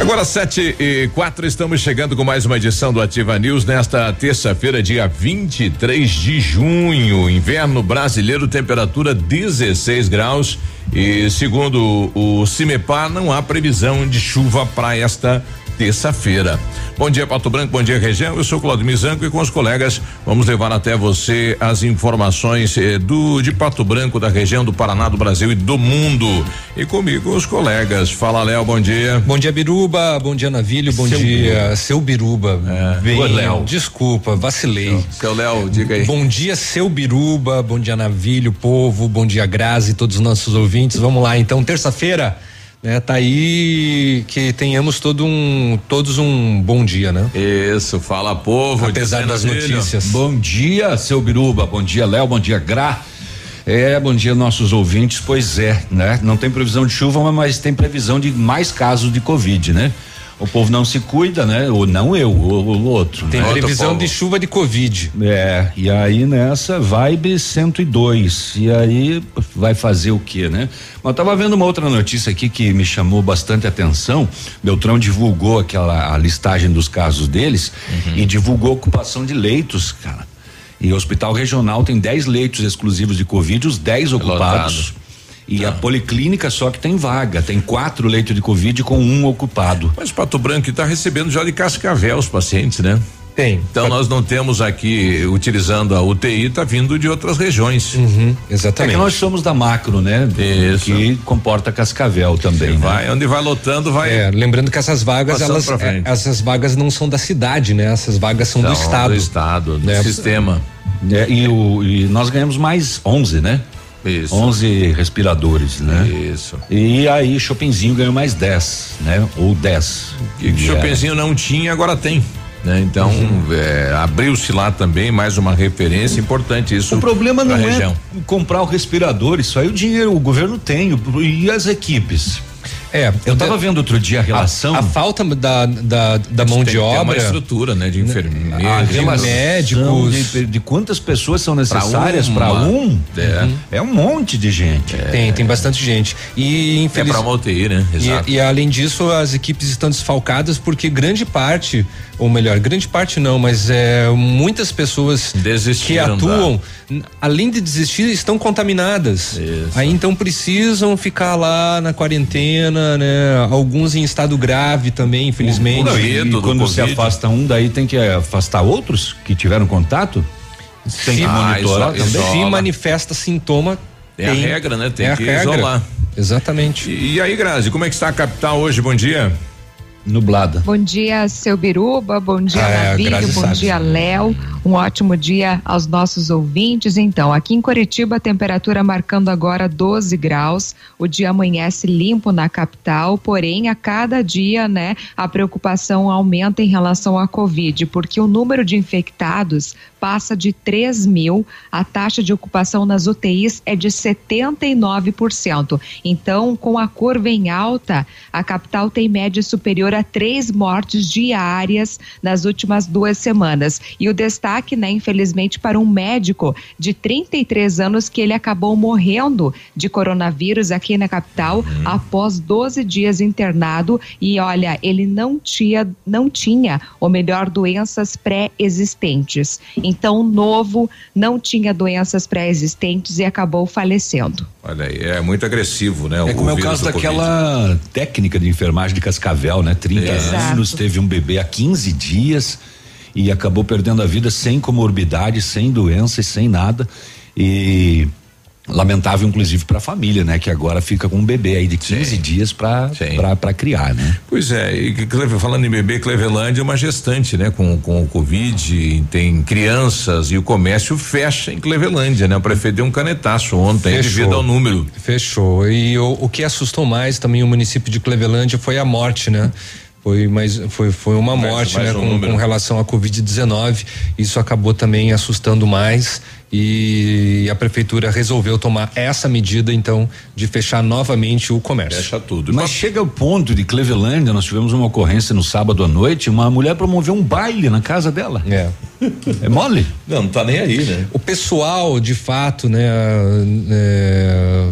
Agora sete e quatro, estamos chegando com mais uma edição do Ativa News nesta terça-feira, dia 23 de junho. Inverno brasileiro, temperatura 16 graus e segundo o CIMEPAR não há previsão de chuva para esta terça-feira. Bom dia, Pato Branco, bom dia, região. Eu sou Claudio Mizanco e com os colegas vamos levar até você as informações eh, do de Pato Branco, da região do Paraná, do Brasil e do mundo. E comigo os colegas. Fala, Léo, bom dia. Bom dia, Biruba. Bom dia, Navilho. Bom Seu dia, seu Biruba. É. Bem, Léo. Desculpa, vacilei. Seu Léo, diga aí. Bom dia, seu Biruba. Bom dia, Navilho, povo. Bom dia, Grazi, todos os nossos ouvintes. Vamos lá, então, terça-feira. Né, tá aí que tenhamos todo um, todos um bom dia, né? Isso, fala povo. Apesar das notícias. Bom dia, seu Biruba. Bom dia, Léo. Bom dia, Gra. É, bom dia, nossos ouvintes. Pois é, né? Não tem previsão de chuva, mas tem previsão de mais casos de Covid, né? O povo não se cuida, né? Ou não eu, ou o outro. Tem né? Previsão de chuva de Covid. É, e aí nessa vibe 102. E aí vai fazer o quê, né? Mas tava vendo uma outra notícia aqui que me chamou bastante atenção. Beltrão divulgou aquela a listagem dos casos deles e divulgou a ocupação de leitos, cara. E o hospital regional tem 10 leitos exclusivos de Covid, os 10 ocupados. E a policlínica só que tem vaga, tem quatro leitos de Covid com um ocupado. Mas Pato Branco está recebendo já de Cascavel os pacientes, né? Tem. Então nós não temos aqui utilizando a UTI, está vindo de outras regiões. Uhum, É exatamente. que nós somos da macro, né? Isso. Que comporta Cascavel também. né? Vai, onde vai lotando, vai. É, lembrando que essas vagas, elas, é, essas vagas não são da cidade, né? Essas vagas são Então, do estado. Do estado, do né? sistema. É, e, o, e nós ganhamos mais 11, né? Isso. 11 respiradores, né? Isso. E aí Chopinzinho ganhou mais 10, né? Ou 10. E que é. Chopinzinho não tinha, agora tem. Né? Então, Uhum. é, abriu-se lá também mais uma referência importante isso. O problema não é região. comprar o respirador, isso aí o dinheiro, o governo tem. o- E as equipes? É, Eu tava vendo outro dia a relação. A, a falta da, da, da mão de que ter uma obra. estrutura, né? De a enfermeiros. de médicos. De, de quantas pessoas são necessárias para um? É. É um monte de gente. Tem, tem bastante gente. E É infelizmente. para uma UTI, né? Exato. E, e além disso, as equipes estão desfalcadas porque grande parte, ou melhor, grande parte não, mas é, muitas pessoas que Desistiram atuam, n- além de desistir, estão contaminadas. Isso. Aí então precisam ficar lá na quarentena, né? Alguns em estado grave também, infelizmente. Medo e do quando se afasta um, daí tem que afastar outros que tiveram contato? Tem que Se- monitorar Ah, também? isola. Se manifesta sintoma, É a regra, né? Tem é que regra. isolar. Exatamente. E, e aí, Grazi, como é que está a capital hoje? Bom dia. Nublada. Bom dia, seu Biruba, bom dia, Ah, é, Navilho, bom sabe. dia, Léo. Um ótimo dia aos nossos ouvintes. Então, aqui em Curitiba, a temperatura marcando agora 12 graus. O dia amanhece limpo na capital, porém, a cada dia, né, a preocupação aumenta em relação à Covid, porque o número de infectados passa de 3 mil, a taxa de ocupação nas UTIs é de 79%. Então, com a curva em alta, a capital tem média superior a três mortes diárias nas últimas duas semanas. E o destaque, né, infelizmente, para um médico de 33 anos que ele acabou morrendo de coronavírus aqui na capital após 12 dias internado. E olha, ele não tinha, não tinha, ou melhor, doenças pré-existentes. Então, novo, não tinha doenças pré-existentes e acabou falecendo. Olha aí, é muito agressivo, né? É como é o caso daquela técnica de enfermagem de Cascavel, né? 30 Exato. anos, teve um bebê há 15 dias e acabou perdendo a vida sem comorbidade, sem doença e sem nada. E lamentável inclusive para a família, né, que agora fica com um bebê aí de 15 Sim. dias para criar, né? Pois é, e falando em bebê, Clevelândia é uma gestante, né? Com, com o Covid, tem crianças e o comércio fecha em Clevelândia, né? O prefeito deu um canetaço ontem Fechou. devido ao número. Fechou. E o, o que assustou mais também o município de Clevelândia foi a morte, né? Foi mais foi foi uma mais, morte, mais né, um com, com, relação à Covid-19. Isso acabou também assustando mais e a prefeitura resolveu tomar essa medida então de fechar novamente o comércio. Fecha tudo. Mas chega ao ponto de Cleveland, nós tivemos uma ocorrência no sábado à noite, uma mulher promoveu um baile na casa dela. É. É mole? Não, não tá nem aí, né? O pessoal, de fato, né, é,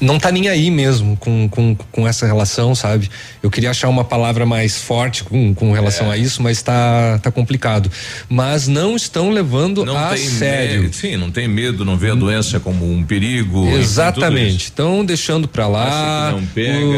não tá nem aí mesmo com, com, com essa relação, sabe? Eu queria achar uma palavra mais forte com, com relação é. a isso, mas tá, tá complicado. Mas não estão levando não a sério. Medo, sim, não tem medo, não vê a doença como um perigo. Exatamente. Estão deixando para lá,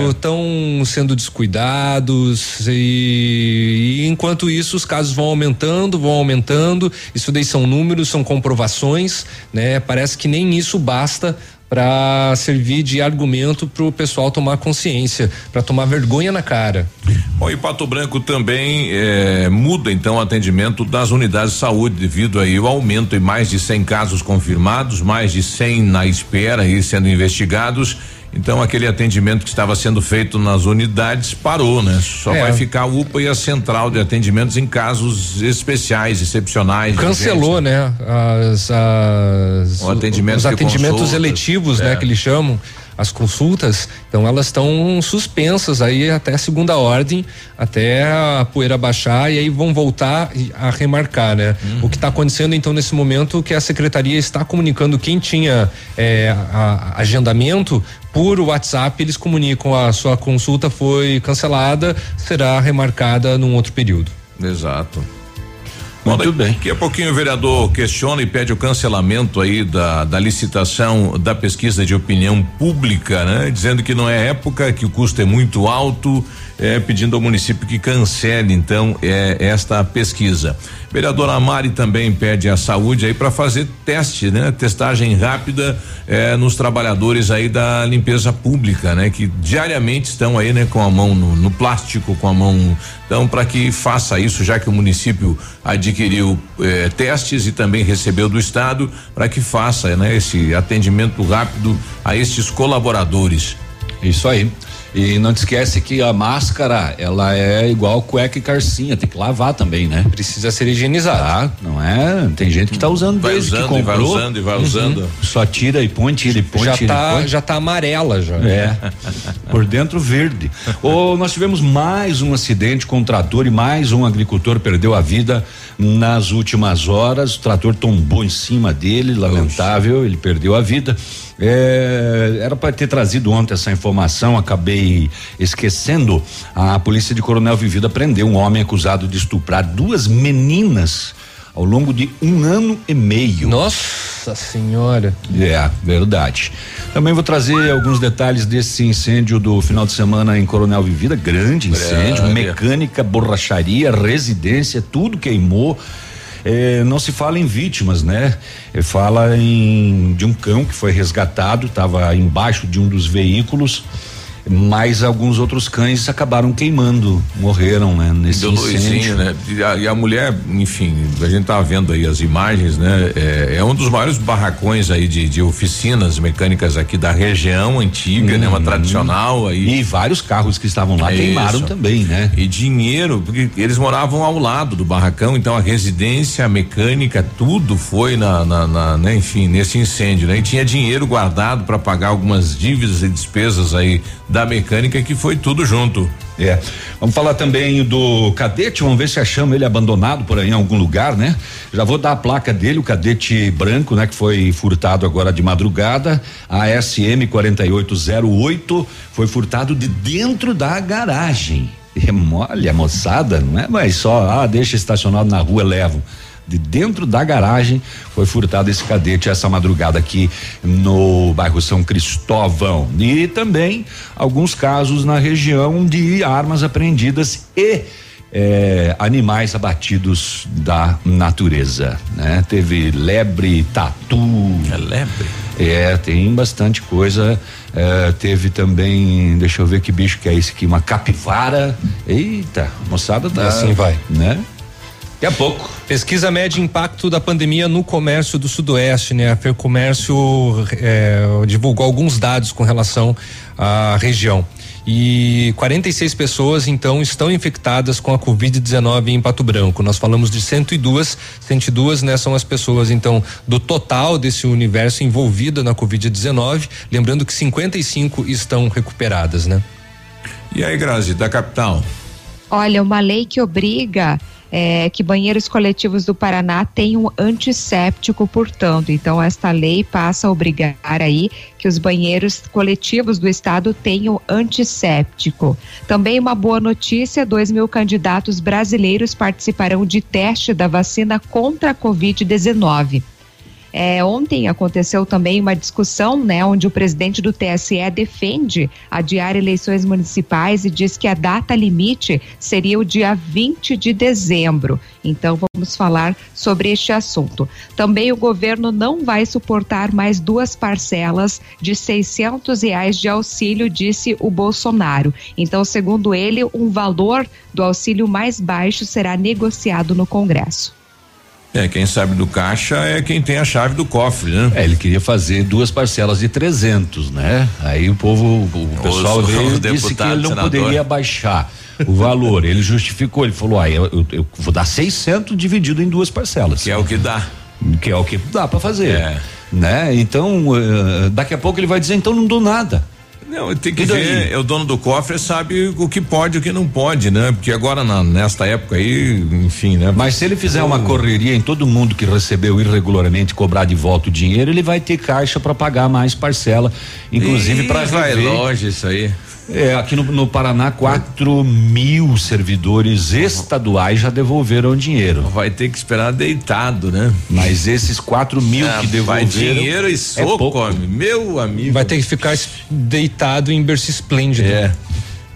estão sendo descuidados e, e enquanto isso os casos vão aumentando, vão aumentando. Isso daí são números, são comprovações, né? Parece que nem isso basta para servir de argumento para o pessoal tomar consciência, para tomar vergonha na cara. Bom, e Pato Branco também eh, muda então o atendimento das unidades de saúde devido aí ao aumento em mais de 100 casos confirmados, mais de 100 na espera e sendo investigados. Então aquele atendimento que estava sendo feito nas unidades parou, né? Só é. vai ficar a UPA e a central de atendimentos em casos especiais, excepcionais. Cancelou, né? As, as o atendimento os atendimentos eletivos, né, é. né? Que eles chamam as consultas, então elas estão suspensas aí até a segunda ordem, até a poeira baixar e aí vão voltar a remarcar, né? Uhum. O que está acontecendo então nesse momento que a secretaria está comunicando quem tinha é, a, a agendamento por WhatsApp, eles comunicam a sua consulta foi cancelada, será remarcada num outro período. Exato. Muito bem. Daqui a pouquinho o vereador questiona e pede o cancelamento aí da, da licitação da pesquisa de opinião pública, né? Dizendo que não é época, que o custo é muito alto, é, pedindo ao município que cancele então é, esta pesquisa. Vereadora Mari também pede a saúde aí para fazer teste, né? Testagem rápida eh, nos trabalhadores aí da limpeza pública, né? Que diariamente estão aí, né? Com a mão no, no plástico, com a mão, então para que faça isso, já que o município adquiriu testes e também recebeu do estado, para que faça, né? Esse atendimento rápido a estes colaboradores. Isso aí. E não te esquece que a máscara, ela é igual cueca e carcinha, tem que lavar também, né? Precisa ser higienizada. Ah, não é? Tem gente que tá usando vai desde usando, que comprou. E vai usando e vai uhum. usando. Só tira e põe, tira e põe, já tira tá, e põe. Já tá amarela já. É. Por dentro verde. Ou nós tivemos mais um acidente com um trator e mais um agricultor perdeu a vida nas últimas horas. O trator tombou em cima dele, lamentável, ele perdeu a vida. É, era para ter trazido ontem essa informação, acabei esquecendo. A polícia de Coronel Vivida prendeu um homem acusado de estuprar duas meninas ao longo de um ano e meio. Nossa senhora. É, verdade. Também vou trazer alguns detalhes desse incêndio do final de semana em Coronel Vivida, grande incêndio, Grande. mecânica, borracharia, residência, tudo queimou. É, não se fala em vítimas, né? É, fala em de um cão que foi resgatado, estava embaixo de um dos veículos mas alguns outros cães acabaram queimando, morreram, né? Nesse Deu incêndio. né? E a, e a, mulher, enfim, a gente tá vendo aí as imagens, né? É, é um dos maiores barracões aí de, de, oficinas mecânicas aqui da região antiga, né? Uma uhum. tradicional aí. E vários carros que estavam lá é queimaram isso. também, né? E dinheiro, porque eles moravam ao lado do barracão, então a residência, a mecânica, tudo foi na, na, na né? enfim, nesse incêndio, né? E tinha dinheiro guardado para pagar algumas dívidas e despesas aí da mecânica que foi tudo junto. É. Vamos falar também do cadete, vamos ver se achamos ele abandonado por aí em algum lugar, né? Já vou dar a placa dele, o cadete branco, né? Que foi furtado agora de madrugada, a SM 4808, foi furtado de dentro da garagem. É mole a moçada, não é mais só, ah, deixa estacionado na rua, levo de dentro da garagem foi furtado esse cadete essa madrugada aqui no bairro São Cristóvão. E também alguns casos na região de armas apreendidas e é, animais abatidos da natureza, né? Teve lebre, tatu. É lebre? É, tem bastante coisa. É, teve também, deixa eu ver que bicho que é esse aqui, uma capivara. Eita, moçada da. E assim vai. Né? Daqui a pouco. Pesquisa mede impacto da pandemia no comércio do Sudoeste, né? A Fercomércio é, divulgou alguns dados com relação à região. e 46 pessoas então estão infectadas com a Covid-19 em Pato Branco. Nós falamos de 102, 102, né, são as pessoas então do total desse universo envolvido na Covid-19, lembrando que 55 estão recuperadas, né? E aí, Grazi, da capital? Olha, uma lei que obriga é, que banheiros coletivos do Paraná tenham antisséptico, portanto. Então, esta lei passa a obrigar aí que os banheiros coletivos do estado tenham antisséptico. Também uma boa notícia: dois mil candidatos brasileiros participarão de teste da vacina contra a Covid-19. É, ontem aconteceu também uma discussão, né, onde o presidente do TSE defende adiar eleições municipais e diz que a data limite seria o dia 20 de dezembro. Então vamos falar sobre este assunto. Também o governo não vai suportar mais duas parcelas de 600 reais de auxílio, disse o Bolsonaro. Então, segundo ele, um valor do auxílio mais baixo será negociado no Congresso. É, quem sabe do caixa é quem tem a chave do cofre, né? É, ele queria fazer duas parcelas de 300, né? Aí o povo, o pessoal Os- veio os disse que ele não senador. poderia baixar o valor. ele justificou, ele falou: ah, eu, eu- eu vou dar 600 dividido em duas parcelas. Que é o que dá. Que é o que dá para fazer. É. Né? Então, eh, daqui a pouco ele vai dizer: então não dou nada. Não, tem que ver, é o dono do cofre sabe o que pode e o que não pode, né? Porque agora na- nesta época aí, enfim, né? Mas se ele fizer uma correria em todo mundo que recebeu irregularmente cobrar de volta o dinheiro, ele vai ter caixa para pagar mais parcela, inclusive para vai longe isso aí. É, aqui no, no Paraná, 4 mil servidores estaduais já devolveram dinheiro. Vai ter que esperar deitado, né? Mas esses 4 mil Ah, que vai devolveram. dinheiro e é soco, pouco. homem. meu amigo. Vai ter que ficar deitado em berço esplêndido. É.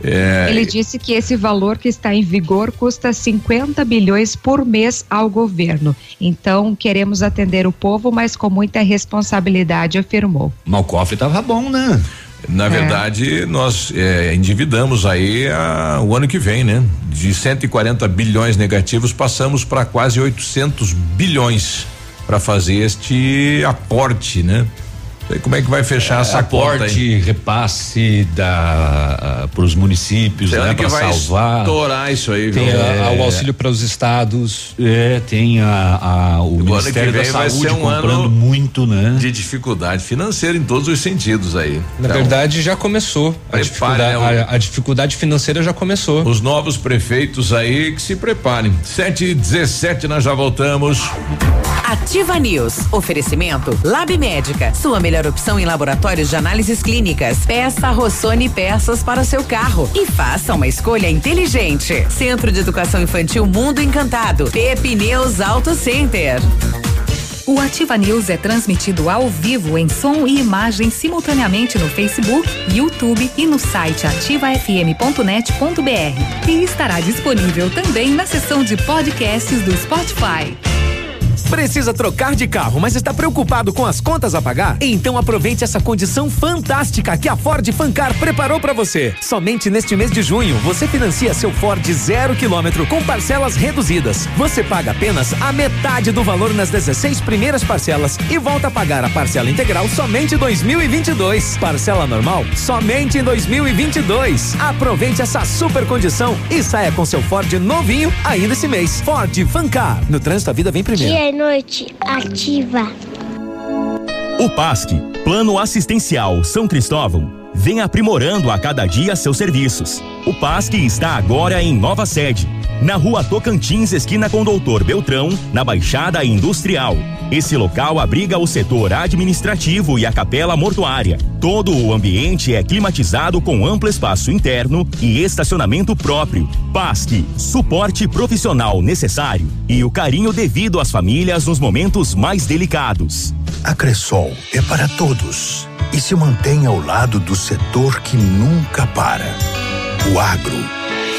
É, Ele disse que esse valor que está em vigor custa 50 bilhões por mês ao governo. Então, queremos atender o povo, mas com muita responsabilidade, afirmou. Mas o cofre tava bom, né? Na verdade, nós é, endividamos aí a- o ano que vem, né? De 140 bilhões negativos, passamos para quase 800 bilhões para fazer este aporte, né? Como é que vai fechar essa conta aí. Aporte, repasse da para os municípios, Sei né, para vai salvar. estourar isso aí, viu? Tem a- É. o auxílio para os estados. É, tem a, a- o ano Ministério da vai Saúde ser um comprando ano muito, né? De dificuldade financeira em todos os sentidos aí. Na Então, verdade, já começou. A dificuldade, né, a- a dificuldade financeira já começou. Os novos prefeitos aí que se preparem. 7 e 17 nós já voltamos. Ativa News. Oferecimento Lab Médica. Sua melhor opção em laboratórios de análises clínicas. Peça Rossoni peças para o seu carro e faça uma escolha inteligente. Centro de Educação Infantil Mundo Encantado. Pepineus Auto Center. O Ativa News é transmitido ao vivo em som e imagem simultaneamente no Facebook, YouTube e no site ativafm.net.br. E estará disponível também na seção de podcasts do Spotify. Precisa trocar de carro, mas está preocupado com as contas a pagar? Então aproveite essa condição fantástica que a Ford Fancar preparou para você. Somente neste mês de junho, você financia seu Ford zero quilômetro com parcelas reduzidas. Você paga apenas a metade do valor nas 16 primeiras parcelas e volta a pagar a parcela integral somente em 2022. Parcela normal somente em 2022. Aproveite essa super condição e saia com seu Ford novinho ainda esse mês. Ford Fancar. No trânsito a vida vem primeiro. Noite ativa. O PASC, Plano Assistencial São Cristóvão, vem aprimorando a cada dia seus serviços. O PASC está agora em nova sede, na rua Tocantins, esquina com Doutor Beltrão, na Baixada Industrial. Esse local abriga o setor administrativo e a capela mortuária. Todo o ambiente é climatizado com amplo espaço interno e estacionamento próprio. PASC, suporte profissional necessário e o carinho devido às famílias nos momentos mais delicados. A Cressol é para todos e se mantém ao lado do setor que nunca para. O agro.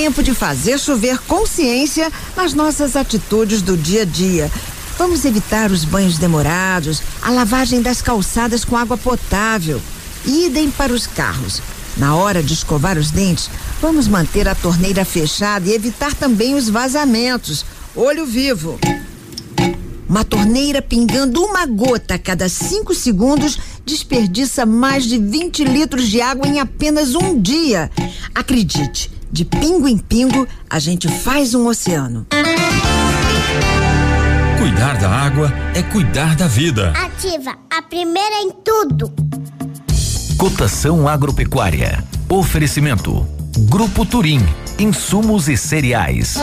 Tempo de fazer chover consciência nas nossas atitudes do dia a dia. Vamos evitar os banhos demorados, a lavagem das calçadas com água potável. Idem para os carros. Na hora de escovar os dentes, vamos manter a torneira fechada e evitar também os vazamentos. Olho vivo. Uma torneira pingando uma gota a cada cinco segundos desperdiça mais de 20 litros de água em apenas um dia. Acredite, de pingo em pingo, a gente faz um oceano. Cuidar da água é cuidar da vida. Ativa, a primeira em tudo. Cotação agropecuária. Oferecimento. Grupo Turim. Insumos e cereais.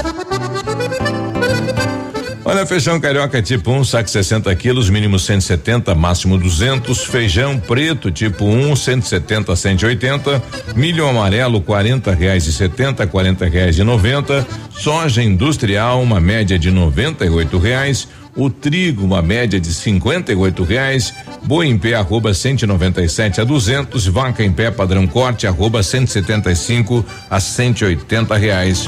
Olha, feijão carioca tipo 1, um, saco 60 quilos, mínimo 170, máximo 200. Feijão preto tipo 1, um, 170 a 180. Milho amarelo, 40 reais e 70, 40 reais e 90. Soja industrial, uma média de 98 reais. O trigo, uma média de 58 reais. Boi em pé, arroba 197 a 200. Vaca em pé, padrão corte, arroba 175 a 180 reais.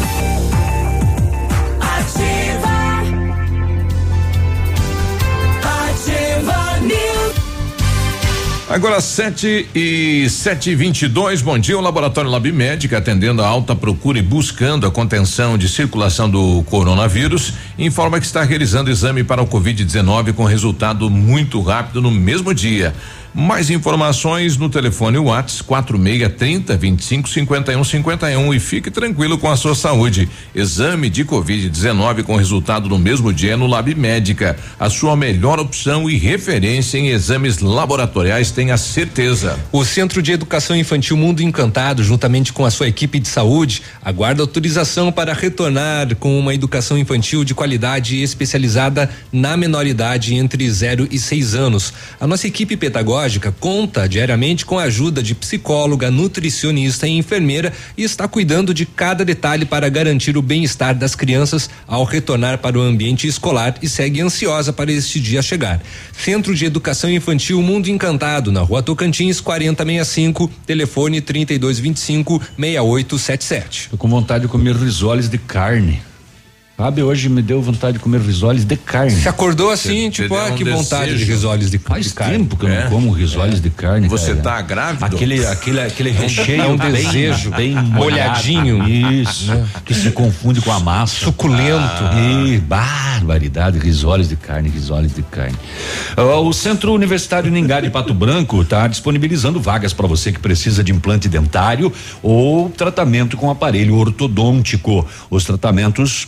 Agora sete e sete e vinte e dois, bom dia, o Laboratório Lab Médica atendendo a alta procura e buscando a contenção de circulação do coronavírus, informa que está realizando exame para o Covid-19 com resultado muito rápido no mesmo dia. Mais informações no telefone Whats 46 30 25 51 51 e fique tranquilo com a sua saúde. Exame de Covid-19 com resultado no mesmo dia no Lab Médica. A sua melhor opção e referência em exames laboratoriais, tenha certeza. O Centro de Educação Infantil Mundo Encantado, juntamente com a sua equipe de saúde, aguarda autorização para retornar com uma educação infantil de qualidade especializada na menoridade entre 0 e 6 anos. A nossa equipe pedagógica conta diariamente com a ajuda de psicóloga, nutricionista e enfermeira e está cuidando de cada detalhe para garantir o bem-estar das crianças ao retornar para o ambiente escolar e segue ansiosa para este dia chegar. Centro de Educação Infantil Mundo Encantado, na Rua Tocantins, 4065, telefone 3225 6877. Tô com vontade de comer risoles de carne. Sabe, hoje me deu vontade de comer risoles de carne. Você acordou assim, Cê, tipo, ah, um que desejo. vontade de risoles de, Faz de carne. Faz tempo que eu é. não como risoles é. de carne. Você cara. tá grávido? Aquele, aquele, aquele recheio é um desejo, bem molhadinho. Isso, que se confunde com a massa. Suculento. Ah. E barbaridade, risoles de carne, risoles de carne. Uh, o Centro Universitário Ningá de Pato Branco está disponibilizando vagas para você que precisa de implante dentário ou tratamento com aparelho ortodôntico. Os tratamentos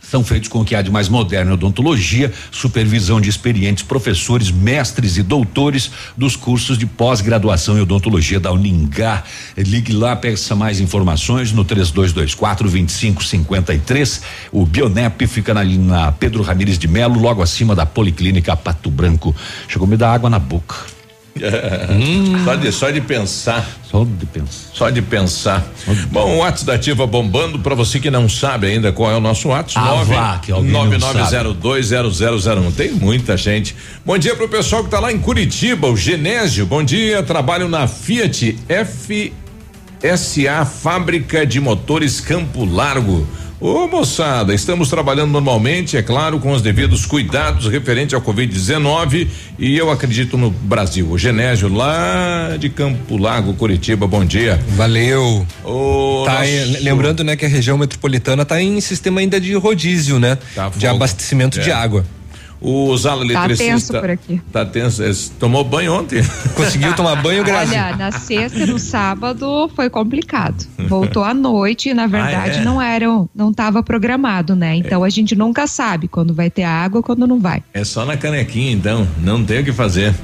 são feitos com o que há de mais moderno odontologia, supervisão de experientes professores, mestres e doutores dos cursos de pós-graduação em odontologia da Uningá. Ligue lá, peça mais informações no 3224 2553. O Bionep fica na, na Pedro Ramires de Melo, logo acima da Policlínica Pato Branco. Chegou me dar água na boca. Hum. Só, de, só de pensar. Só de pensar. Só de pensar. Bom, o WhatsApp da Ativa bombando. Para você que não sabe ainda qual é o nosso WhatsApp, Ah, vá, que alguém não 99020001. Tem muita gente. Bom dia pro pessoal que tá lá em Curitiba, o Genésio. Bom dia, trabalho na Fiat FSA Fábrica de Motores Campo Largo. Ô moçada, estamos trabalhando normalmente, é claro, com os devidos cuidados referente ao Covid-19 e eu acredito no Brasil. O Genésio lá de Campo Largo, Curitiba, bom dia. Valeu. O Tá em- lembrando, né, que a região metropolitana está em sistema ainda de rodízio, né? Tá de abastecimento de É. água. O Zala Tá eletricista. tenso por aqui. Tá tenso. eh, Tomou banho ontem? Conseguiu tomar banho, Grazi? Olha, na sexta e no sábado foi complicado. Voltou à noite e, na verdade, Ah, é? não era, não estava programado, né? Então a gente nunca sabe quando vai ter água, quando não vai. É só na canequinha, então. Não tem o que fazer.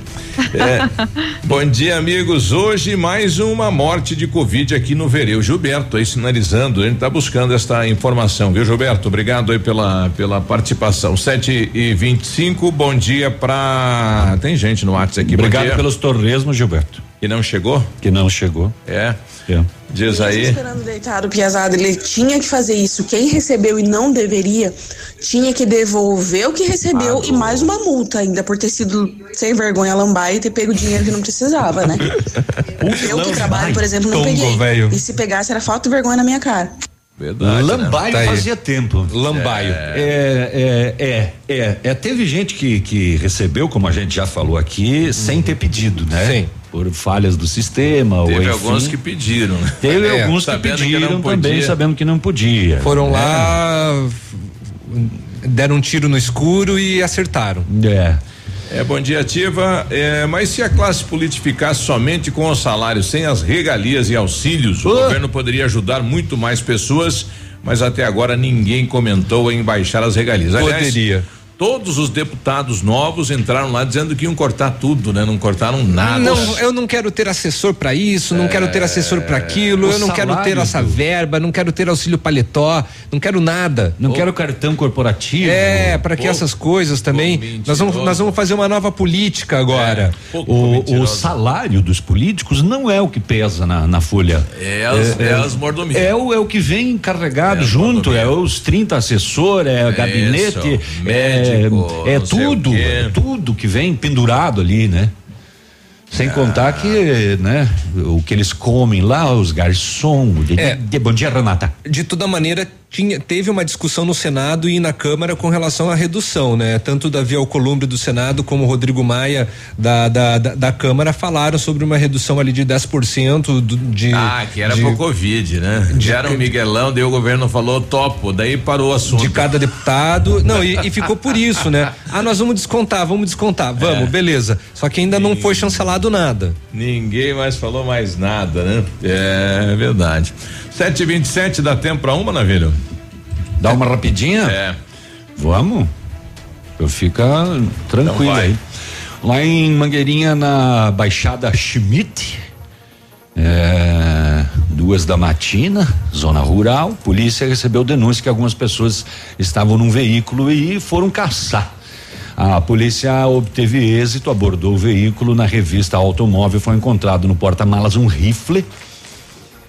É. Bom dia, amigos. Hoje mais uma morte de Covid aqui no Vereu. Gilberto aí sinalizando, a gente tá buscando esta informação, viu, Gilberto? Obrigado aí pela, pela participação. 7 e 25 bom dia pra. Tem gente no WhatsApp aqui. Obrigado pelos torresmos, Gilberto. Que não chegou? Que não chegou. É. É. Diz aí. esperando deitado, Piazada, ele tinha que fazer isso. Quem recebeu e não deveria, tinha que devolver o que recebeu e mais uma multa ainda por ter sido sem vergonha lambar e ter pego dinheiro que não precisava, né? Eu que trabalho, por exemplo, não Tongo, peguei. E se pegasse, era falta de vergonha na minha cara. Verdade. Lambaio né? Tá aí. fazia tempo. Lambaio. É, é, é, é, é, Teve gente que, que recebeu, como a gente já falou aqui, sem ter pedido, né? Sim. Por falhas do sistema. ou Teve enfim. alguns que pediram, né? Teve É, alguns que que pediram não também, sabendo que não podia. Foram né? lá, deram um tiro no escuro e acertaram. É. É, bom dia, Ativa. É, mas se a classe política ficasse somente com o salário, sem as regalias e auxílios, o governo poderia ajudar muito mais pessoas, mas até agora ninguém comentou em baixar as regalias. Aliás, Poderia. Todos os deputados novos entraram lá dizendo que iam cortar tudo, né? Não cortaram nada. Não, eu não quero ter assessor para isso, não quero ter assessor para aquilo, o eu não quero ter essa do- verba, não quero ter auxílio paletó, não quero nada. Não quero cartão corporativo. É, para que essas coisas também. Nós vamos, nós vamos fazer uma nova política agora. Pouco O, o salário dos políticos não é o que pesa na, na folha. É as, é, as mordomias. É o, é o que vem carregado É, junto, mordomia. é os 30 assessor, é, gabinete, médico, é, é tudo, é tudo que vem pendurado ali, né? Sem contar que, né, o que eles comem lá, os garçom, de, É. de- bom dia, Renata. De toda maneira, tinha, teve uma discussão no Senado e na Câmara com relação à redução, né? Tanto Davi Alcolumbre do Senado como o Rodrigo Maia da, da, da, da Câmara falaram sobre uma redução ali de 10% do, de. Ah, que era de, pro Covid, né? de- era o Miguelão, daí o governo falou topo, daí parou o assunto. de cada deputado. Não, e, e ficou por isso, né? Ah, nós vamos descontar, vamos descontar. Vamos, É. beleza. Só que ainda não foi chancelado nada. Ninguém mais falou mais nada, né? É verdade. 7h27 dá tempo pra uma, Navilho? Dá uma rapidinha? É. Vamos? Eu fica tranquilo Então aí. Lá em Mangueirinha, na Baixada Schmidt, é, duas da matina, zona rural, polícia recebeu denúncia que algumas pessoas estavam num veículo e foram caçar. A polícia obteve êxito, abordou o veículo na revista Automóvel, foi encontrado no porta-malas um rifle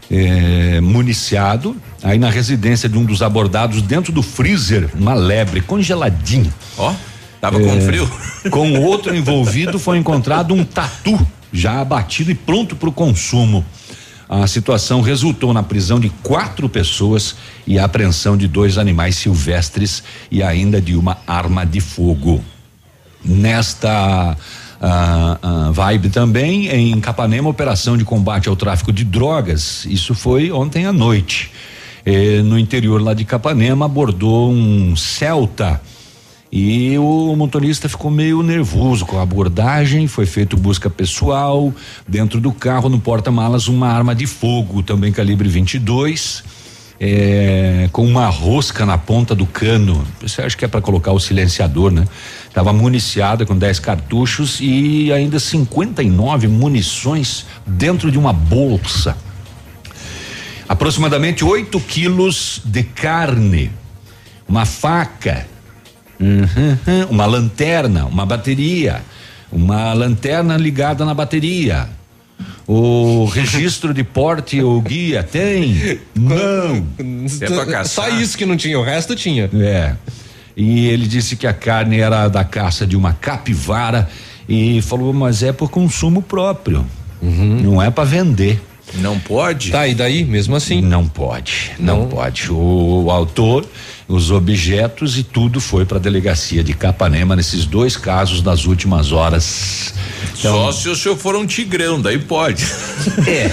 é, municiado. Aí na residência de um dos abordados, dentro do freezer, uma lebre congeladinha. Ó, tava com frio. Com outro envolvido foi encontrado um tatu já abatido e pronto para o consumo. A situação resultou na prisão de quatro pessoas e a apreensão de dois animais silvestres e ainda de uma arma de fogo. Nesta ah, ah, vibe também, em Capanema, operação de combate ao tráfico de drogas. Isso foi ontem à noite. Eh, no interior lá de Capanema, abordou um Celta. E o motorista ficou meio nervoso com a abordagem, foi feito busca pessoal, dentro do carro, no porta-malas, uma arma de fogo, também calibre 22. é, com uma rosca na ponta do cano. Você acha que é para colocar o silenciador, né? Estava municiada com 10 cartuchos e ainda 59 munições dentro de uma bolsa. Aproximadamente 8 quilos de carne, uma faca, uhum, uma lanterna, uma bateria, uma lanterna ligada na bateria. O registro de porte ou guia tem? Não. É Só isso que não tinha, o resto tinha. É. E ele disse que a carne era da caça de uma capivara e falou, mas é por consumo próprio. Uhum. Não é para vender. Não pode? Tá, e daí, mesmo assim? Não pode, não, não. pode. O, o, autor, os objetos e tudo foi para a delegacia de Capanema nesses dois casos das últimas horas. Então, Só se o senhor for um tigrão, daí pode. É,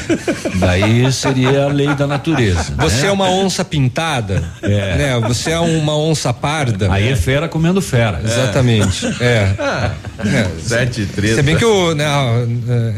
daí seria a lei da natureza. Você né? é uma onça pintada, é. né? Você é uma onça parda. Aí é fera comendo fera. É. Exatamente. É. Ah, é. Sete e três. Se bem que o, né,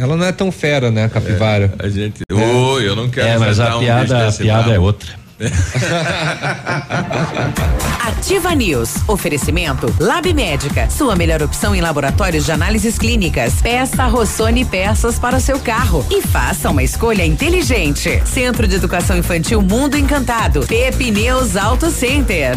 ela não é tão fera, né, capivara. É, a gente. Oi, eu não quero. É, mas a piada, um a piada é outra. Ativa News. Oferecimento Lab Médica. Sua melhor opção em laboratórios de análises clínicas. Peça Rossoni peças para o seu carro e faça uma escolha inteligente. Centro de Educação Infantil Mundo Encantado. Pepineus Auto Center.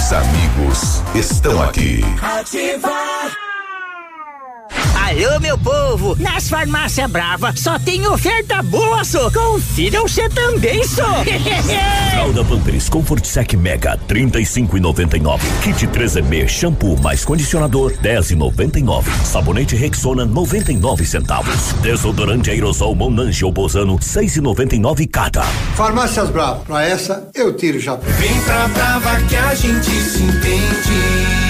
seus amigos estão aqui. Ativar. Alô, meu povo! Nas farmácias Brava só tem oferta boa, só. Confira você também, só. Fralda Pampers Comfort Sec Mega 35,99. Kit 3M shampoo mais condicionador 10,99. Sabonete Rexona 99 centavos. Desodorante aerosol Monange ou Bozano 6,99 cada. Farmácias Brava, pra essa eu tiro já. Vem pra Brava que a gente se entende.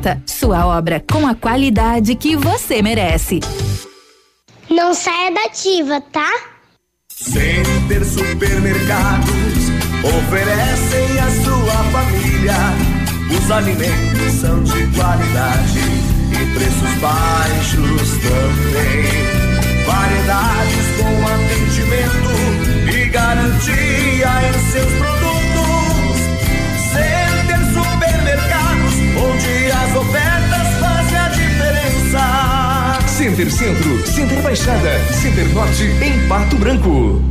Sua obra com a qualidade que você merece. Não saia da ativa, tá? Center Supermercados oferecem à sua família. Os alimentos são de qualidade e preços baixos também. Variedades com atendimento e garantia em seus produtos. Center Centro, Center Baixada, Center Norte, em Pato Branco.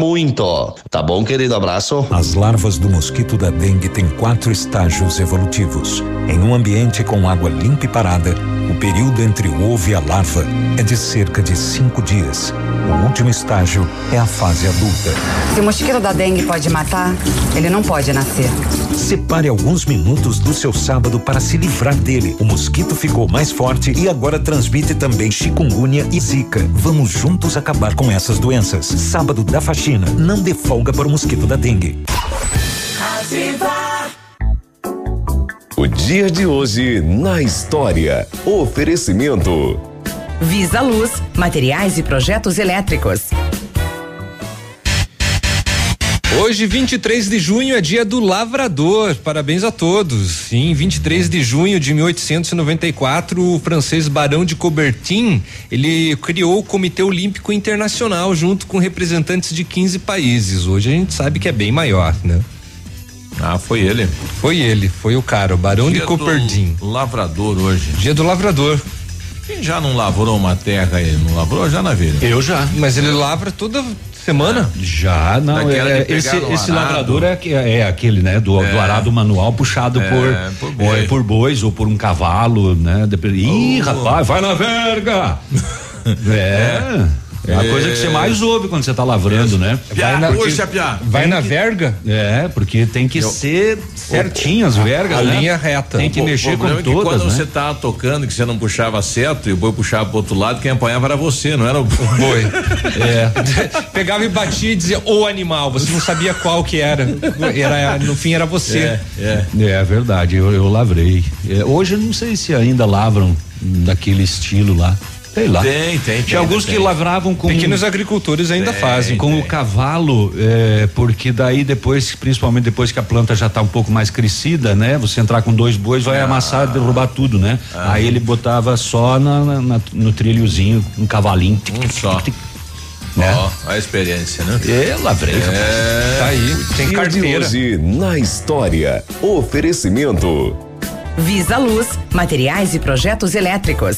muito. Tá bom, querido? Abraço. As larvas do mosquito da dengue têm quatro estágios evolutivos. Em um ambiente com água limpa e parada, o período entre o ovo e a larva é de cerca de cinco dias. O último estágio é a fase adulta. Se o mosquito da dengue pode matar, ele não pode nascer. Separe alguns minutos do seu sábado para se livrar dele. O mosquito ficou mais forte e agora transmite também chikungunya e zika. Vamos juntos acabar com essas doenças. Sábado da faxina, não dê folga para o mosquito da dengue. O dia de hoje na história. Oferecimento. Visa Luz, materiais e projetos elétricos. Hoje, 23 de junho, é dia do lavrador. Parabéns a todos. Em 23 de junho de 1894, o francês Barão de Coubertin, ele criou o Comitê Olímpico Internacional junto com representantes de 15 países. Hoje a gente sabe que é bem maior, né? Ah, foi ele. Foi ele, foi o cara, o Barão Dia de Coubertin. do Lavrador hoje. Dia do lavrador. Quem já não lavrou uma terra aí? Não lavrou já na vida? Eu já. Mas ele lavra toda semana? Já, não. É, pegar esse esse lavrador é, que- é aquele, né? Do, do arado manual puxado É, por, por boi. é, por bois ou por um cavalo, né? Dep- Ih, rapaz, vai na verga! é. É a coisa que você mais ouve quando você tá lavrando, né? Piá, na- puxa, piá. Vai Tem na que- verga? É, porque tem que ser certinho as vergas, a né? linha reta. Tem que O mexer com é que todas, quando né? você tá tocando que você não puxava certo e o boi puxava pro outro lado, quem apanhava era você, não era o boi. É. Pegava e batia e dizia o animal, você não sabia qual que era. era no fim era você. É, É verdade, eu, eu lavrei. É, hoje eu não sei se ainda lavram daquele estilo lá. Sei lá. Tem, tem, tem, Tinha alguns tem. que lavravam com. Pequenos agricultores ainda Tem, fazem. com o cavalo, é, porque daí depois, principalmente depois que a planta já está um pouco mais crescida, né? Você entrar com dois bois vai amassar, derrubar tudo, né? Ah. Aí ele botava só na, na- na- no trilhozinho, um cavalinho. Um só. Né? Ó, a experiência, né? É, lavrei. É. Tá aí, tem carteira. hoje na história. Oferecimento. Visa Luz, materiais e projetos elétricos.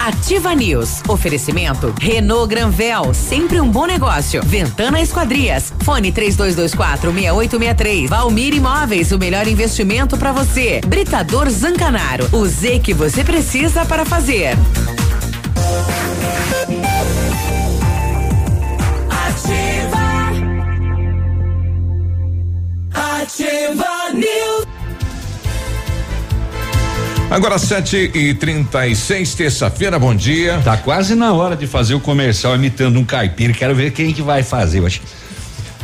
Ativa News. Oferecimento Renault Granvel, sempre um bom negócio. Ventana Esquadrias. Fone 3224 6863. Valmir Imóveis, o melhor investimento para você. Britador Zancanaro. O Z que você precisa para fazer. Ativa News. Agora 7 e 36 terça-feira, bom dia. Tá quase na hora de fazer o comercial imitando um caipira. Quero ver quem que vai fazer. Eu acho.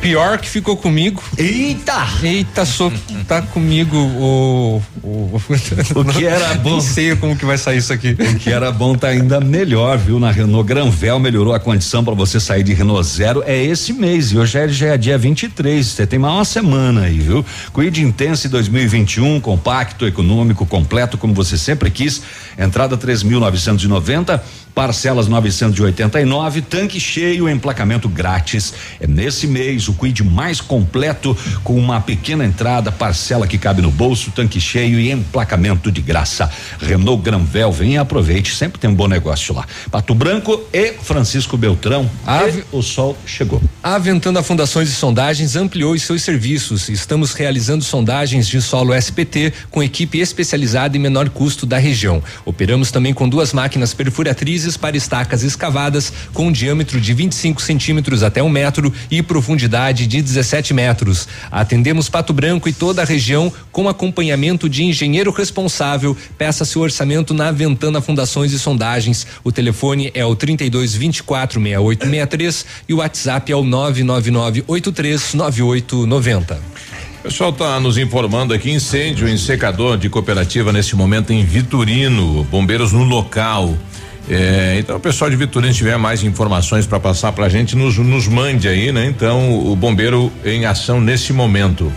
Pior que ficou comigo. Eita! Eita, só tá comigo o. O, O que era bom. Nem sei como que vai sair isso aqui. O que era bom tá ainda melhor, viu? Na Renault Granvel melhorou a condição para você sair de Renault Zero. É esse mês e hoje é, já é dia 23. Você tem mais uma semana aí, viu? Quid Intense 2021, compacto, econômico, completo, como você sempre quis. Entrada 3.990. Parcelas 989, tanque cheio, emplacamento grátis. É nesse mês o Quid mais completo, com uma pequena entrada, parcela que cabe no bolso, tanque cheio e emplacamento de graça. Renault Granvel, vem e aproveite, sempre tem um bom negócio lá. Pato Branco e Francisco Beltrão. Ave- o sol chegou. A Ventana Fundações e Sondagens ampliou os seus serviços. Estamos realizando sondagens de solo SPT com equipe especializada e menor custo da região. Operamos também com duas máquinas perfuratrizes para estacas escavadas com um diâmetro de 25 centímetros até um metro e profundidade de 17 metros. Atendemos Pato Branco e toda a região com acompanhamento de engenheiro responsável. Peça seu orçamento na Ventana Fundações e Sondagens. O telefone é o 32 24 6863 e o WhatsApp é o 999 83 9890. O pessoal está nos informando aqui incêndio em secador de cooperativa nesse momento em Vitorino, bombeiros no local. É, então, o pessoal de Vitorino tiver mais informações para passar para a gente, nos, nos mande aí, né? Então, o bombeiro em ação nesse momento.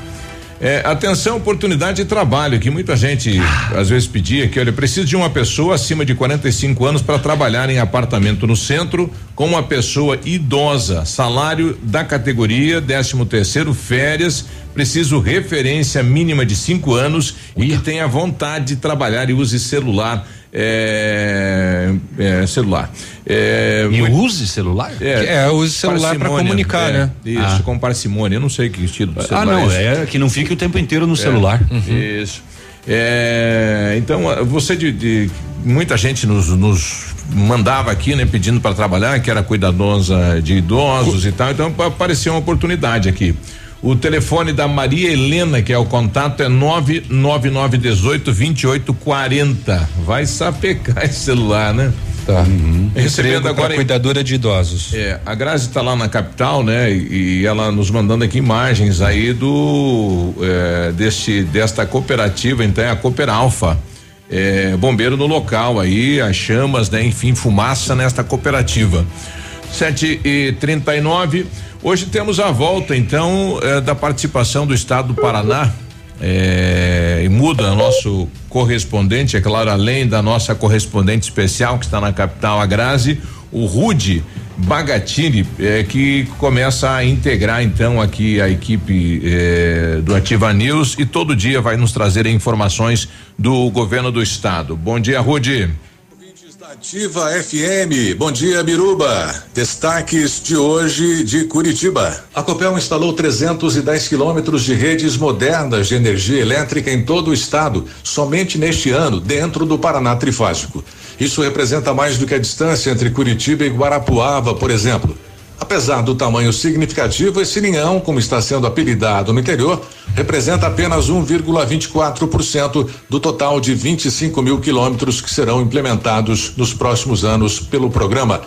É, atenção, oportunidade de trabalho, que muita gente às vezes pedia que, olha, preciso de uma pessoa acima de 45 anos para trabalhar em apartamento no centro com uma pessoa idosa, salário da categoria, 13 terceiro, férias, preciso referência mínima de cinco anos e que tenha vontade de trabalhar e use celular. É, é, celular. É, E muito- use celular? É, use celular parcimônia, comunicar, é, né? Isso, Ah. com parcimônia. Eu não sei que estilo de Ah, celular não, esse. é que não fique o tempo inteiro no celular. Isso. É, então, ah, você de, de- muita gente nos, nos mandava aqui, né, pedindo para trabalhar, que era cuidadosa de idosos e tal. Então apareceu uma oportunidade aqui. O telefone da Maria Helena, que é o contato, é 99918 2840. Vai sapecar esse celular, né? Tá. Uhum. Recebendo agora. cuidadora de idosos. É, a Grazi está lá na capital, né? E, e ela nos mandando aqui imagens aí do é, deste desta cooperativa, então é a Cooper Alfa. É, bombeiro no local aí, as chamas, né? Enfim, fumaça nesta cooperativa. Sete e trinta e nove. Hoje temos a volta, então, eh, da participação do Estado do Paraná. eh, e muda nosso correspondente, é claro, além da nossa correspondente especial que está na capital, a Grazi, o Rude Bagatini, eh, que começa a integrar então aqui a equipe do Ativa News e todo dia vai nos trazer informações do governo do estado. Bom dia, Rude. Ativa FM. Bom dia, Biruba. Destaques de hoje de Curitiba. A Copel instalou 310 quilômetros de redes modernas de energia elétrica em todo o estado, somente neste ano, dentro do Paraná Trifásico. Isso representa mais do que a distância entre Curitiba e Guarapuava, por exemplo. Apesar do tamanho significativo, esse linhão, como está sendo apelidado no interior, representa apenas 1,24% do total de 25 mil quilômetros que serão implementados nos próximos anos pelo programa.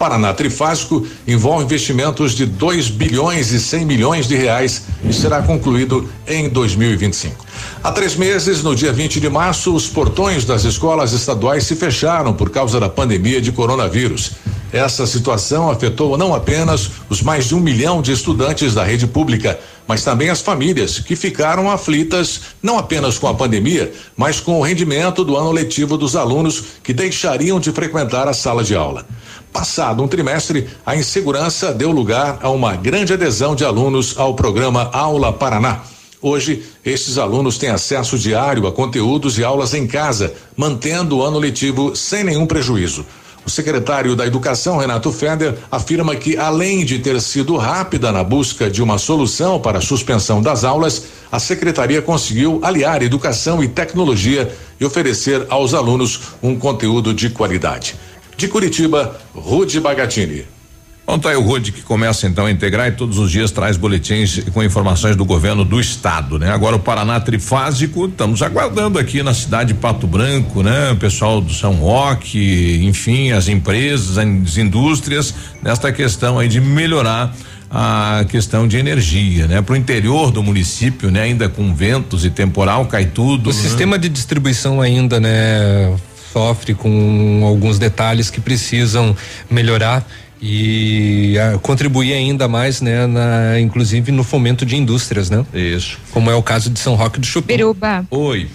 Paraná Trifásico envolve investimentos de 2 bilhões e 100 milhões de reais e será concluído em 2025. Há três meses, no dia 20 de março, os portões das escolas estaduais se fecharam por causa da pandemia de coronavírus. Essa situação afetou não apenas os mais de um milhão de estudantes da rede pública, mas também as famílias que ficaram aflitas não apenas com a pandemia, mas com o rendimento do ano letivo dos alunos que deixariam de frequentar a sala de aula. Passado um trimestre, a insegurança deu lugar a uma grande adesão de alunos ao programa Aula Paraná. Hoje, estes alunos têm acesso diário a conteúdos e aulas em casa, mantendo o ano letivo sem nenhum prejuízo. O secretário da Educação, Renato Feder, afirma que, além de ter sido rápida na busca de uma solução para a suspensão das aulas, a secretaria conseguiu aliar educação e tecnologia e oferecer aos alunos um conteúdo de qualidade. De Curitiba, Rude Bagatini. Ontem aí o Rude que começa então a integrar e todos os dias traz boletins com informações do governo do estado, né? Agora o Paraná trifásico, estamos aguardando aqui na cidade de Pato Branco, né? O pessoal do São Roque, enfim, as empresas, as indústrias, nesta questão aí de melhorar a questão de energia, né? Para o interior do município, né? Ainda com ventos e temporal, cai tudo. O né? sistema de distribuição ainda, né, sofre com alguns detalhes que precisam melhorar e ah, contribuir ainda mais, né, na, inclusive no fomento de indústrias, né? Isso. Como é o caso de São Roque do Chupim. Biruba, Oi.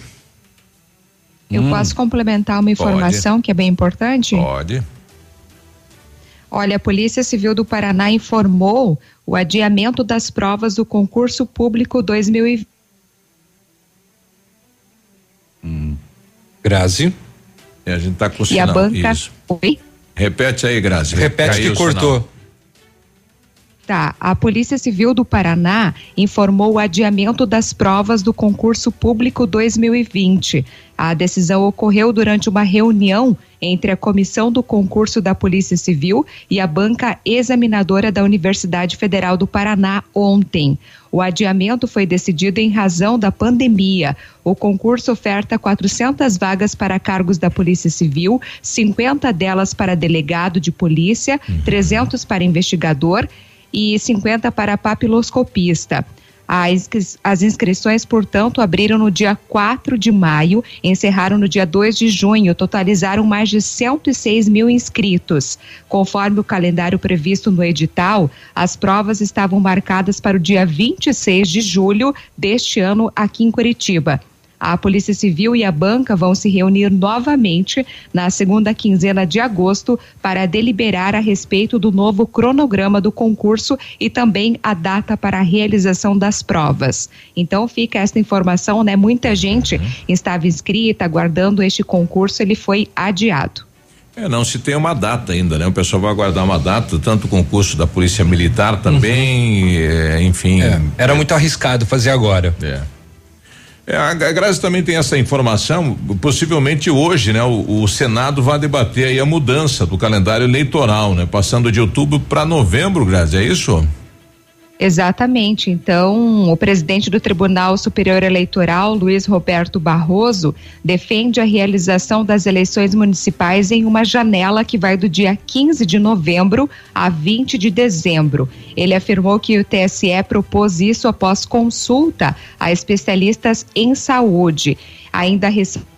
eu Hum. posso complementar uma informação que é bem importante? Pode. Olha, a Polícia Civil do Paraná informou o adiamento das provas do concurso público 2020. Grazi. É, a gente tá com o E a banca. Isso. Oi? Repete aí, Grazi. Repete Caiu que cortou. Tá. A Polícia Civil do Paraná informou o adiamento das provas do concurso público 2020. A decisão ocorreu durante uma reunião entre a comissão do concurso da Polícia Civil e a banca examinadora da Universidade Federal do Paraná ontem. O adiamento foi decidido em razão da pandemia. O concurso oferta 400 vagas para cargos da Polícia Civil, 50 delas para delegado de polícia, 300 para investigador e 50 para papiloscopista. As inscrições, portanto, abriram no dia 4 de maio, encerraram no dia 2 de junho, totalizaram mais de 106 mil inscritos. Conforme o calendário previsto no edital, as provas estavam marcadas para o dia 26 de julho deste ano aqui em Curitiba. A Polícia Civil e a banca vão se reunir novamente na segunda quinzena de agosto para deliberar a respeito do novo cronograma do concurso e também a data para a realização das provas. Então fica esta informação, né? Muita gente estava inscrita, aguardando este concurso, ele foi adiado. É, não se tem uma data ainda, né? O pessoal vai aguardar uma data, tanto o concurso da Polícia Militar também, é, enfim. É, era muito arriscado fazer agora. É. É, a Grazi também tem essa informação, possivelmente hoje, né? O, o, Senado vai debater aí a mudança do calendário eleitoral, né? Passando de outubro para novembro, Grazi, é isso? Exatamente. Então, o presidente do Tribunal Superior Eleitoral, Luiz Roberto Barroso, defende a realização das eleições municipais em uma janela que vai do dia 15 de novembro a 20 de dezembro. Ele afirmou que o TSE propôs isso após consulta a especialistas em saúde. Ainda recebeu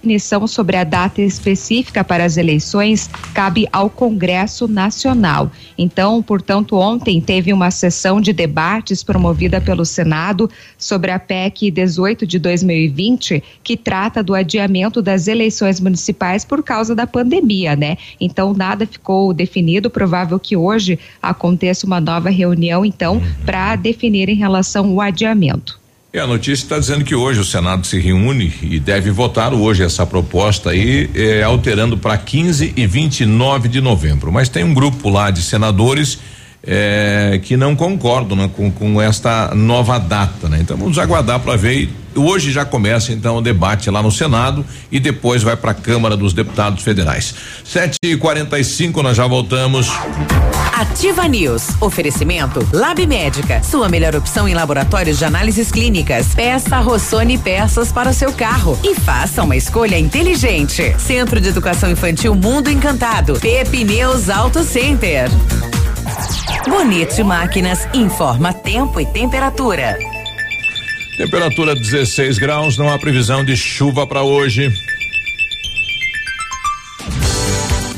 definição sobre a data específica para as eleições cabe ao Congresso Nacional. Então, portanto, ontem teve uma sessão de debates promovida pelo Senado sobre a PEC 18 de 2020, que trata do adiamento das eleições municipais por causa da pandemia, né? Então, nada ficou definido, provável que hoje aconteça uma nova reunião, então, para definir em relação ao adiamento. E a notícia está dizendo que hoje o Senado se reúne e deve votar hoje essa proposta aí, eh, alterando para 15 e 29 de novembro. Mas tem um grupo lá de senadores eh, que não concordam né, com, com esta nova data, né? Então vamos aguardar para ver. Hoje já começa então o debate lá no Senado e depois vai para a Câmara dos Deputados Federais. 7 e 45 nós já voltamos. Ativa News. Oferecimento Lab Médica. Sua melhor opção em laboratórios de análises clínicas. Peça Rossoni peças para o seu carro e faça uma escolha inteligente. Centro de Educação Infantil Mundo Encantado. Pepineus Auto Center. Bonito Máquinas informa tempo e temperatura. Temperatura 16 graus, não há previsão de chuva para hoje.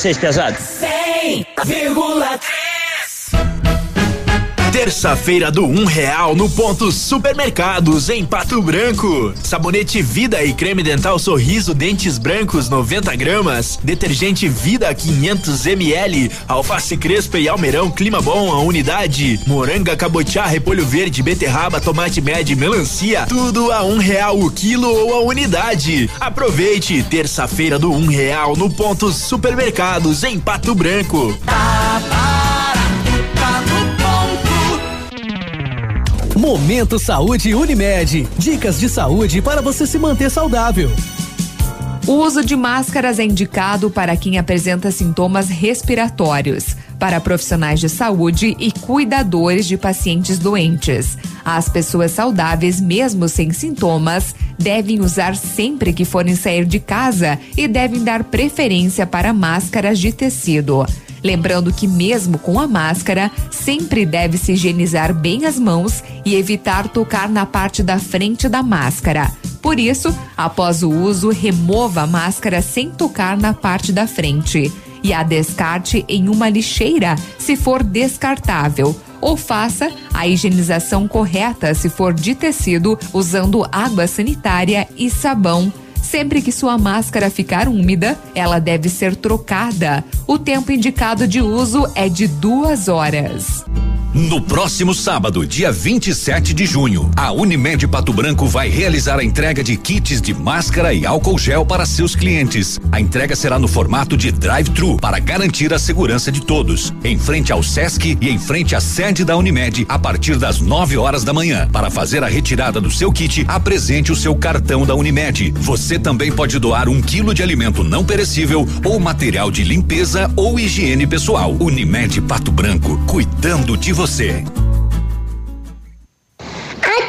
vocês, pesados. 100,3 Terça-feira do um real no ponto supermercados em Pato Branco. Sabonete Vida e creme dental Sorriso Dentes Brancos 90 gramas. Detergente Vida 500 ml. Alface Crespa e Almeirão Clima Bom a unidade. Moranga Cabotiá Repolho Verde Beterraba Tomate Médio Melancia. Tudo a um real o quilo ou a unidade. Aproveite terça-feira do um real no ponto supermercados em Pato Branco. Momento Saúde Unimed. Dicas de saúde para você se manter saudável. O uso de máscaras é indicado para quem apresenta sintomas respiratórios, para profissionais de saúde e cuidadores de pacientes doentes. As pessoas saudáveis, mesmo sem sintomas, devem usar sempre que forem sair de casa e devem dar preferência para máscaras de tecido. Lembrando que, mesmo com a máscara, sempre deve se higienizar bem as mãos e evitar tocar na parte da frente da máscara. Por isso, após o uso, remova a máscara sem tocar na parte da frente. E a descarte em uma lixeira, se for descartável. Ou faça a higienização correta, se for de tecido, usando água sanitária e sabão. Sempre que sua máscara ficar úmida, ela deve ser trocada. O tempo indicado de uso é de duas horas. No próximo sábado, dia 27 de junho, a Unimed Pato Branco vai realizar a entrega de kits de máscara e álcool gel para seus clientes. A entrega será no formato de drive-thru para garantir a segurança de todos. Em frente ao Sesc e em frente à sede da Unimed, a partir das 9 horas da manhã. Para fazer a retirada do seu kit, apresente o seu cartão da Unimed. Você também pode doar um quilo de alimento não perecível ou material de limpeza ou higiene pessoal. Unimed Pato Branco, cuidando de você.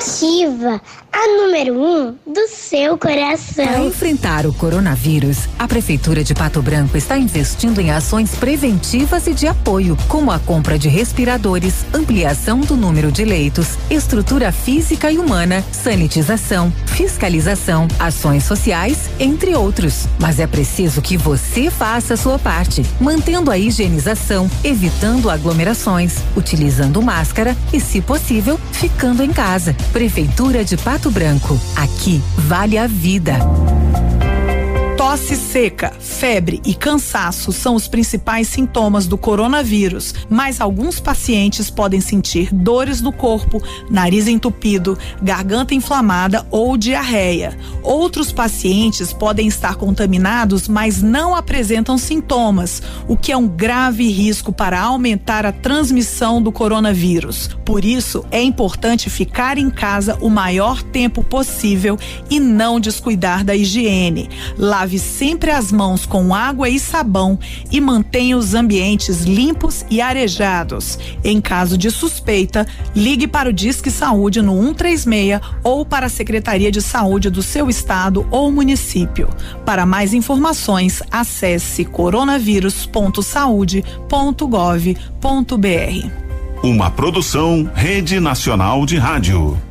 Ativa a número 1 um do seu Para coração. enfrentar o coronavírus, a Prefeitura de Pato Branco está investindo em ações preventivas e de apoio, como a compra de respiradores, ampliação do número de leitos, estrutura física e humana, sanitização, fiscalização, ações sociais, entre outros. Mas é preciso que você faça a sua parte, mantendo a higienização, evitando aglomerações, utilizando máscara e, se possível, ficando em casa. Prefeitura de Pato Branco. Aqui vale a vida. Tosse seca, febre e cansaço são os principais sintomas do coronavírus, mas alguns pacientes podem sentir dores no corpo, nariz entupido, garganta inflamada ou diarreia. Outros pacientes podem estar contaminados, mas não apresentam sintomas, o que é um grave risco para aumentar a transmissão do coronavírus. Por isso, é importante ficar em casa o maior tempo possível e não descuidar da higiene. Lave sempre as mãos com água e sabão e mantenha os ambientes limpos e arejados. Em caso de suspeita, ligue para o Disque Saúde no 136 ou para a Secretaria de Saúde do seu estado ou município. Para mais informações, acesse coronavírus.saude.gov.br. Uma produção Rede Nacional de Rádio.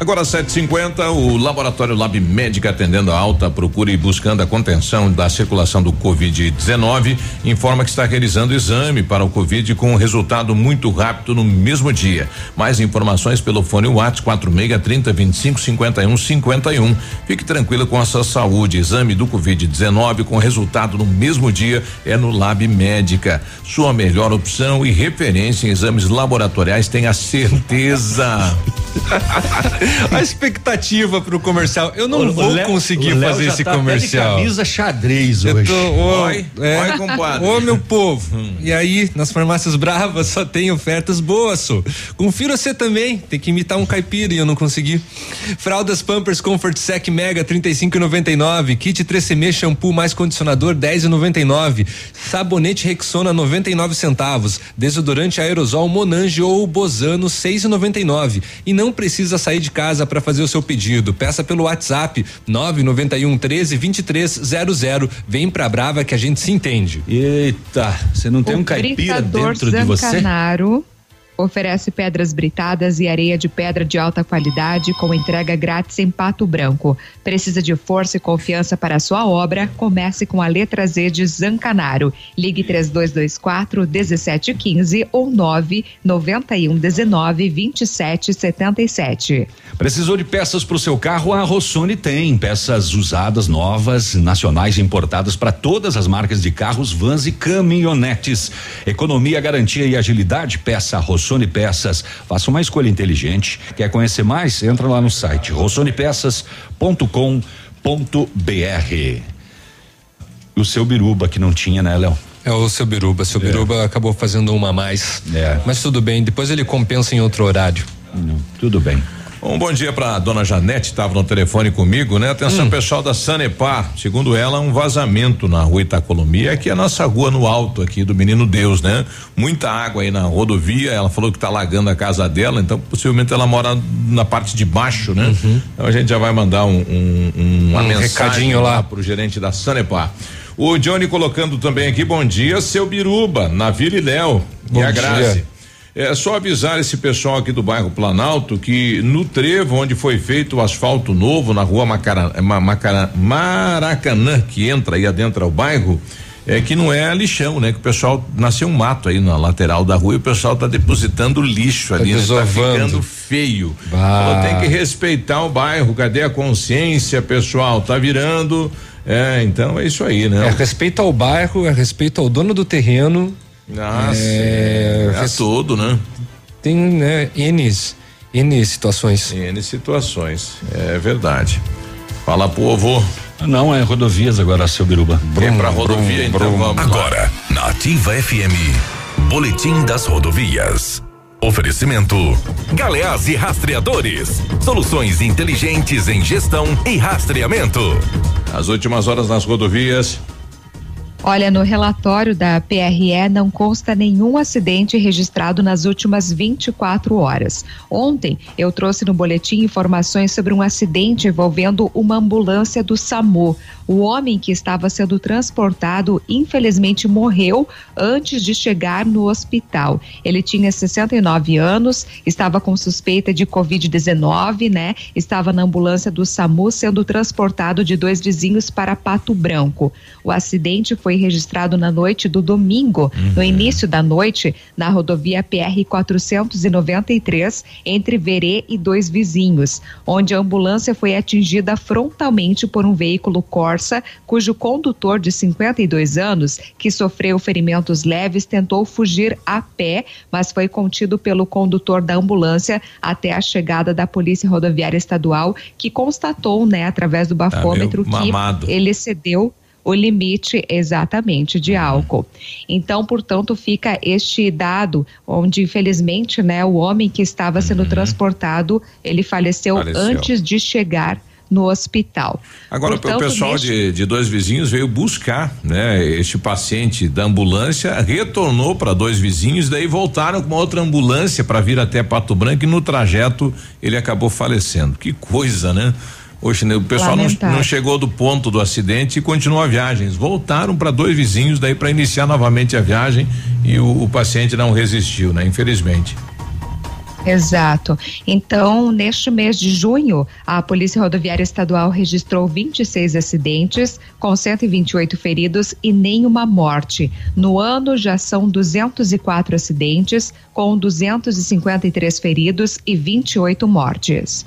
Agora 750, o Laboratório Lab Médica atendendo a alta procura e buscando a contenção da circulação do Covid-19 informa que está realizando exame para o Covid com resultado muito rápido no mesmo dia. Mais informações pelo fone WhatsApp 46 30 25 51 51. Fique tranquilo com a sua saúde. Exame do Covid-19 com resultado no mesmo dia é no Lab Médica. Sua melhor opção e referência em exames laboratoriais, tenha certeza. A expectativa pro comercial. Eu não O- vou Léo- conseguir fazer já esse tá até de comercial. camisa xadrez Eu hoje. tô, ô, Oi, é, oi, compadre. Ô, meu povo. E aí, nas farmácias bravas só tem ofertas boas, só. Confira você também. Tem que imitar um caipira e eu não consegui. Fraldas Pampers Comfort Sec Mega 35,99. Kit 3CM shampoo mais condicionador 10,99. Sabonete Rexona 99 centavos. Desodorante aerosol Monange ou Bozano 6,99. E não precisa sair de casa para fazer o seu pedido. Peça pelo WhatsApp 991 13 2300. Vem pra Brava que a gente se entende. Eita, você não tem um caipira dentro de você? Oferece pedras britadas e areia de pedra de alta qualidade com entrega grátis em Pato Branco. Precisa de força e confiança para a sua obra? Comece com a letra Z de Zancanaro. Ligue 3224 1715 ou 991 19 27 77. Precisou de peças para o seu carro? A Rossoni tem peças usadas, novas, nacionais importadas para todas as marcas de carros, vans e caminhonetes. Economia, garantia e agilidade. Peça Rossoni Peças. Faça uma escolha inteligente. Quer conhecer mais? Entra lá no site rossonepeças.com.br. E o seu biruba que não tinha, né, Léo? É o seu Biruba. Seu Biruba acabou fazendo uma a mais. É. Mas tudo bem, depois ele compensa em outro horário. tudo bem. Um bom dia para dona Janete, estava no telefone comigo, né? Atenção pessoal da Sanepar, segundo ela, um vazamento na rua Itacolomia, que é a nossa rua no alto aqui do Menino Deus, né? Muita água aí na rodovia, ela falou que tá alagando a casa dela, então possivelmente ela mora na parte de baixo, né? Então a gente já vai mandar um, um- um- uma Um mensagem recadinho lá. lá pro gerente da Sanepar. O Johnny colocando também aqui, bom dia, seu Biruba, na Vila e Léo e a dia. É só avisar esse pessoal aqui do bairro Planalto que no trevo onde foi feito o asfalto novo na rua Macara, Ma- Macara- Maracanã, que entra e adentra o bairro, é que não é lixão, né? Que o pessoal nasceu um mato aí na lateral da rua e o pessoal tá depositando lixo ali, né? Tá desovando. ficando feio. Falou, tem que respeitar o bairro, cadê a consciência, pessoal? Tá virando. É, então é isso aí, né? É respeito ao bairro, é respeito ao dono do terreno. Nossa, é, é todo, né? Tem, né, N, N situações. N situações, é verdade. Fala, povo. Não, é rodovias agora, seu biruba. É pra rodovia, então vamos lá. Agora, na Ativa FM, Boletim das Rodovias. Oferecimento: Galeás e Rastreadores. Soluções inteligentes em gestão e rastreamento. As últimas horas nas rodovias. Olha, no relatório da PRE não consta nenhum acidente registrado nas últimas 24 horas. Ontem eu trouxe no boletim informações sobre um acidente envolvendo uma ambulância do SAMU. O homem que estava sendo transportado, infelizmente, morreu antes de chegar no hospital. Ele tinha 69 anos, estava com suspeita de Covid-19, né? Estava na ambulância do SAMU sendo transportado de dois vizinhos para Pato Branco. O acidente foi registrado na noite do domingo, uhum. no início da noite, na rodovia PR 493, entre Verê e dois vizinhos, onde a ambulância foi atingida frontalmente por um veículo Corsa Corsa, cujo condutor de 52 anos, que sofreu ferimentos leves, tentou fugir a pé, mas foi contido pelo condutor da ambulância até a chegada da Polícia Rodoviária Estadual, que constatou, né, através do tá bafômetro, tá que ele cedeu o limite exatamente de álcool. Então, portanto, fica este dado onde, infelizmente, né, o homem que estava sendo uhum. transportado, ele faleceu, faleceu, antes de chegar no hospital. Agora, Portanto, o pessoal neste... de, de dois vizinhos veio buscar, né? Este paciente da ambulância retornou para dois vizinhos, daí voltaram com uma outra ambulância para vir até Pato Branco e no trajeto ele acabou falecendo. Que coisa, né? Hoje né, o pessoal não, não, chegou do ponto do acidente e continuou a viagem. Voltaram para dois vizinhos daí para iniciar novamente a viagem e o, o paciente não resistiu, né? Infelizmente. Exato. Então, neste mês de junho, a Polícia Rodoviária Estadual registrou 26 acidentes, com 128 feridos e nenhuma morte. No ano, já são 204 acidentes, com 253 feridos e 28 mortes.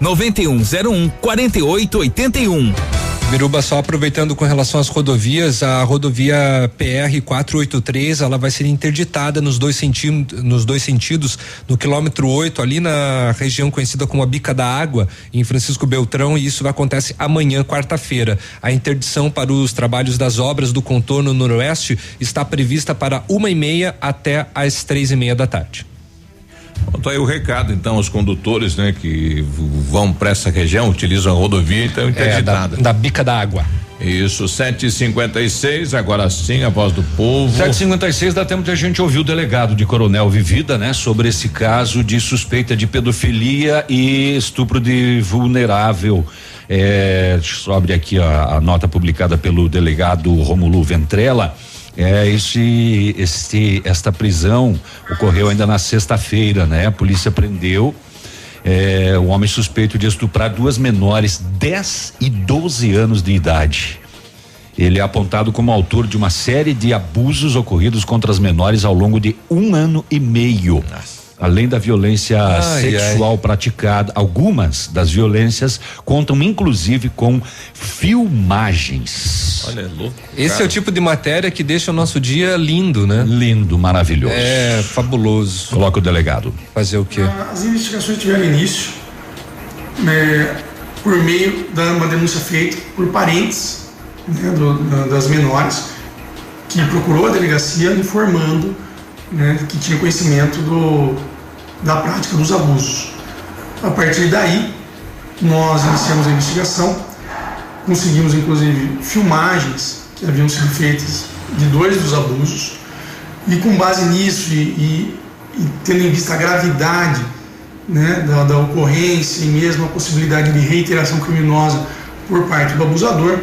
9101 4881. Biruba, só aproveitando com relação às rodovias, a rodovia PR 483, ela vai ser interditada nos dois sentidos, nos dois sentidos, no quilômetro 8, ali na região conhecida como a Bica da Água, em Francisco Beltrão, e isso acontece amanhã, quarta-feira. A interdição para os trabalhos das obras do contorno noroeste está prevista para uma e meia até às três e meia da tarde. Então aí o recado, então, aos condutores, né, que vão para essa região, utilizam a rodovia, então interditada. É, da, da bica da água. Isso, 756, agora sim, a voz do povo. 756 dá tempo de a gente ouvir o delegado de Coronel Vivida, né, sobre esse caso de suspeita de pedofilia e estupro de vulnerável. É, abrir aqui a, a nota publicada pelo delegado Romulo Ventrella. É, esse, esse, esta prisão ocorreu ainda na sexta-feira, né? A polícia prendeu é, um homem suspeito de estuprar duas menores, 10 e 12 anos de idade. Ele é apontado como autor de uma série de abusos ocorridos contra as menores ao longo de um ano e meio. Nossa. Além da violência ai, sexual ai. praticada, algumas das violências contam inclusive com filmagens. Olha, é louco. Esse cara. é o tipo de matéria que deixa o nosso dia lindo, né? Lindo, maravilhoso. É, fabuloso. Coloca o delegado. Fazer o quê? As investigações tiveram início né, por meio de uma denúncia feita por parentes né, do, das menores que procurou a delegacia informando né, que tinha conhecimento do, da prática dos abusos. A partir daí, nós iniciamos a investigação, conseguimos inclusive filmagens que haviam sido feitas de dois dos abusos, e com base nisso e, e, e tendo em vista a gravidade né, da, da ocorrência e mesmo a possibilidade de reiteração criminosa por parte do abusador,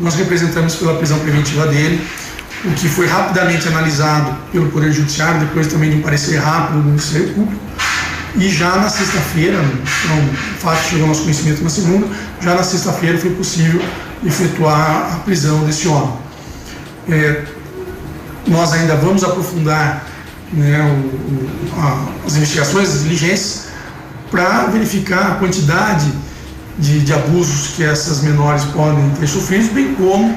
nós representamos pela prisão preventiva dele o que foi rapidamente analisado pelo Poder Judiciário, depois também de um parecer rápido do Ministério Público. E já na sexta-feira, então, o fato chegou ao nosso conhecimento na segunda, já na sexta-feira foi possível efetuar a prisão desse homem. É, nós ainda vamos aprofundar né, o, o, a, as investigações, as diligências, para verificar a quantidade de, de abusos que essas menores podem ter sofrido, bem como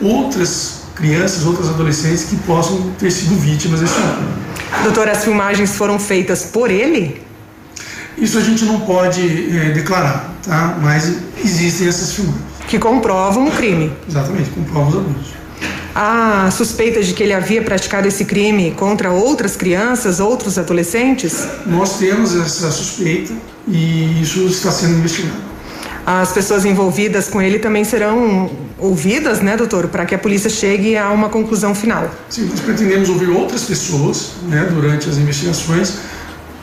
outras crianças, outras adolescentes que possam ter sido vítimas desse homem. Doutor, as filmagens foram feitas por ele? Isso a gente não pode é, declarar, tá? Mas existem essas filmagens. Que comprovam o crime. Exatamente, comprovam os abusos. Há suspeita de que ele havia praticado esse crime contra outras crianças, outros adolescentes? Nós temos essa suspeita e isso está sendo investigado. As pessoas envolvidas com ele também serão ouvidas, né, doutor, para que a polícia chegue a uma conclusão final. Sim, nós pretendemos ouvir outras pessoas, né, durante as investigações,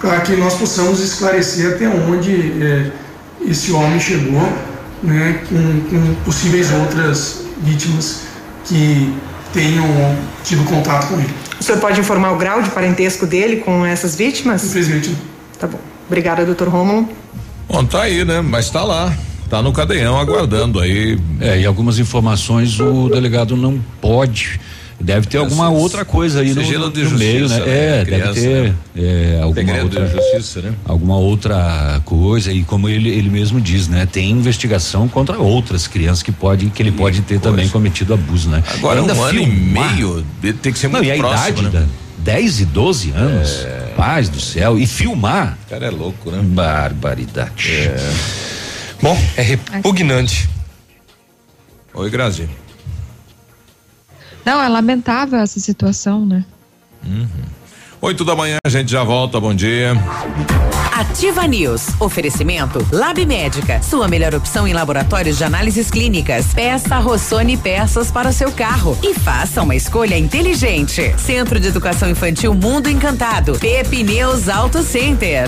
para que nós possamos esclarecer até onde é, esse homem chegou, né, com, com possíveis outras vítimas que tenham tido contato com ele. O senhor pode informar o grau de parentesco dele com essas vítimas? Infelizmente não. Tá bom. Obrigada, doutor Romulo. Bom, tá aí, né? Mas tá lá. Tá no cadeião aguardando aí. É, e algumas informações o delegado não pode. Deve ter alguma outra coisa aí no, de no meio, né? justiça, É, né? deve Criança, ter né? é, alguma Segredo outra de justiça, né? alguma outra coisa e como ele ele mesmo diz, né? Tem investigação contra outras crianças que pode que ele pode ter também cometido abuso, né? Agora Ainda um ano e filmar- meio ele tem que ser Não, muito e a próximo, idade né? da 10 e 12 anos. Paz do céu. E filmar. O cara é louco, né? Barbaridade. É. Bom, é repugnante. Oi, Grazi. Não, é lamentável essa situação, né? Oito da manhã, a gente já volta. Bom dia. Ativa News. Oferecimento Lab Médica. Sua melhor opção em laboratórios de análises clínicas. Peça Rossoni peças para o seu carro e faça uma escolha inteligente. Centro de Educação Infantil Mundo Encantado. Pepineus Auto Center.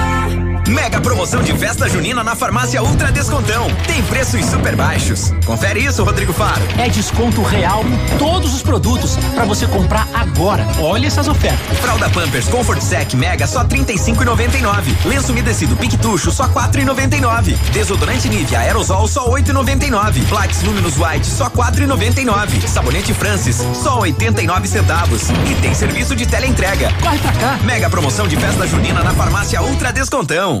Mega promoção de festa junina na farmácia Ultra Descontão. Tem preços super baixos. Confere isso, Rodrigo Faro. É desconto real em todos os produtos para você comprar agora. Olha essas ofertas. Fralda Pampers Comfort Sec Mega só 35,99. Lenço umedecido Piquetucho só 4,99. Desodorante Nivea Aerosol só 8,99. Black Luminous White só 4,99. Sabonete Francis só 89 centavos. E tem serviço de teleentrega. Corre pra cá. Mega promoção de festa junina na farmácia Ultra Descontão.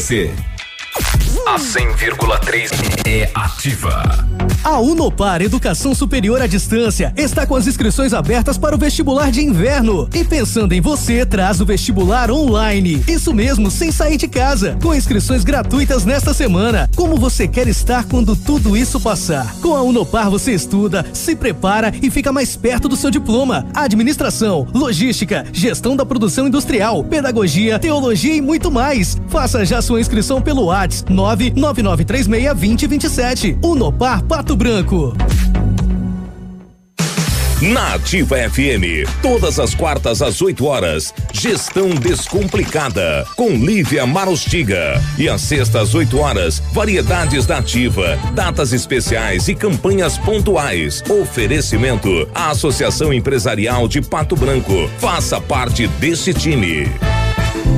você. A 100,3 é ativa. A Unopar Educação Superior à Distância está com as inscrições abertas para o vestibular de inverno. E pensando em você, traz o vestibular online. Isso mesmo, sem sair de casa. Com inscrições gratuitas nesta semana. Como você quer estar quando tudo isso passar? Com a Unopar você estuda, se prepara e fica mais perto do seu diploma. Administração, logística, gestão da produção industrial, pedagogia, teologia e muito mais. Faça já sua inscrição pelo WhatsApp 999362027. Unopar Pato Branco. Na Ativa FM, todas as quartas às 8 horas, Gestão Descomplicada, com Lívia Marostiga. E às sextas às 8 horas, variedades da Ativa, datas especiais e campanhas pontuais. Oferecimento à Associação Empresarial de Pato Branco. Faça parte desse time.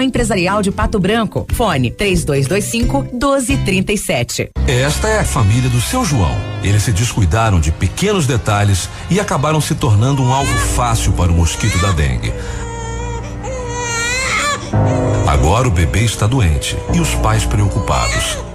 Empresarial de Pato Branco. Fone 3225 1237. Esta é a família do seu João. Eles se descuidaram de pequenos detalhes e acabaram se tornando um alvo fácil para o mosquito da dengue. Agora o bebê está doente e os pais preocupados.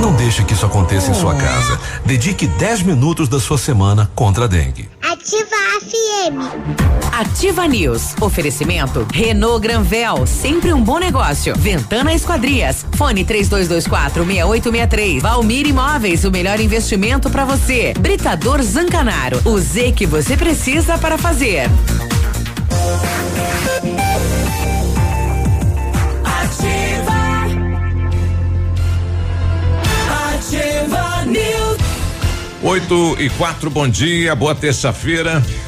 Não deixe que isso aconteça em sua casa. Dedique 10 minutos da sua semana contra a dengue. Ativa a FM. Ativa News. Oferecimento Renault Granvel, sempre um bom negócio. Ventana Esquadrias. Fone 3224 6863. Valmir Imóveis, o melhor investimento para você. Britador Zancanaro. O Z que você precisa para fazer. 8 e 4, bom dia, boa terça-feira.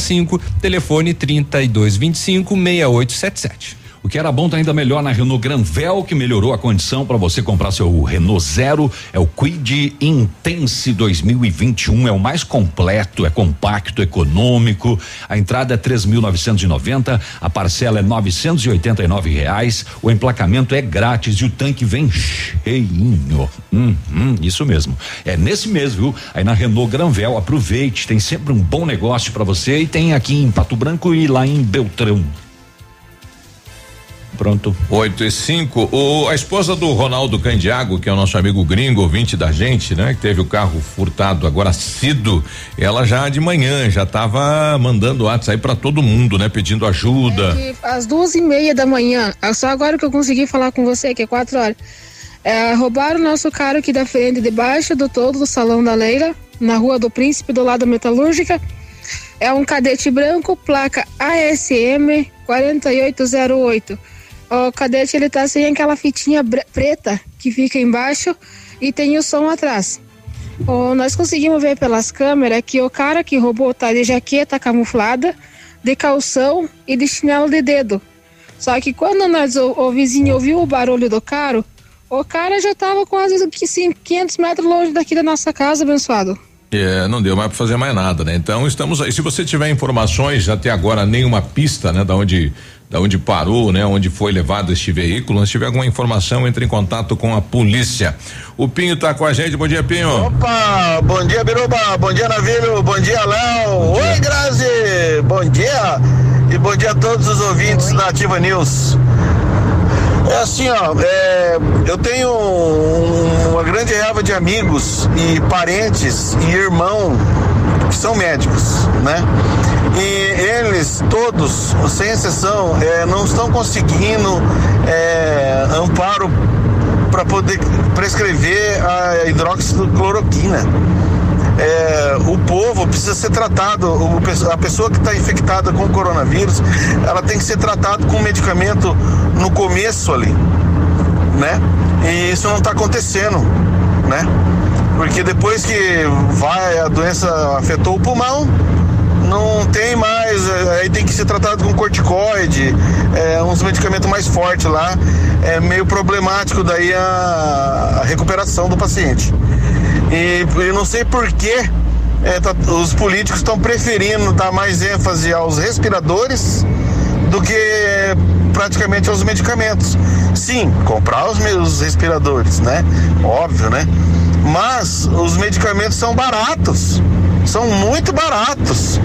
4065, telefone 3225 6877. O que era bom tá ainda melhor na Renault Granvel, que melhorou a condição para você comprar seu Renault Zero. É o Quid Intense 2021. É o mais completo, é compacto, econômico. A entrada é 3.990, a parcela é 989 reais. O emplacamento é grátis e o tanque vem cheinho. Hum, hum, isso mesmo. É nesse mês, viu? Aí na Renault Granvel, aproveite. Tem sempre um bom negócio para você e tem aqui em Pato Branco e lá em Beltrão. Pronto. 8 e 5. O, a esposa do Ronaldo Candiago, que é o nosso amigo gringo, ouvinte da gente, né? Que teve o carro furtado agora cedo, ela já de manhã já estava mandando WhatsApp aí para todo mundo, né? Pedindo ajuda. É às duas e meia da manhã, é só agora que eu consegui falar com você, que é quatro horas. É, roubaram o nosso carro aqui da frente, debaixo do todo do Salão da Leila, na Rua do Príncipe, do lado da Metalúrgica. É um cadete branco, placa ASM 4808. O cadete ele tá sem aquela fitinha preta que fica embaixo e tem o som atrás. Ó, nós conseguimos ver pelas câmeras que o cara que roubou tá de jaqueta camuflada, de calção e de chinelo de dedo. Só que quando nós, o, o vizinho ouviu o barulho do carro, o cara já tava quase que sim, 500 metros longe daqui da nossa casa, abençoado. É, não deu mais para fazer mais nada, né? Então estamos aí. Se você tiver informações, até agora nenhuma pista, né? Da onde, da onde parou, né? Onde foi levado este veículo, se tiver alguma informação, entre em contato com a polícia. O Pinho tá com a gente, bom dia, Pinho. Opa, bom dia, Biruba, bom dia, Navilho, bom dia, Léo. Oi, Grazi, bom dia. E bom dia a todos os ouvintes da Ativa News. É assim, ó, é, eu tenho um- uma grande erva de amigos e parentes e irmão que são médicos, né? E eles todos, sem exceção, é, não estão conseguindo é, amparo para poder prescrever a hidroxicloroquina. É, o povo precisa ser tratado, o a pessoa que está infectada com coronavírus, ela tem que ser tratada com medicamento no começo ali, né? E isso não está acontecendo, né? Porque depois que vai, a doença afetou o pulmão, não tem mais, é, aí tem que ser tratado com corticoide, é, uns medicamentos mais fortes lá, é meio problemático daí a, a recuperação do paciente. E eu não sei por que é, tá- os políticos estão preferindo dar mais ênfase aos respiradores do que praticamente aos medicamentos. Sim, comprar os meus respiradores, né? Óbvio, né? Mas os medicamentos são baratos, são muito baratos.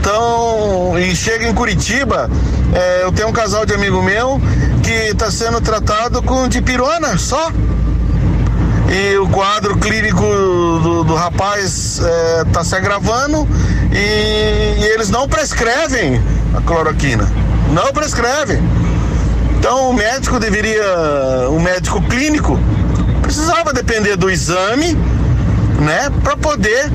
Então, e chega em Curitiba, é, eu tenho um casal de amigo meu que está sendo tratado com dipirona só. E o quadro clínico do, do rapaz está se agravando e, e eles não prescrevem a cloroquina. Não prescrevem. Então o médico deveria, o médico clínico, precisava depender do exame, né, para poder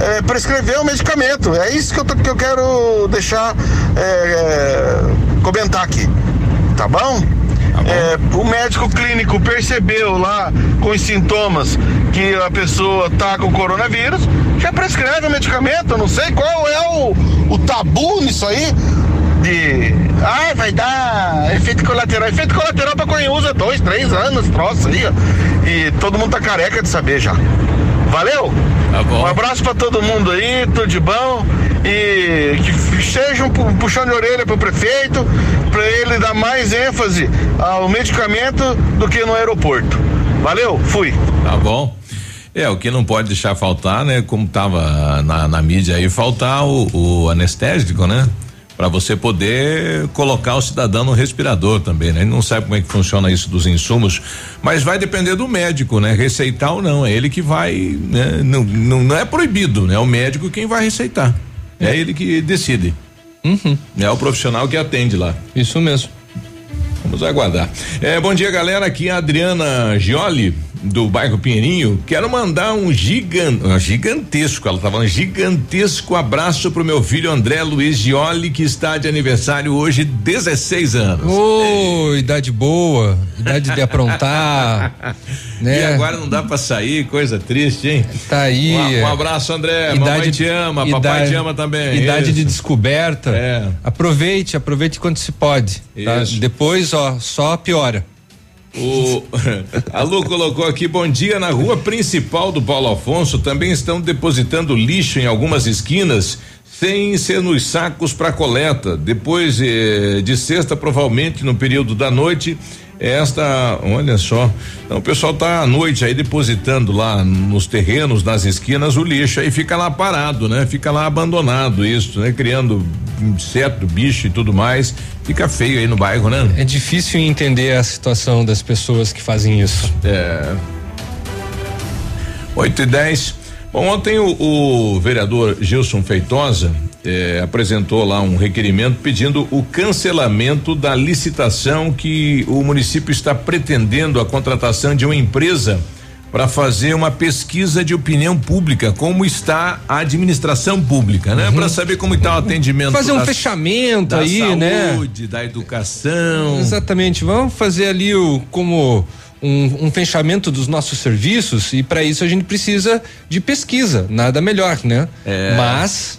é, prescrever o medicamento. É isso que eu, tô- que eu quero deixar é, é, comentar aqui, tá bom? É, o médico clínico percebeu lá com os sintomas que a pessoa tá com coronavírus, já prescreve o medicamento. Eu não sei qual é o, o tabu nisso aí de ah, vai dar efeito colateral. Efeito colateral pra quem usa dois, três anos, troço aí, ó. E todo mundo tá careca de saber já. Valeu? Um abraço pra todo mundo aí, tudo de bom. E que seja um pu- puxão de orelha pro prefeito, pra ele dar mais ênfase ao medicamento do que no aeroporto. Valeu, fui. Tá bom. É, o que não pode deixar faltar, né? Como tava na, na mídia aí, faltar o, o anestésico, né? Pra você poder colocar o cidadão no respirador também, né? Ele não sabe como é que funciona isso dos insumos, mas vai depender do médico, né? Receitar ou não, é ele que vai, né? Não, não, não é proibido, né? É o médico quem vai receitar. É ele que decide. É o profissional que atende lá. Isso mesmo. Vamos aguardar. É, bom dia, galera. Aqui é a Adriana Gioli, do bairro Pinheirinho. Quero mandar um gigan, um gigantesco, ela tá falando gigantesco abraço pro meu filho André Luiz Gioli, que está de aniversário hoje, 16 anos. Ô, idade boa, idade de aprontar. né? E agora não dá pra sair, coisa triste, hein? Tá aí. Um, um é. abraço, André. Mamãe te ama, papai idade- te ama também. Idade de Isso. descoberta. É. Aproveite, aproveite quando se pode. tá? Depois, ó, só piora. O a Lu colocou aqui, bom dia, na rua principal do Paulo Afonso também estão depositando lixo em algumas esquinas sem ser nos sacos para coleta. Depois eh, de sexta, provavelmente no período da noite, esta, olha só, então o pessoal tá à noite aí depositando lá nos terrenos, nas esquinas o lixo aí fica lá parado, né? Fica lá abandonado isso, né? Criando inseto, bicho e tudo mais. Fica feio aí no bairro, né? É difícil entender a situação das pessoas que fazem isso. É. 8 e 10. Bom, ontem o, o vereador Gilson Feitosa eh, apresentou lá um requerimento pedindo o cancelamento da licitação que o município está pretendendo a contratação de uma empresa para fazer uma pesquisa de opinião pública, como está a administração pública, né? Para saber como está o atendimento. Fazer um das- fechamento da aí, né? saúde, da educação. Exatamente. Vamos fazer ali o como um, um fechamento dos nossos serviços e para isso a gente precisa de pesquisa. Nada melhor, né? É. Mas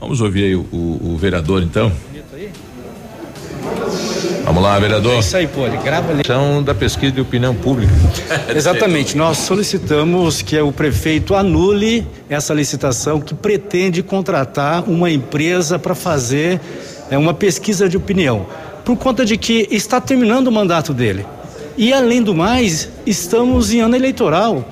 Vamos ouvir aí o, o- o vereador, então. Vamos lá, vereador. Isso aí, pô, grava ali. São da pesquisa de opinião pública. Exatamente, nós solicitamos que o prefeito anule essa licitação que pretende contratar uma empresa para fazer é, uma pesquisa de opinião, por conta de que está terminando o mandato dele. E além do mais, estamos em ano eleitoral.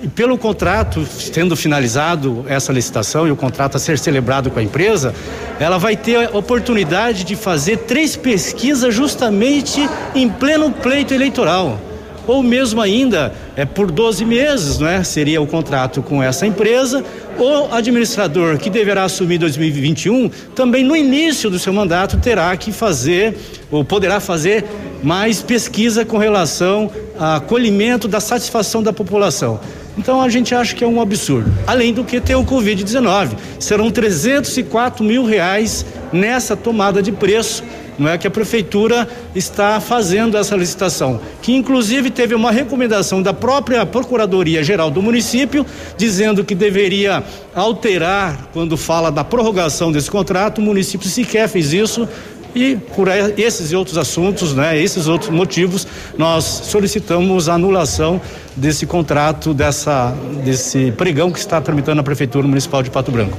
E pelo contrato, tendo finalizado essa licitação e o contrato a ser celebrado com a empresa, ela vai ter a oportunidade de fazer três pesquisas justamente em pleno pleito eleitoral ou mesmo ainda é por 12 meses, né? Seria o contrato com essa empresa. O administrador que deverá assumir 2021 também no início do seu mandato terá que fazer ou poderá fazer mais pesquisa com relação a acolhimento da satisfação da população. Então a gente acha que é um absurdo. Além do que tem o Covid-19. Serão 304 mil reais nessa tomada de preço não é que a prefeitura está fazendo essa licitação, que inclusive teve uma recomendação da própria Procuradoria Geral do município, dizendo que deveria alterar quando fala da prorrogação desse contrato, o município sequer fez isso. E por esses e outros assuntos, né, esses outros motivos, nós solicitamos a anulação desse contrato, dessa, desse pregão que está tramitando na Prefeitura Municipal de Pato Branco.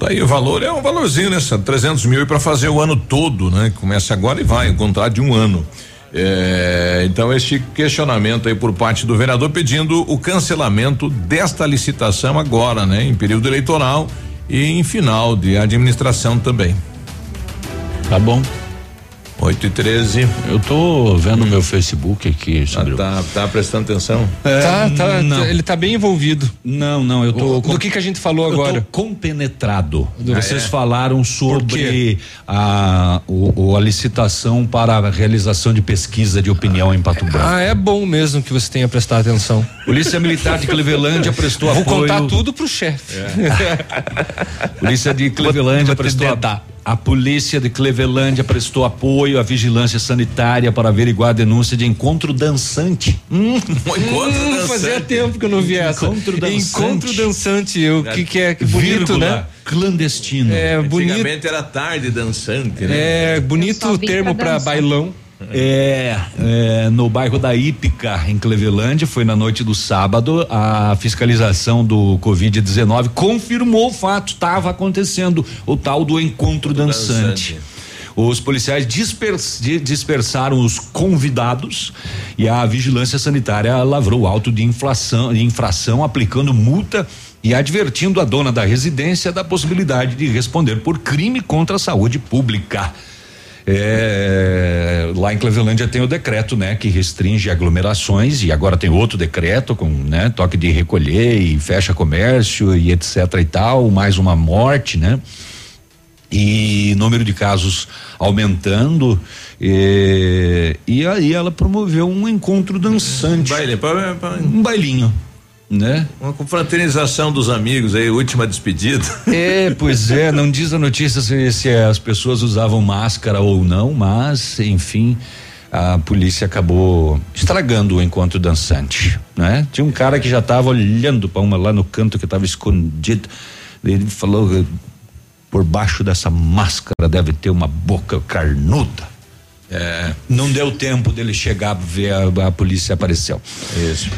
Tá aí o valor, é um valorzinho, né? São 300 mil para fazer o ano todo, né? Começa agora e vai, um contrato de um ano. É, então, este questionamento aí por parte do vereador pedindo o cancelamento desta licitação agora, né? Em período eleitoral e em final de administração também. Tá bom. 8 e 13. Eu tô vendo hum. meu Facebook aqui, Sandro. Ah, tá, tá prestando atenção? É, tá, tá, não. ele tá bem envolvido. Não, não, eu tô. O, do que que a gente falou eu agora? Tô compenetrado. Ah, Vocês é? falaram sobre a, o, a licitação para a realização de pesquisa de opinião em Pato Branco. Ah, é bom mesmo que você tenha prestado atenção. Polícia Militar de Clevelândia prestou Vou apoio. Vou contar tudo pro chefe. É. Polícia de Clevelândia prestou apoio a polícia de Clevelândia prestou apoio à vigilância sanitária para averiguar a denúncia de encontro dançante. Hum, encontro hum, dançante. Fazia tempo que eu não vi essa. Encontro dançante. Encontro dançante. O que, que é que bonito, Vírgula, né? Clandestino. É bonito. Antigamente era tarde dançante, né? É bonito o termo para bailão. É, é, no bairro da Ípica, em Clevelândia, foi na noite do sábado, a fiscalização do Covid-19 confirmou o fato, estava acontecendo o tal do encontro dançante. dançante. Os policiais dispers, dispersaram os convidados e a vigilância sanitária lavrou auto de inflação, de infração, aplicando multa e advertindo a dona da residência da possibilidade de responder por crime contra a saúde pública. É, lá em Clevelândia tem o decreto, né, que restringe aglomerações e agora tem outro decreto com, né, toque de recolher e fecha comércio e etc e tal, mais uma morte, né? E número de casos aumentando e, e aí ela promoveu um encontro dançante. Baile, um bailinho né? Uma confraternização dos amigos aí, última despedida. É, pois é, não diz a notícia se, se as pessoas usavam máscara ou não, mas, enfim, a polícia acabou estragando o encontro dançante, né? Tinha um cara que já estava olhando para uma lá no canto que estava escondido. Ele falou por baixo dessa máscara deve ter uma boca carnuda. É, não deu tempo dele chegar ver a, a polícia apareceu. Isso.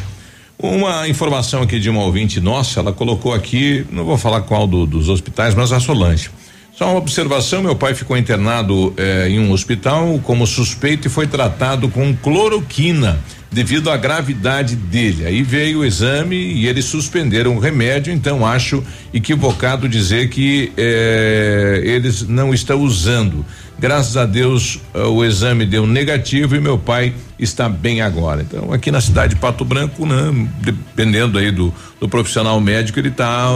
Uma informação aqui de uma ouvinte nossa, ela colocou aqui, não vou falar qual do, dos hospitais, mas a Solange. Só uma observação: meu pai ficou internado eh, em um hospital como suspeito e foi tratado com cloroquina devido à gravidade dele. Aí veio o exame e eles suspenderam o remédio, então acho equivocado dizer que eh, eles não estão usando. Graças a Deus eh, o exame deu negativo e meu pai está bem agora. Então aqui na cidade de Pato Branco, né, dependendo aí do, do profissional médico, ele está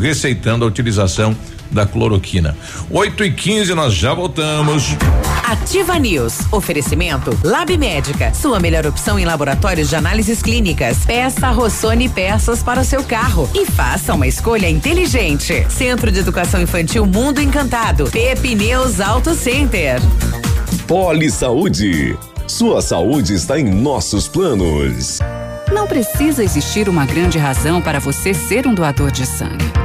receitando a utilização da cloroquina. 8 e 15 nós já voltamos. Ativa News. Oferecimento Lab Médica. Sua melhor opção em laboratórios de análises clínicas. Peça Rossoni peças para o seu carro e faça uma escolha inteligente. Centro de Educação Infantil Mundo Encantado. Pepineus Auto Center. Poli Saúde. Sua saúde está em nossos planos. Não precisa existir uma grande razão para você ser um doador de sangue.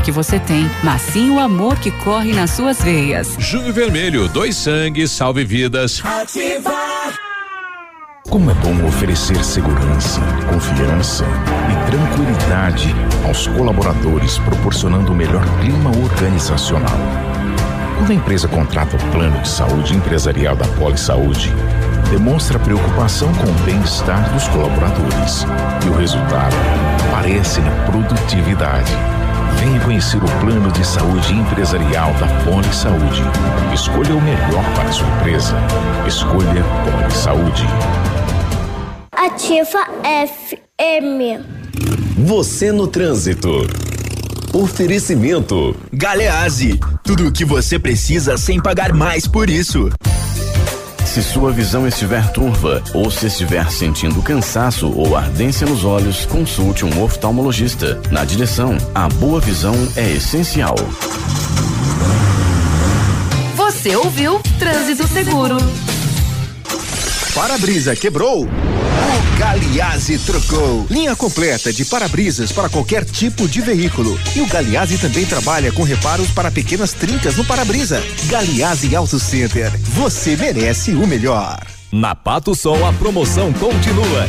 que você tem, mas sim o amor que corre nas suas veias. Junho Vermelho, dois sangues, salve vidas. Ativa. Como é bom oferecer segurança, confiança e tranquilidade aos colaboradores, proporcionando o melhor clima organizacional. Quando a empresa contrata o plano de saúde empresarial da Poli Saúde, demonstra preocupação com o bem-estar dos colaboradores. E o resultado aparece na produtividade. Venha conhecer o plano de saúde empresarial da Poli Saúde. Escolha o melhor para a sua empresa. Escolha Poli Saúde. Ativa FM. Você no trânsito. Oferecimento. Galease. Tudo o que você precisa sem pagar mais por isso. Se sua visão estiver turva ou se estiver sentindo cansaço ou ardência nos olhos, consulte um oftalmologista. Na direção, a boa visão é essencial. Você ouviu Trânsito Seguro. para-brisa quebrou? O Galiase trocou. Linha completa de para-brisas para qualquer tipo de veículo. E o Galiase também trabalha com reparos para pequenas trincas no para-brisa. Galiase Auto Center. Você merece o melhor. Na Pato Sol a promoção continua.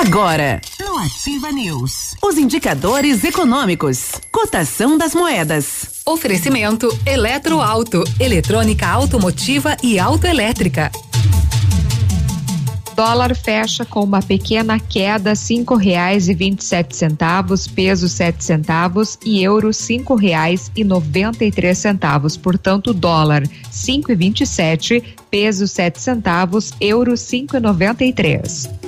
Agora, no Ativa News, os indicadores econômicos, cotação das moedas. Oferecimento Eletroauto, eletrônica automotiva e autoelétrica. Dólar fecha com uma pequena queda, cinco reais e vinte e sete centavos, peso sete centavos e euro cinco reais e noventa e três centavos. Portanto, dólar cinco e vinte e sete, peso sete centavos, euro cinco e noventa e três.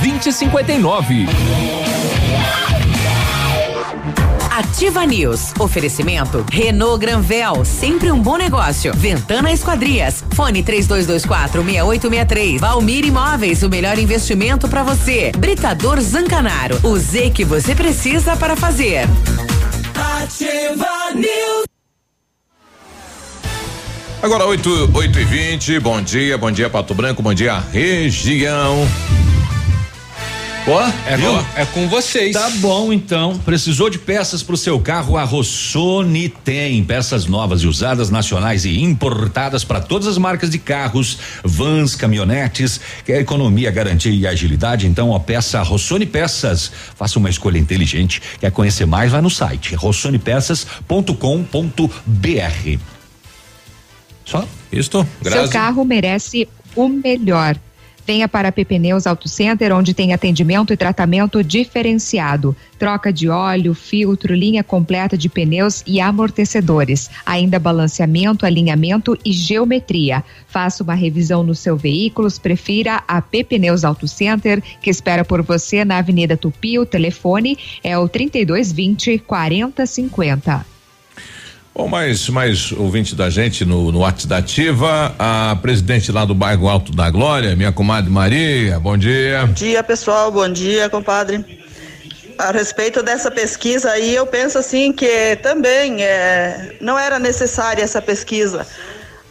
2059. Ativa News. Oferecimento Renault Granvel, sempre um bom negócio. Ventana Esquadrias. Fone 3224 6863. Valmir Imóveis, o melhor investimento para você. Britador Zancanaro. O Z que você precisa para fazer. Ativa News. Agora 8, 8 e 20 bom dia, bom dia Pato Branco, bom dia região. Ó, é, com, é com vocês. Tá bom, então. Precisou de peças para o seu carro? A Rossoni tem peças novas e usadas, nacionais e importadas para todas as marcas de carros, vans, caminhonetes. Quer economia, garantia e agilidade? Então, ó, peça Rossoni Peças. Faça uma escolha inteligente. Quer conhecer mais? Vai no site rossonipeças.com.br. Só? Isto? Seu carro merece o melhor. Venha para a PP Neus Auto Center, onde tem atendimento e tratamento diferenciado. Troca de óleo, filtro, linha completa de pneus e amortecedores. Ainda balanceamento, alinhamento e geometria. Faça uma revisão nos seus veículos, prefira a PP Neus Auto Center, que espera por você na Avenida Tupi. O telefone é o 3220 4050. Bom, mais, mais ouvinte da gente no, no WhatsApp da Ativa, a presidente lá do bairro Alto da Glória, minha comadre Maria, bom dia. Bom dia, pessoal, bom dia, compadre. A respeito dessa pesquisa aí, eu penso assim que também é, não era necessária essa pesquisa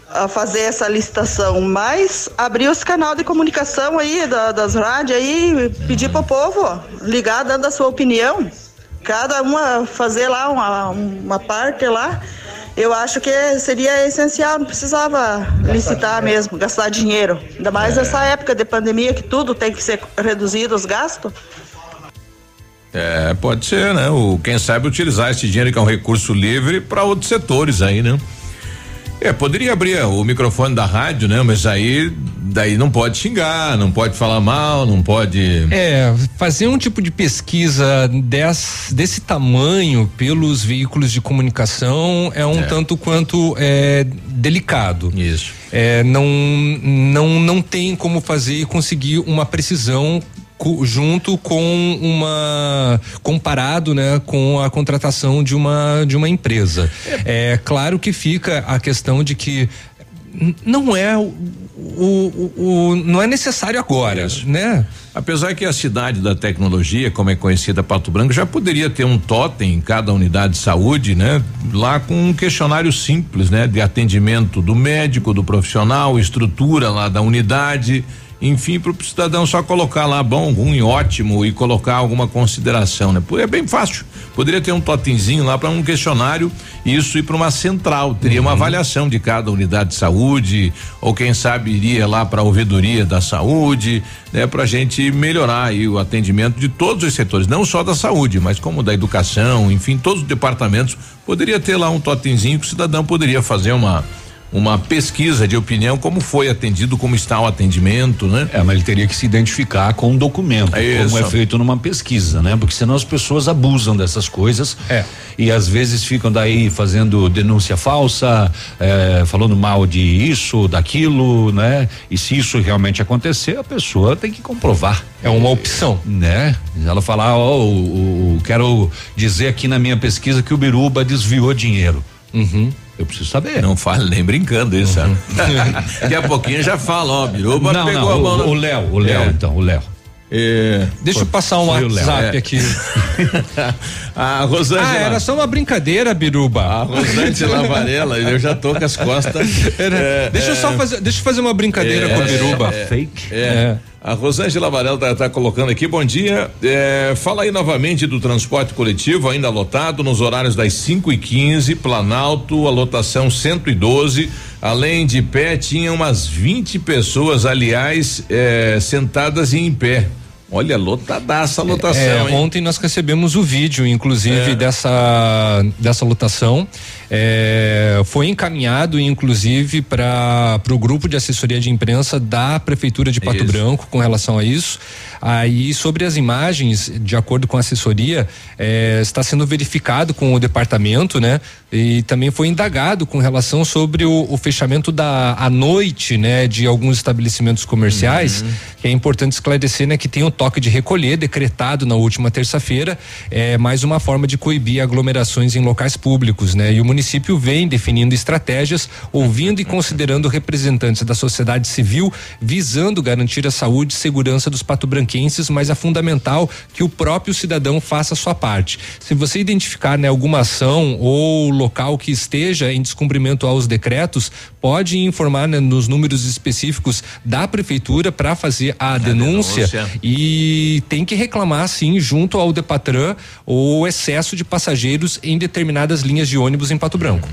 a fazer essa licitação, mas abrir os canal de comunicação aí da, das rádios aí, pedir pro povo ligar dando a sua opinião cada uma fazer lá uma, uma parte lá, eu acho que seria essencial, não precisava licitar mesmo, gastar dinheiro. Ainda mais é. nessa época de pandemia que tudo tem que ser reduzido os gastos. É, pode ser, né? O, quem sabe utilizar esse dinheiro que é um recurso livre para outros setores aí, né? É, poderia abrir o microfone da rádio, né? Mas aí daí não pode xingar, não pode falar mal, não pode. É, fazer um tipo de pesquisa desse, desse tamanho pelos veículos de comunicação é um é. tanto quanto é, delicado. Isso. É, não, não, não tem como fazer e conseguir uma precisão junto com uma comparado, né, com a contratação de uma de uma empresa. É, claro que fica a questão de que não é o, o, o, não é necessário agora, né? Apesar que a cidade da tecnologia, como é conhecida Pato Branco, já poderia ter um totem em cada unidade de saúde, né? Lá com um questionário simples, né? De atendimento do médico, do profissional, estrutura lá da unidade, enfim, para o cidadão só colocar lá bom, ruim, ótimo e colocar alguma consideração, né? É bem fácil. Poderia ter um totemzinho lá para um questionário e isso ir para uma central. Teria uhum. uma avaliação de cada unidade de saúde, ou quem sabe iria lá para a ouvidoria da saúde, né? Para a gente melhorar aí o atendimento de todos os setores, não só da saúde, mas como da educação, enfim, todos os departamentos. Poderia ter lá um totemzinho que o cidadão poderia fazer uma uma pesquisa de opinião, como foi atendido, como está o atendimento, né? É, mas ele teria que se identificar com um documento, é como é feito numa pesquisa, né? Porque senão as pessoas abusam dessas coisas. É. E às vezes ficam daí fazendo denúncia falsa, é, falando mal de isso, daquilo, né? E se isso realmente acontecer, a pessoa tem que comprovar. É uma opção. Né? Ela falar, ó, oh, quero dizer aqui na minha pesquisa que o Biruba desviou dinheiro. Uhum. Eu preciso saber. Não fale nem brincando isso. Uhum. Daqui a pouquinho já fala, ó, Biruba não, pegou não, a mão. O Léo, o Léo, é. então, o Léo. É, Deixa foi, eu passar um WhatsApp é. aqui. a Rosângela. Ah, era só uma brincadeira, Biruba. A Rosângela Varela, eu já tô com as costas. É, deixa eu só fazer, deixa eu fazer uma brincadeira com o Biruba. É, Fake. É. A Rosângela Varela tá, tá, colocando aqui, bom dia. É, fala aí novamente do transporte coletivo, ainda lotado, nos horários das 5 e 15 Planalto, a lotação 112. Além de pé, tinha umas 20 pessoas, aliás, é, sentadas e em pé. Olha, lotadaça a lotação. É, ontem nós recebemos o vídeo, inclusive, é. dessa, dessa lotação. É, foi encaminhado, inclusive, para o grupo de assessoria de imprensa da Prefeitura de Pato isso. Branco com relação a isso. Aí, sobre as imagens, de acordo com a assessoria, é, está sendo verificado com o departamento, né? E também foi indagado com relação sobre o, o fechamento da à noite, né? De alguns estabelecimentos comerciais, uhum. que é importante esclarecer, né? Que tem o toque de recolher decretado na última terça-feira, é mais uma forma de coibir aglomerações em locais públicos, né? E o município vem definindo estratégias, ouvindo e considerando representantes da sociedade civil, visando garantir a saúde e segurança dos patobranquenses mas é fundamental que o próprio cidadão faça a sua parte. Se você identificar né, alguma ação ou local que esteja em descumprimento aos decretos, pode informar né, nos números específicos da prefeitura para fazer a, a denúncia, denúncia, e tem que reclamar sim junto ao Depatran o excesso de passageiros em determinadas linhas de ônibus em Pato Branco.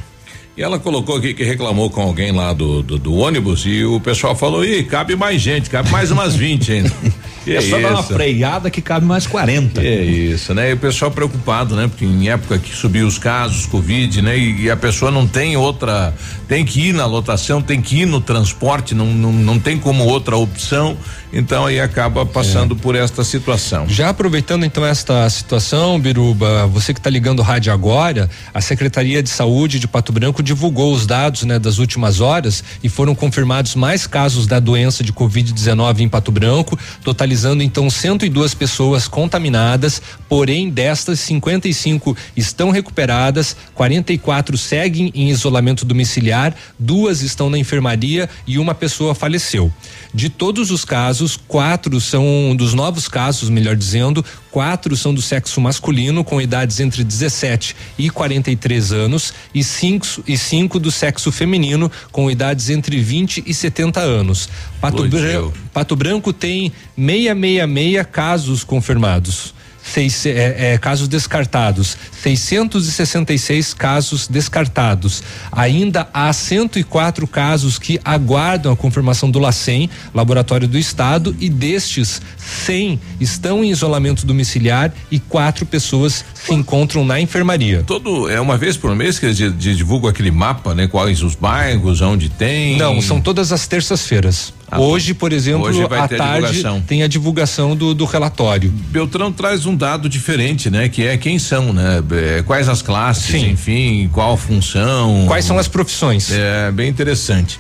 E ela colocou aqui que reclamou com alguém lá do, do, do ônibus e o pessoal falou: ih, cabe mais gente, cabe mais umas 20 ainda. Que é só dar uma freada que cabe mais 40. É isso, né? E o pessoal preocupado, né? Porque em época que subiu os casos, Covid, né? E, e, a pessoa não tem outra, tem que ir na lotação, tem que ir no transporte, não, não, não tem como outra opção. Então aí acaba passando é. por esta situação. Já aproveitando então esta situação, Biruba, você que está ligando o rádio agora, a Secretaria de Saúde de Pato Branco divulgou os dados né, das últimas horas e foram confirmados mais casos da doença de Covid-19 em Pato Branco, totalizando então 102 pessoas contaminadas, porém destas 55 estão recuperadas, 44 seguem em isolamento domiciliar, duas estão na enfermaria e uma pessoa faleceu. De todos os casos, quatro são dos novos casos, melhor dizendo, quatro são do sexo masculino com idades entre 17 e 43 anos e cinco, e cinco do sexo feminino com idades entre 20 e 70 anos. Pato, Branco, Pato Branco tem 666 casos confirmados seis, é, é, casos descartados, 666 casos descartados. Ainda há 104 casos que aguardam a confirmação do LACEN, Laboratório do Estado, e destes 100 estão em isolamento domiciliar e quatro pessoas se encontram na enfermaria. Todo é uma vez por mês que eles divulgam aquele mapa, né? Quais os bairros, onde tem? Não, são todas as terças-feiras. Ah, hoje, por exemplo, hoje à tarde tem a divulgação do, do relatório. Beltrão traz um dado diferente, né? Que é quem são, né? É, quais as classes, Sim. enfim, qual função. Quais são as profissões. É bem interessante.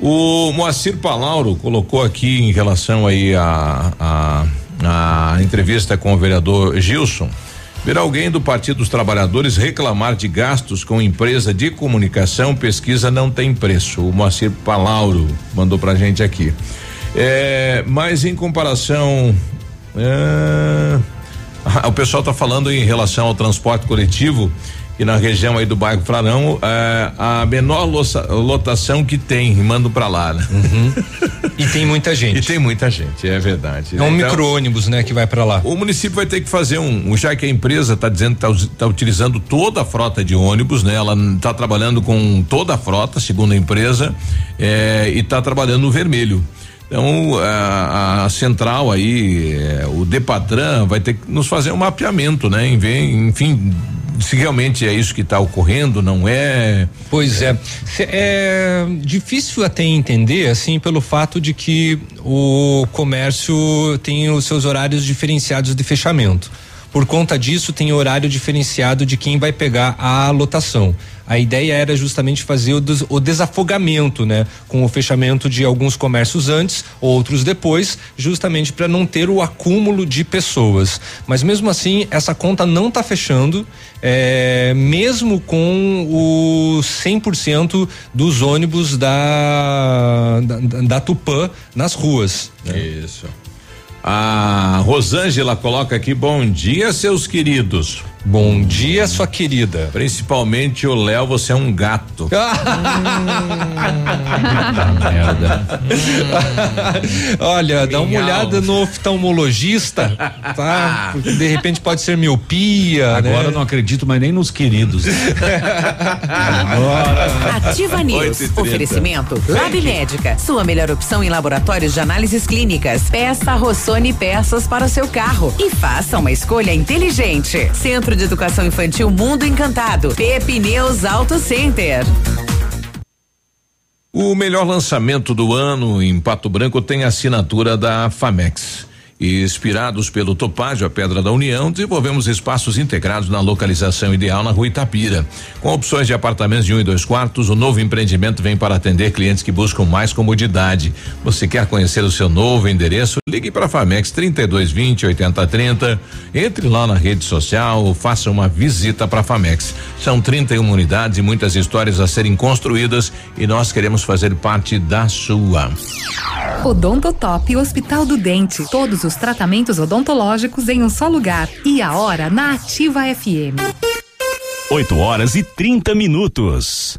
O Moacir Palauro colocou aqui em relação aí a, a, a entrevista com o vereador Gilson. Ver alguém do Partido dos Trabalhadores reclamar de gastos com empresa de comunicação, pesquisa não tem preço. O Moacir Palauro mandou pra gente aqui. É, mas em comparação É, o pessoal está falando em relação ao transporte coletivo e na região aí do bairro Frarão, é, a menor lotação que tem, mando para lá, né? Uhum. e tem muita gente. E tem muita gente, é verdade. É um então, micro-ônibus, né, que vai para lá. O município vai ter que fazer um, já que a empresa está dizendo que está tá utilizando toda a frota de ônibus, né? Ela está trabalhando com toda a frota, segundo a empresa, é, e está trabalhando no vermelho. Então a, a central aí, é, o Depatran vai ter que nos fazer um mapeamento, né? Enfim, se realmente é isso que está ocorrendo, não é? Pois é. É difícil até entender, assim, pelo fato de que o comércio tem os seus horários diferenciados de fechamento. Por conta disso, tem horário diferenciado de quem vai pegar a lotação. A ideia era justamente fazer o, des, o desafogamento, né? Com o fechamento de alguns comércios antes, outros depois, justamente para não ter o acúmulo de pessoas. Mas mesmo assim, essa conta não está fechando, é, mesmo com o 100% dos ônibus da, da, da Tupã nas ruas. Né? Isso. A Rosângela coloca aqui: bom dia, seus queridos. Bom dia, sua querida. Principalmente o Léo, você é um gato. merda. Olha, dá uma olhada no oftalmologista, tá? Porque de repente pode ser miopia. Agora né? não acredito mais nem nos queridos. Ativa News. Oferecimento Lab Médica. Sua melhor opção em laboratórios de análises clínicas. Peça Rossoni peças para o seu carro e faça uma escolha inteligente. Centro de Educação Infantil Mundo Encantado. Pepineus Auto Center. O melhor lançamento do ano em Pato Branco tem assinatura da Famex. E inspirados pelo Topázio, a Pedra da União, desenvolvemos espaços integrados na localização ideal na rua Itapira. Com opções de apartamentos de um e dois quartos, o novo empreendimento vem para atender clientes que buscam mais comodidade. Você quer conhecer o seu novo endereço? Ligue para a Famex 3220 8030. Entre lá na rede social ou faça uma visita para a Famex. São 31 unidades e muitas histórias a serem construídas e nós queremos fazer parte da sua. Odonto Top Hospital do Dente. Todos os tratamentos odontológicos em um só lugar. E a hora na Ativa FM. 8 horas e 30 minutos.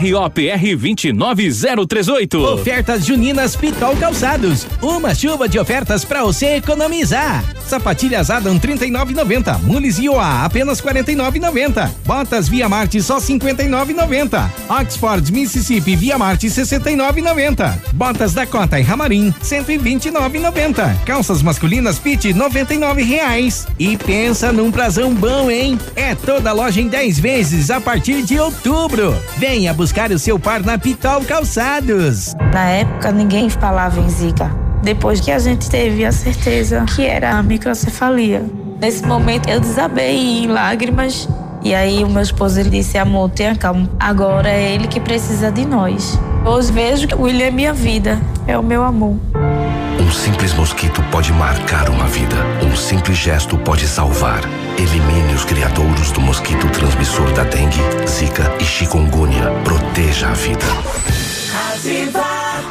ROPR 29038. Ofertas juninas Pitol Calçados. Uma chuva de ofertas para você economizar. Sapatilhas Adam 39,90. Mules Ioa apenas 49,90. Botas Via Marte só 59,90. Oxford Mississippi Via Marte 69,90. Botas Dakota e Ramarim 129,90. Calças masculinas Pit 99 reais. E pensa num prazão bom, hein? É toda loja em 10 vezes a partir de outubro. Venha buscar o seu par na Pitol Calçados. Na época, ninguém falava em Zika. Depois que a gente teve a certeza que era a microcefalia. Nesse momento, eu desabei em lágrimas. E aí, o meu esposo ele disse: Amor, tenha calma. Agora é ele que precisa de nós. Hoje vejo que o William é minha vida, é o meu amor. Um simples mosquito pode marcar uma vida. Um simples gesto pode salvar. Elimine os criadouros do mosquito transmissor da dengue, zika e chikungunya. Proteja a vida. Ativa.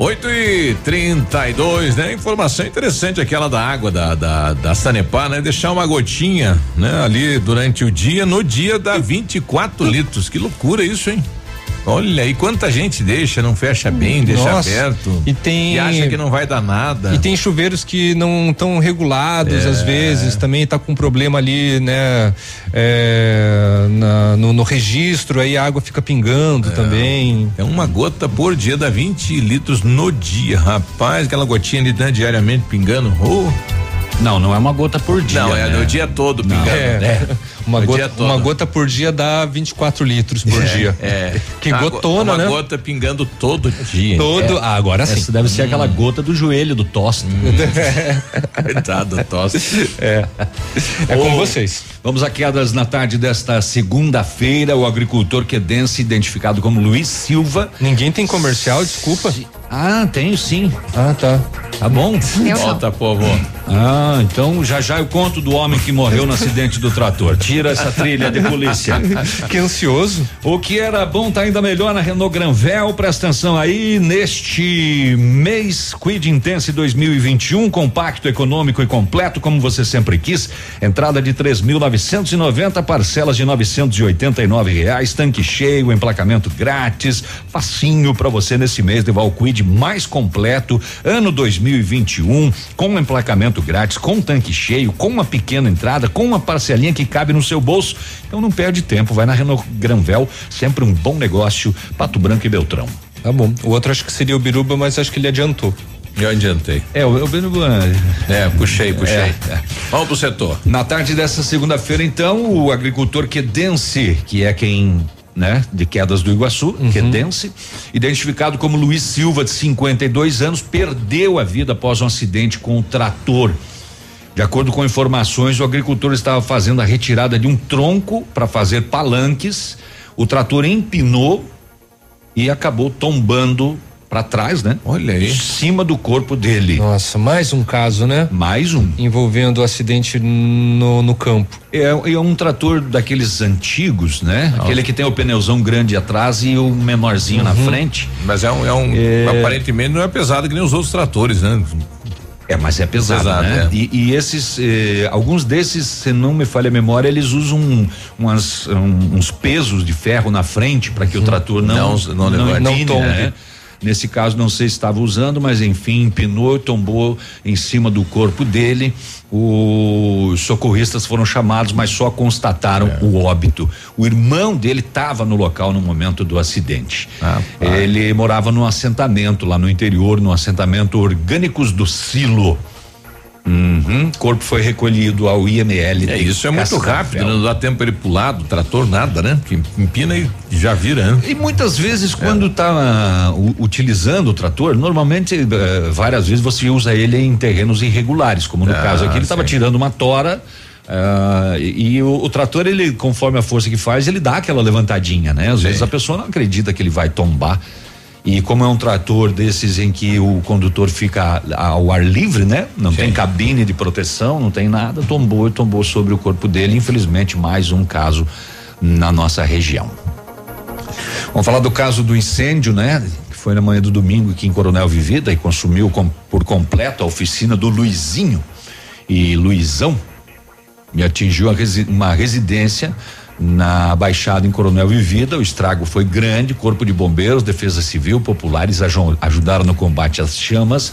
Oito e trinta e dois, né? Informação interessante aquela da água da, da, da Sanepar, né? Deixar uma gotinha, né? Ali durante o dia, no dia dá 24 litros. Que loucura isso, hein? Olha, e quanta gente deixa, não fecha bem, deixa Nossa, aberto. E tem. E acha que não vai dar nada. E tem chuveiros que não estão regulados, É. às vezes, também tá com problema ali, né? é, na- no, no registro, aí a água fica pingando também. É uma gota por dia, dá 20 litros no dia, rapaz. Aquela gotinha de né, diariamente pingando. Oh. Não, não é uma gota por dia. Não, é né? no dia todo pingando. É, uma, No gota, dia todo. uma gota por dia dá 24 litros por É, dia. É. Que gotona, uma né? gota pingando todo dia. Todo. ah, agora sim. Essa deve ser Hum. aquela gota do joelho do tosta. Coitado, tosse. É. É com vocês. Vamos a quedas na tarde desta segunda-feira. O agricultor quedense, identificado como Luiz Silva. Ninguém tem comercial, desculpa. Ah, tenho sim. Ah, tá. Tá bom. Eu. Volta, povo. Ah, então já já eu conto do homem que morreu no acidente do trator. Tira essa trilha de polícia. Que ansioso. O que era bom tá ainda melhor na Renault Granvel. Presta atenção aí. Neste mês, Quid Intense 2021, compacto, econômico e completo, como você sempre quis. Entrada de 3.990, parcelas de 989 reais, tanque cheio, emplacamento grátis. Facinho para você nesse mês levar o Quid mais completo, ano 2021, com emplacamento grátis, com tanque cheio, com uma pequena entrada, com uma parcelinha que cabe no seu bolso. Então não perde tempo, vai na Renault Granvel, sempre um bom negócio, Pato Branco e Beltrão. Tá bom. O outro acho que seria o Biruba, mas acho que ele adiantou. Eu adiantei. É, o, o, É, puxei, puxei. É, é. Vamos pro setor. Na tarde dessa segunda-feira, então, o agricultor quedense, que é quem né, de quedas do Iguaçu, quedense, identificado como Luiz Silva, de 52 anos, perdeu a vida após um acidente com o trator. De acordo com informações, o agricultor estava fazendo a retirada de um tronco para fazer palanques. O trator empinou e acabou tombando para trás, né? Olha Em aí. cima do corpo dele. Nossa, mais um caso, né? Mais um. Envolvendo o acidente no, no campo. É, é um trator daqueles antigos, né? Aquele que tem o pneuzão grande atrás e o menorzinho na frente. Mas é um, é um aparentemente não é pesado que nem os outros tratores, né? É, mas é pesado, Pesado, né? é. E, e esses, eh, alguns desses, se não me falha a memória, eles usam um- umas, um- uns pesos de ferro na frente para que o trator não Não- não levante. não Não tombe. né? Nesse caso, não sei se estava usando, mas enfim, empinou, tombou em cima do corpo dele. Os socorristas foram chamados, mas só constataram É. o óbito. O irmão dele estava no local no momento do acidente. Rapaz. Ele morava num assentamento lá no interior, no assentamento Orgânicos do Silo. Uhum. Corpo foi recolhido ao IML. É isso, é muito rápido, não dá tempo ele pular do trator, nada, né? Que empina e já vira, né? E muitas vezes, quando está utilizando o trator, normalmente, eh, várias vezes você usa ele em terrenos irregulares, como no Ah, caso aqui, ele estava tirando uma tora. ah, e e o, o trator, ele, conforme a força que faz, ele dá aquela levantadinha, né? Às Sim. vezes a pessoa não acredita que ele vai tombar. E como é um trator desses em que o condutor fica ao ar livre, né? Não tem cabine de proteção, não tem nada, tombou e tombou sobre o corpo dele. Infelizmente, mais um caso na nossa região. Vamos falar do caso do incêndio, né? Que foi na manhã do domingo aqui em Coronel Vivida e consumiu com- por completo a oficina do Luizinho e Luizão e atingiu a resi- uma residência na Baixada em Coronel Vivida. O estrago foi grande. Corpo de Bombeiros, Defesa Civil, populares aju- ajudaram no combate às chamas.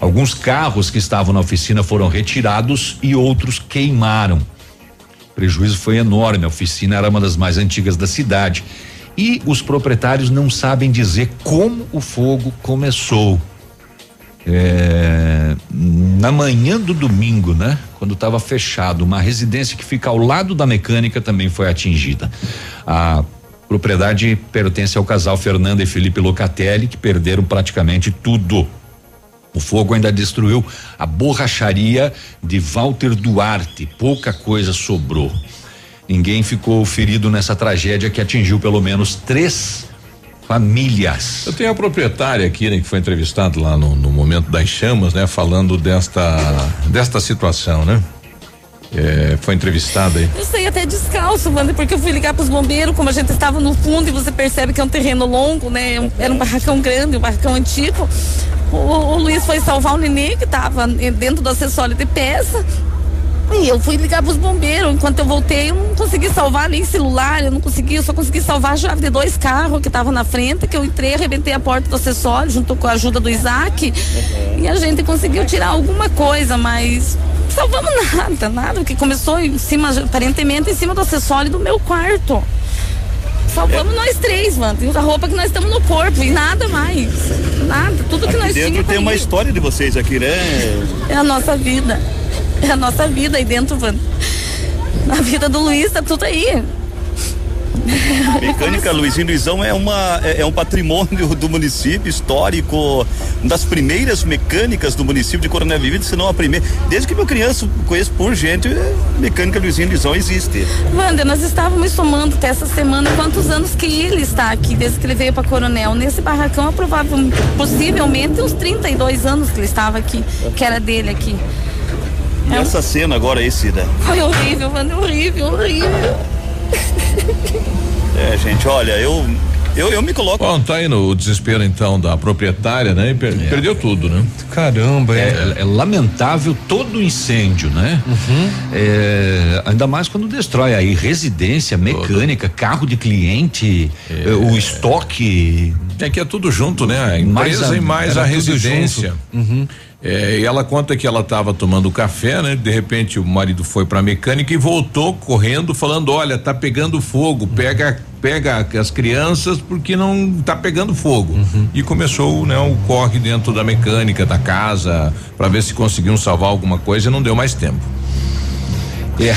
Alguns carros que estavam na oficina foram retirados e outros queimaram. O prejuízo foi enorme. A oficina era uma das mais antigas da cidade. E os proprietários não sabem dizer como o fogo começou. É, na manhã do domingo, né? Quando estava fechado, uma residência que fica ao lado da mecânica também foi atingida. A propriedade pertence ao casal Fernanda e Felipe Locatelli, que perderam praticamente tudo. O fogo ainda destruiu a borracharia de Walter Duarte. Pouca coisa sobrou. Ninguém ficou ferido nessa tragédia que atingiu pelo menos três famílias. Eu tenho a proprietária aqui, né, que foi entrevistado lá no, no momento das chamas, né, falando desta desta situação, né? É, foi entrevistada aí. Eu saí até descalço, Wander, porque eu fui ligar pros bombeiros, como a gente estava no fundo e você percebe que é um terreno longo, né? Era um barracão grande, um barracão antigo. O, o Luiz foi salvar o nenê que estava dentro do acessório de peça. E eu fui ligar pros bombeiros. Enquanto eu voltei, eu não consegui salvar nem celular, eu não consegui, eu só consegui salvar a chave de dois carros que estavam na frente, que eu entrei, arrebentei a porta do acessório junto com a ajuda do Isaac. E a gente conseguiu tirar alguma coisa, mas salvamos nada, nada, que começou em cima, aparentemente em cima do acessório do meu quarto. Salvamos nós três, mano. A roupa que nós estamos no corpo e nada mais. Nada. Tudo que Aqui nós dentro tínhamos. tem uma história de vocês aqui, né? É a nossa vida. É a nossa vida aí dentro, mano. Na vida do Luiz tá tudo aí. Mecânica Luizinho Luizão é uma é, é um patrimônio do município histórico, uma das primeiras mecânicas do município de Coronel Vivida, se não a primeira. Desde que meu criança conheço por gente, é, Mecânica Luizinho Luizão existe. Wander, nós estávamos somando até essa semana quantos anos que ele está aqui, desde que ele veio para Coronel. Nesse barracão, é provável, possivelmente uns 32 anos que ele estava aqui, que era dele aqui. E essa cena agora aí, Cida? Foi horrível, Wander, horrível, horrível. É, gente, olha, eu eu, eu me coloco. Bom, tá aí no desespero então da proprietária, né? E per- Perdeu tudo, né? Caramba, é, é lamentável todo incêndio, né? É, ainda mais quando destrói aí residência, mecânica, carro de cliente, eh, o estoque. É que é tudo junto, né? A empresa e mais a era tudo residência. junto. É, e ela conta que ela estava tomando café, né? De repente o marido foi para mecânica e voltou correndo falando: "Olha, tá pegando fogo, pega pega as crianças porque não tá pegando fogo". E começou, né, o corre dentro da mecânica da casa para ver se conseguiam salvar alguma coisa e não deu mais tempo. É.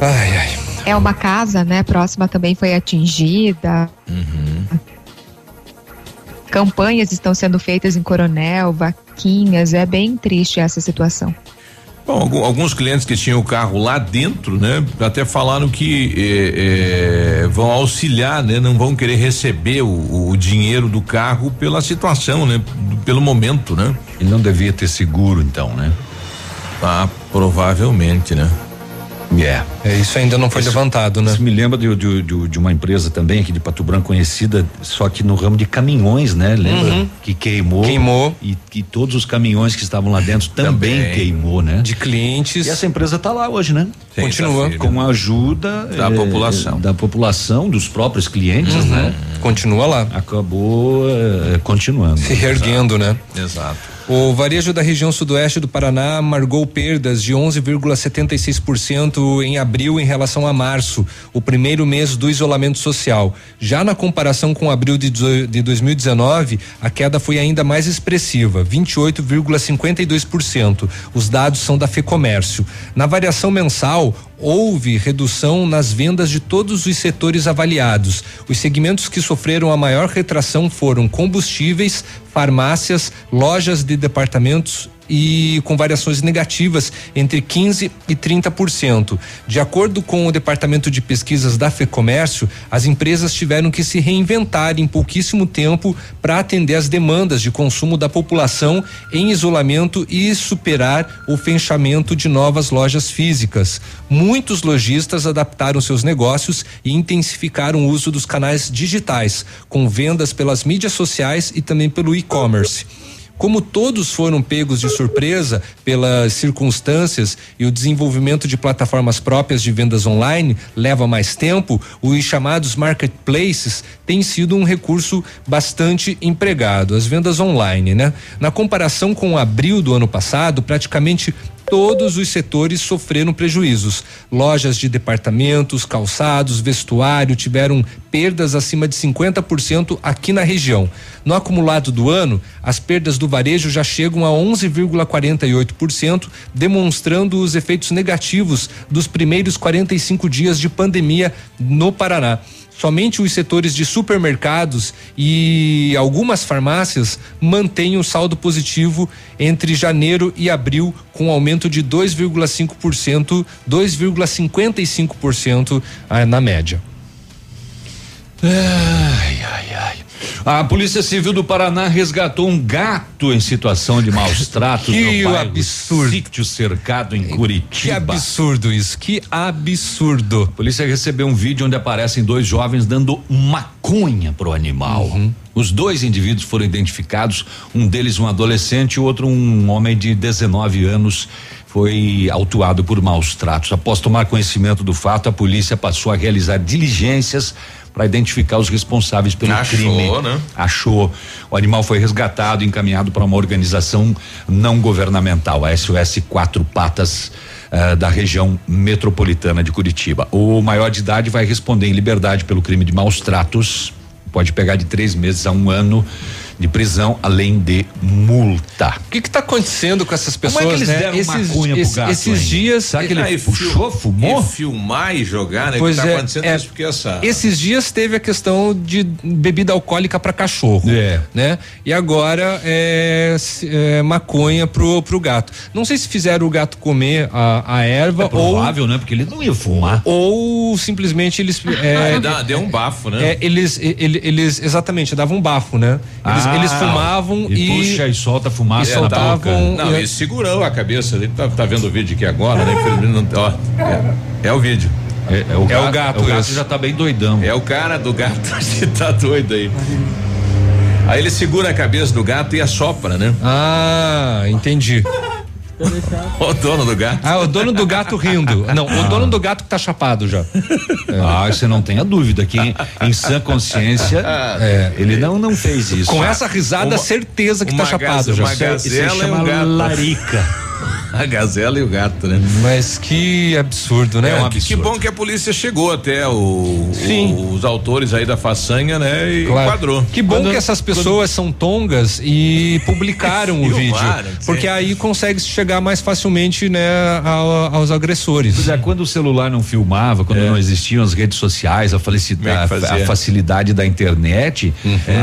Ai, ai. É uma casa, né? Próxima também foi atingida. Campanhas estão sendo feitas em Coronel, vaquinhas. É bem triste essa situação. Bom, alguns clientes que tinham o carro lá dentro, né? Até falaram que eh, eh, vão auxiliar, né? Não vão querer receber o, o dinheiro do carro pela situação, né? Do- pelo momento, né? Ele não devia ter seguro, então, né? Ah, provavelmente, né? É. É, isso ainda não foi levantado, né? Isso me lembra de, de, de- de uma empresa também aqui de Pato Branco conhecida, só que no ramo de caminhões, né? Lembra? Uhum. Que queimou. Queimou. E, e todos os caminhões que estavam lá dentro também, Também. queimou, né? De clientes. E essa empresa está lá hoje, né? Sim, Continua. tá Com a ajuda Da eh, população. Da população, dos próprios clientes, Uhum. né? Continua lá. Acabou eh, continuando. Se reerguendo, né? Exato. O varejo da região sudoeste do Paraná amargou perdas de 11,76% em abril em relação a março, o primeiro mês do isolamento social. Já na comparação com abril de, de 2019, a queda foi ainda mais expressiva, 28,52%. Os dados são da Fecomércio. Na variação mensal, houve redução nas vendas de todos os setores avaliados. Os segmentos que sofreram a maior retração foram combustíveis, farmácias, lojas de departamentos e com variações negativas entre 15 e 30%. De acordo com o Departamento de Pesquisas da Fecomércio, as empresas tiveram que se reinventar em pouquíssimo tempo para atender as demandas de consumo da população em isolamento e superar o fechamento de novas lojas físicas. Muitos lojistas adaptaram seus negócios e intensificaram o uso dos canais digitais, com vendas pelas mídias sociais e também pelo e-commerce. Como todos foram pegos de surpresa pelas circunstâncias e o desenvolvimento de plataformas próprias de vendas online leva mais tempo, os chamados marketplaces têm sido um recurso bastante empregado, as vendas online, né? Na comparação com abril do ano passado, praticamente todos os setores sofreram prejuízos. Lojas de departamentos, calçados, vestuário tiveram perdas acima de 50% aqui na região. No acumulado do ano, as perdas do varejo já chegam a 11,48%, demonstrando os efeitos negativos dos primeiros 45 dias de pandemia no Paraná. Somente os setores de supermercados e algumas farmácias mantêm o saldo positivo entre janeiro e abril, com aumento de 2,5%, 2,55% ah, na média. Ai, ai, ai. A Polícia Civil do Paraná resgatou um gato em situação de maus tratos Que no bairro absurdo. Sítio cercado em Curitiba. Que absurdo isso, que absurdo. A polícia recebeu um vídeo onde aparecem dois jovens dando maconha pro animal. Uhum. Os dois indivíduos foram identificados, um deles um adolescente e o outro um homem de 19 anos. foi autuado por maus tratos. Após tomar conhecimento do fato, a polícia passou a realizar diligências para identificar os responsáveis pelo Achou, crime. né? Achou. O animal foi resgatado e encaminhado para uma organização não governamental, a SOS Quatro Patas. eh, da região metropolitana de Curitiba. O maior de idade vai responder em liberdade pelo crime de maus tratos. Pode pegar de três meses a um ano de prisão, além de multa. O que está acontecendo com essas Como pessoas, é que eles né? deram esses, maconha pro esse- gato esses ainda? dias. Será que ele Ah, puxou, fumou? E filmar e jogar, né? Pois o que tá é, acontecendo é, isso porque essa. Esses dias teve a questão de bebida alcoólica para cachorro, É. né? E agora é, é maconha pro, pro gato. Não sei se fizeram o gato comer a, a erva É provável, né? Porque ele não ia fumar. ou simplesmente eles é, Ah, deu um bafo, né? é, eles, ele- eles exatamente davam um bafo, né? Eles, Ah, eles fumavam e e, puxa e solta fumaça e na boca. soltavam Não, ele segurou a cabeça. Ele tá, tá vendo o vídeo aqui agora, né? Infelizmente não. Ó, é, é o vídeo. É, é o É gato, o gato, o gato esse. já tá bem doidão. É o cara do gato que tá doido aí. Aí ele segura a cabeça do gato e assopra, né? Ah, entendi. O dono do gato. Ah, o dono do gato rindo. Não, o dono do gato que tá chapado já. Ah, você não tenha dúvida que em, em sã consciência é, ele não não fez isso. Com essa risada, Uma- certeza que tá chapado já. uma gazela isso e um chama gato. larica. A gazela e o gato, né? Mas que absurdo, né? É, um que- absurdo. Que bom que a polícia chegou até o, Sim. o- os autores aí da façanha, né? E Claro. enquadrou. Que bom Quando- que essas pessoas são tongas e publicaram o vídeo. Porque aí consegue chegar mais facilmente, né, ao- aos agressores. Pois é, quando o celular não filmava, quando não existiam as redes sociais, a, é que a- a facilidade da internet,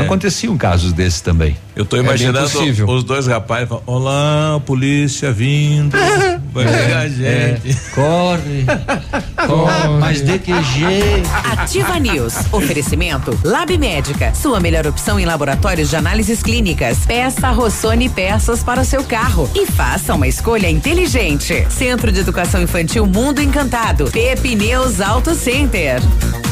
aconteciam casos desses também. Eu tô bem imaginando os dois rapazes falando, olá, polícia vindo, vai pegar a gente. Corre, corre, mas de que jeito? Ativa News. Oferecimento Lab Médica. Sua melhor opção em laboratórios de análises clínicas. Peça Rossoni peças para o seu carro e faça uma escolha inteligente. Centro de Educação Infantil Mundo Encantado. Pepineus Auto Center.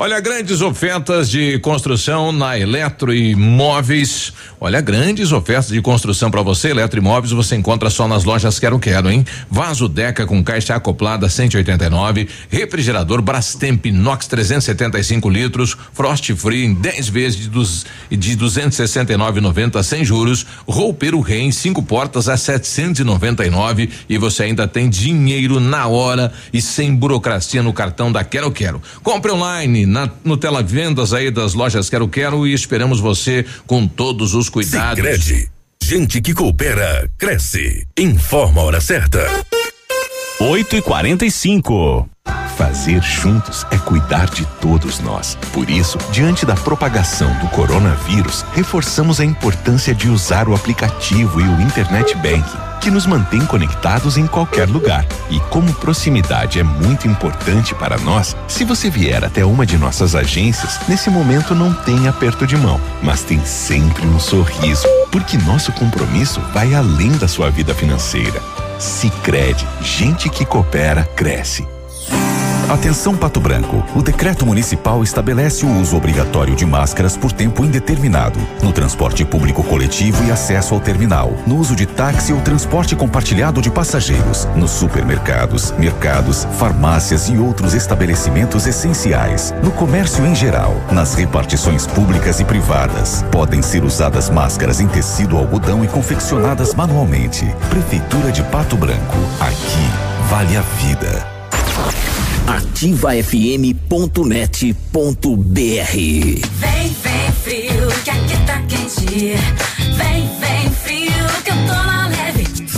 Olha, grandes ofertas de construção na Eletroimóveis. Olha, grandes ofertas de construção para você. Eletroimóveis você encontra só nas lojas Quero Quero, hein? Vaso Deca com caixa acoplada 189, refrigerador Brastemp Inox 375 litros, Frost Free em 10 vezes de, dos, de 269,90 sem juros, roupeiro Rem cinco portas a 799 e você ainda tem dinheiro na hora e sem burocracia no cartão da Quero Quero. Compre online na, no televendas aí das lojas Quero Quero e esperamos você com todos os cuidados. Sicredi, gente que coopera, cresce. Informa a hora certa. 8 e 45 Fazer juntos é cuidar de todos nós. Por isso, diante da propagação do coronavírus, reforçamos a importância de usar o aplicativo e o Internet Banking, que nos mantém conectados em qualquer lugar. E como proximidade é muito importante para nós, se você vier até uma de nossas agências, nesse momento não tem aperto de mão, mas tem sempre um sorriso, porque nosso compromisso vai além da sua vida financeira. Sicredi, gente que coopera cresce. Atenção Pato Branco. O decreto municipal estabelece o uso obrigatório de máscaras por tempo indeterminado no transporte público coletivo e acesso ao terminal, no uso de táxi ou transporte compartilhado de passageiros, nos supermercados, mercados, farmácias e outros estabelecimentos essenciais, no comércio em geral, nas repartições públicas e privadas. Podem ser usadas máscaras em tecido algodão e confeccionadas manualmente. Prefeitura de Pato Branco. Aqui vale a vida. ativafm.net.br Vem, vem frio, que aqui tá quente. Vem, vem frio, que eu tô na leve.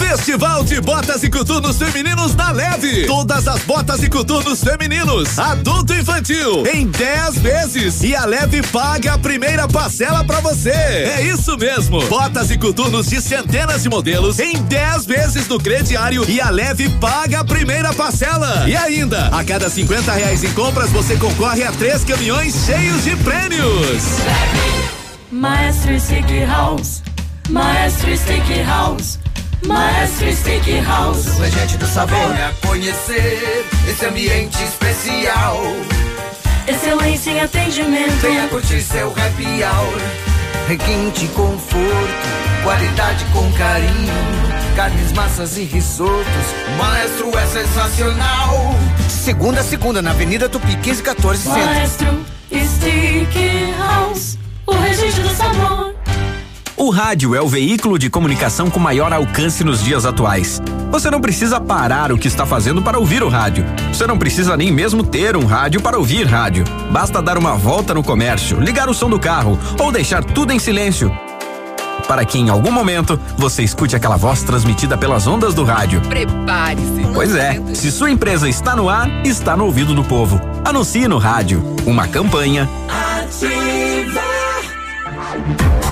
Festival de Botas e Coturnos Femininos na Leve. Todas as botas e coturnos femininos, adulto e infantil, em 10 vezes. E a Leve paga a primeira parcela pra você. É isso mesmo. Botas e coturnos de centenas de modelos em 10 vezes no crediário e a Leve paga a primeira parcela. E ainda, a cada 50 reais em compras, você concorre a três caminhões cheios de prêmios. Maestro Stick House, Maestro Stick House. Maestro Steakhouse. O regente do sabor. Venha conhecer esse ambiente especial. Excelência em atendimento. Venha curtir seu happy hour. Requinte, conforto, qualidade com carinho. Carnes, massas e risotos. Maestro é sensacional. Segunda a segunda na Avenida Tupi 1514 Centro. Maestro Steakhouse. O regente do sabor. O rádio é o veículo de comunicação com maior alcance nos dias atuais. Você não precisa parar o que está fazendo para ouvir o rádio. Você não precisa nem mesmo ter um rádio para ouvir rádio. Basta dar uma volta no comércio, ligar o som do carro ou deixar tudo em silêncio. Para que em algum momento você escute aquela voz transmitida pelas ondas do rádio. Prepare-se. Pois é, se sua empresa está no ar, está no ouvido do povo. Anuncie no rádio. Uma campanha. Ativa.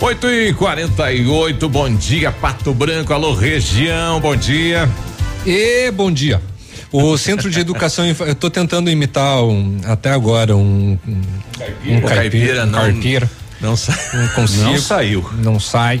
8 e 48 bom dia, Pato Branco, alô, região, bom dia. E bom dia. O Centro de Educação, Infa- eu estou tentando imitar um, até agora um, um, um O caipira não- caipira. Não sai. Não consigo. Não saiu. Não sai.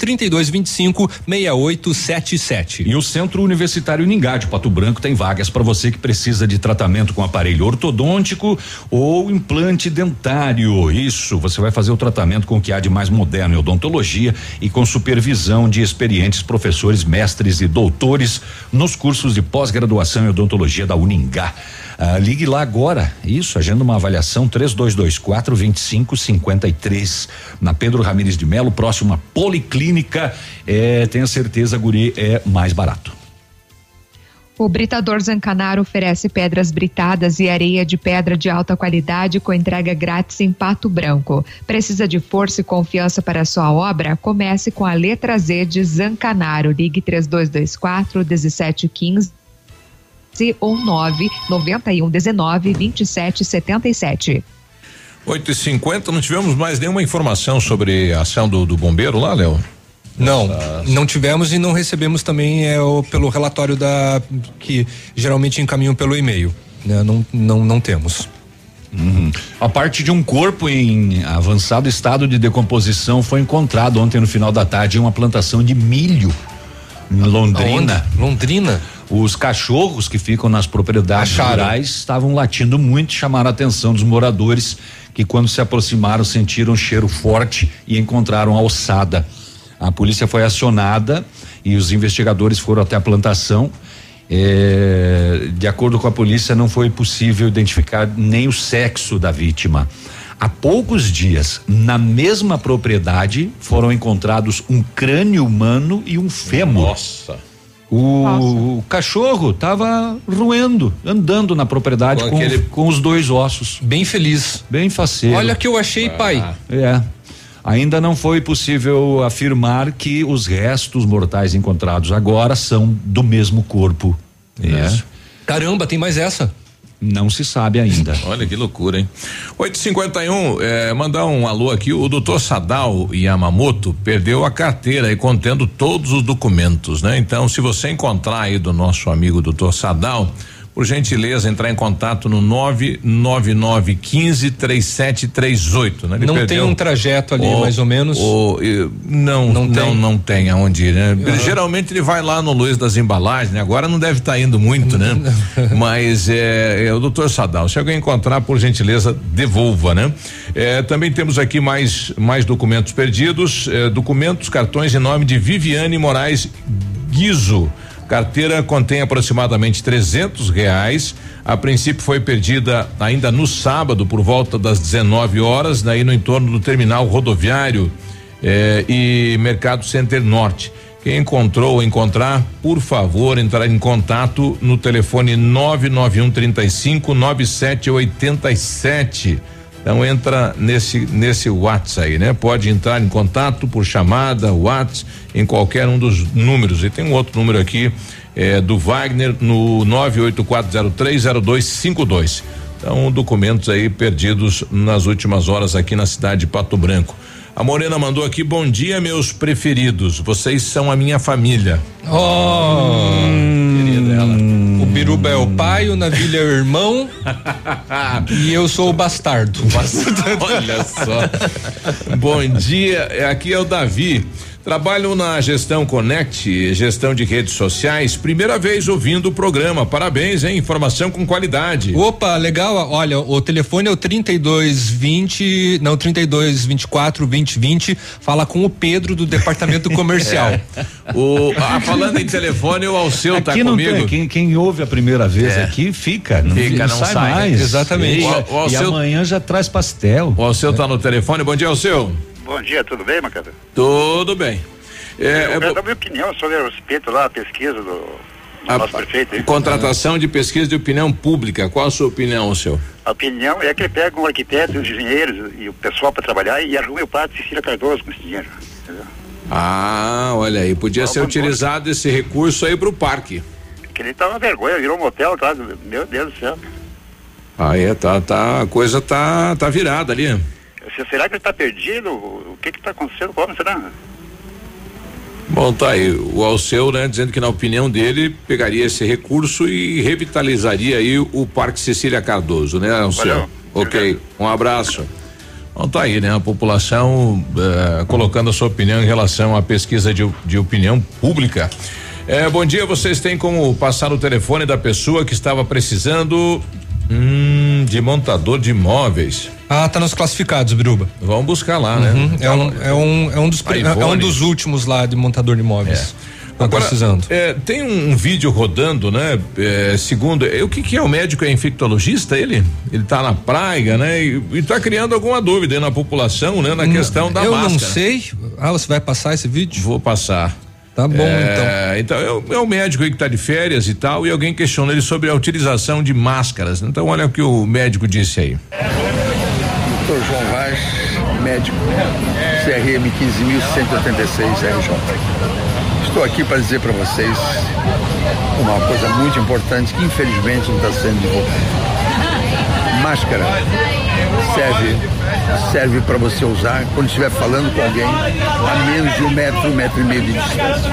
3225 6877. E o Centro Universitário Ningá de Pato Branco tem vagas para você que precisa de tratamento com aparelho ortodôntico ou implante dentário. Isso, você vai fazer o tratamento com o que há de mais moderno em odontologia e com supervisão de experientes professores, mestres e doutores nos cursos de pós-graduação em odontologia da Uningá. Ah, ligue lá agora. Isso, agenda uma avaliação 3224 2553 na Pedro Ramires de Melo, próximo Policlínica. É, tenha certeza, guri, é mais barato. O Britador Zancanaro oferece pedras britadas e areia de pedra de alta qualidade com entrega grátis em Pato Branco. Precisa de força e confiança para sua obra? Comece com a letra Z de Zancanaro. Ligue 3224 1715 ou 991 19 27 77. 8 e 50 não tivemos mais nenhuma informação sobre a ação do, do bombeiro lá, Léo? Não, não tivemos e não recebemos também é, o, pelo relatório da que geralmente encaminham pelo e-mail. Né? Não, não, não temos. Uhum. A parte de um corpo em avançado estado de decomposição foi encontrado ontem no final da tarde em uma plantação de milho em Londrina. Aonde? Londrina. Os cachorros que ficam nas propriedades Acharam. rurais estavam latindo muito, e chamaram a atenção dos moradores que quando se aproximaram sentiram um cheiro forte e encontraram a ossada. A polícia foi acionada e os investigadores foram até a plantação. É, de acordo com a polícia, não foi possível identificar nem o sexo da vítima. Há poucos dias, na mesma propriedade, foram encontrados um crânio humano e um fêmur. Nossa. O, o cachorro estava roendo, andando na propriedade Com com, aquele- com os dois ossos. Bem feliz. Bem faceiro. Olha que eu achei, pai. É. Ainda não foi possível afirmar que os restos mortais encontrados agora são do mesmo corpo. Isso. Caramba, tem mais essa. Não se sabe ainda. Olha que loucura, hein? 851, é, mandar um alô aqui. O doutor Sadal Yamamoto perdeu a carteira aí contendo todos os documentos, né? Então, se você encontrar aí do nosso amigo doutor Sadal, por gentileza, entrar em contato no 999153738, né? Ele não tem um trajeto ali, o- mais ou menos. o- não, não, Não tem? não tem aonde ir, né? Aham. Geralmente ele vai lá no Luiz das Embalagens, né? Agora não deve estar indo muito, né? Mas é, é o doutor Sadal, se alguém encontrar, por gentileza, devolva, né? É, também temos aqui mais, mais documentos perdidos, é, documentos, cartões em nome de Viviane Moraes Guizo. Carteira contém aproximadamente 300 reais. A princípio foi perdida ainda no sábado por volta das 19 horas, daí no entorno do terminal rodoviário eh, e Mercado Center Norte. Quem encontrou ou encontrar, por favor, entrar em contato no telefone 991 35 9787. Então entra nesse nesse WhatsApp aí, né? Pode entrar em contato por chamada, WhatsApp, em qualquer um dos números. E tem um outro número aqui é, do Wagner no 984030252. Então, documentos aí perdidos nas últimas horas aqui na cidade de Pato Branco. A Morena mandou aqui, bom dia, meus preferidos. Vocês são a minha família. Oh, querida ela. O Biruba é o pai, o Navilha é o irmão e eu sou o bastardo. Olha só. Bom dia, aqui é o Davi. Trabalho na gestão Connect, gestão de redes sociais. Primeira vez ouvindo o programa. Parabéns, hein? Informação com qualidade. Opa, legal. Olha, o telefone é o 3220, não, 3224 2020. Fala com o Pedro do departamento comercial. É. O, ah, falando em telefone, o Alceu aqui tá não comigo. Tem, quem, quem ouve a primeira vez É. aqui fica, não, Fica, não sai, sai, né? mais. Exatamente. E, O- o e Alceu- amanhã já traz pastel. O Alceu tá no telefone. Bom dia, Alceu. Bom dia, tudo bem, Macada? Tudo bem. É, eu quero dar minha opinião sobre a respeito lá, a pesquisa do, do A- nosso prefeito. aí. Contratação de pesquisa de opinião pública. Qual a sua opinião, Alceu? A opinião é que ele pega um arquiteto, os engenheiros e o pessoal para trabalhar e arruma o padre Cecília Cardoso com esse dinheiro. entendeu? Ah, olha aí, podia ser utilizado esse recurso aí pro parque. Que ele tá uma vergonha, virou um motel, tá? Meu Deus do céu. Ah, é, tá, tá, a coisa tá, tá virada ali. Se- Será que ele tá perdido? O que que tá acontecendo com o homem, será? Bom, tá aí, o Alceu, né, dizendo que na opinião dele, pegaria esse recurso e revitalizaria aí o Parque Cecília Cardoso, né, Alceu? Valeu. Ok, um abraço. Bom, tá aí, né, a população eh, colocando a sua opinião em relação à pesquisa de, de opinião pública. Eh, bom dia, vocês têm como passar o telefone da pessoa que estava precisando hum, de montador de imóveis. Ah, tá nos classificados, Biruba. Vamos buscar lá, Uhum, né? É um, é um, é um dos, é um dos últimos lá de montador de imóveis. Tá Agora, precisando. é, tem um, um vídeo rodando, né? É, segundo, é, o que que é o médico? É infectologista ele? Ele tá na praia, né? E, e tá criando alguma dúvida aí na população, né? Na questão da eu máscara. não sei. Ah, você vai passar esse vídeo? Vou passar. Tá bom, É, então. é, o, é o médico aí que tá de férias e tal, e alguém questiona ele sobre a utilização de máscaras. Então, olha o que o médico disse aí. Dr. João Vaz, médico, CRM 15.186 RJ. Estou aqui para dizer para vocês uma coisa muito importante que infelizmente não está sendo divulgada. Máscara serve serve para você usar quando estiver falando com alguém a menos de um metro, um metro e meio de distância.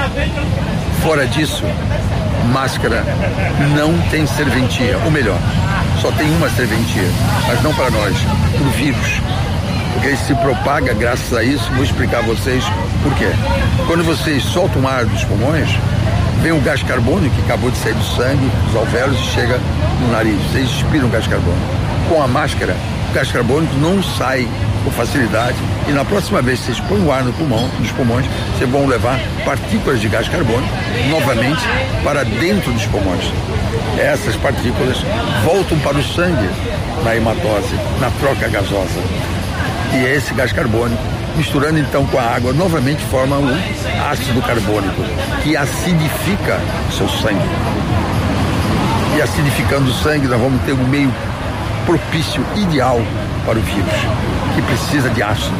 Fora disso, máscara não tem serventia, ou melhor, só tem uma serventia, mas não para nós, para o vírus. Porque ele se propaga graças a isso, vou explicar a vocês por quê. Quando vocês soltam ar dos pulmões, vem o gás carbônico que acabou de sair do sangue, dos alvéolos e chega no nariz. Vocês expiram gás carbônico. Com a máscara, o gás carbônico não sai com facilidade e na próxima vez que vocês põem o ar no pulmão, nos pulmões, vocês vão levar partículas de gás carbônico novamente para dentro dos pulmões. Essas partículas voltam para o sangue na hematose, na troca gasosa. E é esse gás carbônico, misturando então com a água, novamente forma o ácido carbônico, que acidifica seu sangue. E acidificando o sangue, nós vamos ter um meio propício, ideal para o vírus, que precisa de ácido.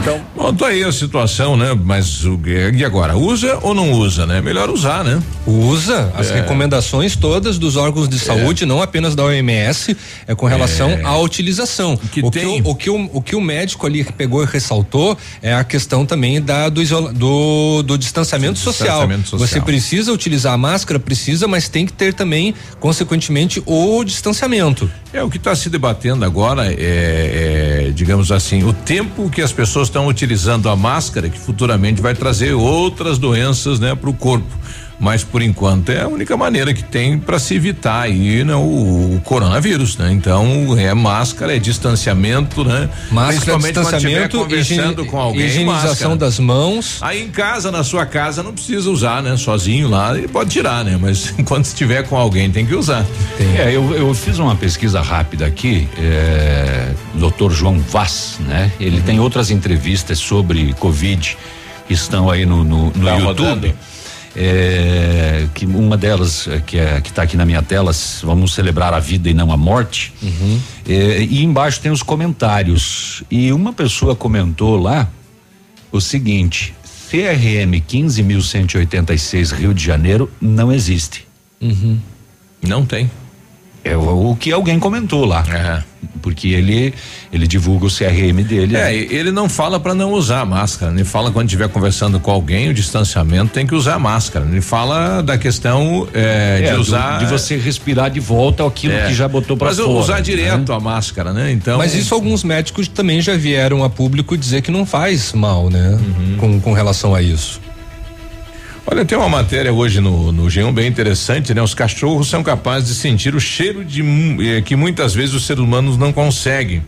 Então, Bom, tá aí a situação, né? Mas o e agora? Usa ou não usa, né? Melhor usar, né? Usa as É. recomendações todas dos órgãos de saúde, não apenas da OMS, é com relação É. à utilização. o, que o, o, que o, o que o médico ali pegou e ressaltou é a questão também da, do, isola, do, do distanciamento, social. Distanciamento social. Você precisa utilizar a máscara, precisa, mas tem que ter também, consequentemente, o distanciamento. É o que está se debatendo agora é, é, digamos assim, o tempo que as pessoas estão utilizando a máscara, que futuramente vai trazer outras doenças, né, para o corpo. Mas por enquanto é a única maneira que tem para se evitar aí né, o, o, coronavírus, né? Então é máscara, é distanciamento, né? Máscara, distanciamento, conversando com alguém, higienização máscara. das mãos. Aí em casa, na sua casa, não precisa usar, né? Sozinho lá, ele pode tirar, né? Mas enquanto estiver com alguém, tem que usar. Tem. É, eu, eu fiz uma pesquisa rápida aqui, é, Dr. João Vaz, né? Ele uhum. tem outras entrevistas sobre Covid que estão aí no, no, no tá YouTube. Rodando é, que uma delas é, que é que está aqui na minha tela, vamos celebrar a vida e não a morte. Uhum. É, e embaixo tem os comentários e uma pessoa comentou lá o seguinte: CRM 15.186 Rio de Janeiro não existe. Uhum. Não tem. É o, o que alguém comentou lá. Porque ele ele divulga o CRM dele. É, ele não fala para não usar máscara. Ele fala quando estiver conversando com alguém, o distanciamento tem que usar máscara. Ele fala da questão é, é, de usar. Do, de você respirar de volta aquilo é. que já botou para fora. Mas usar direto né? a máscara, né? Então. Mas isso alguns médicos também já vieram a público dizer que não faz mal, né? Uhum. Com, com relação a isso. Olha, tem uma matéria hoje no, no G1 bem interessante, né? Os cachorros são capazes de sentir o cheiro de eh, que muitas vezes os seres humanos não conseguem.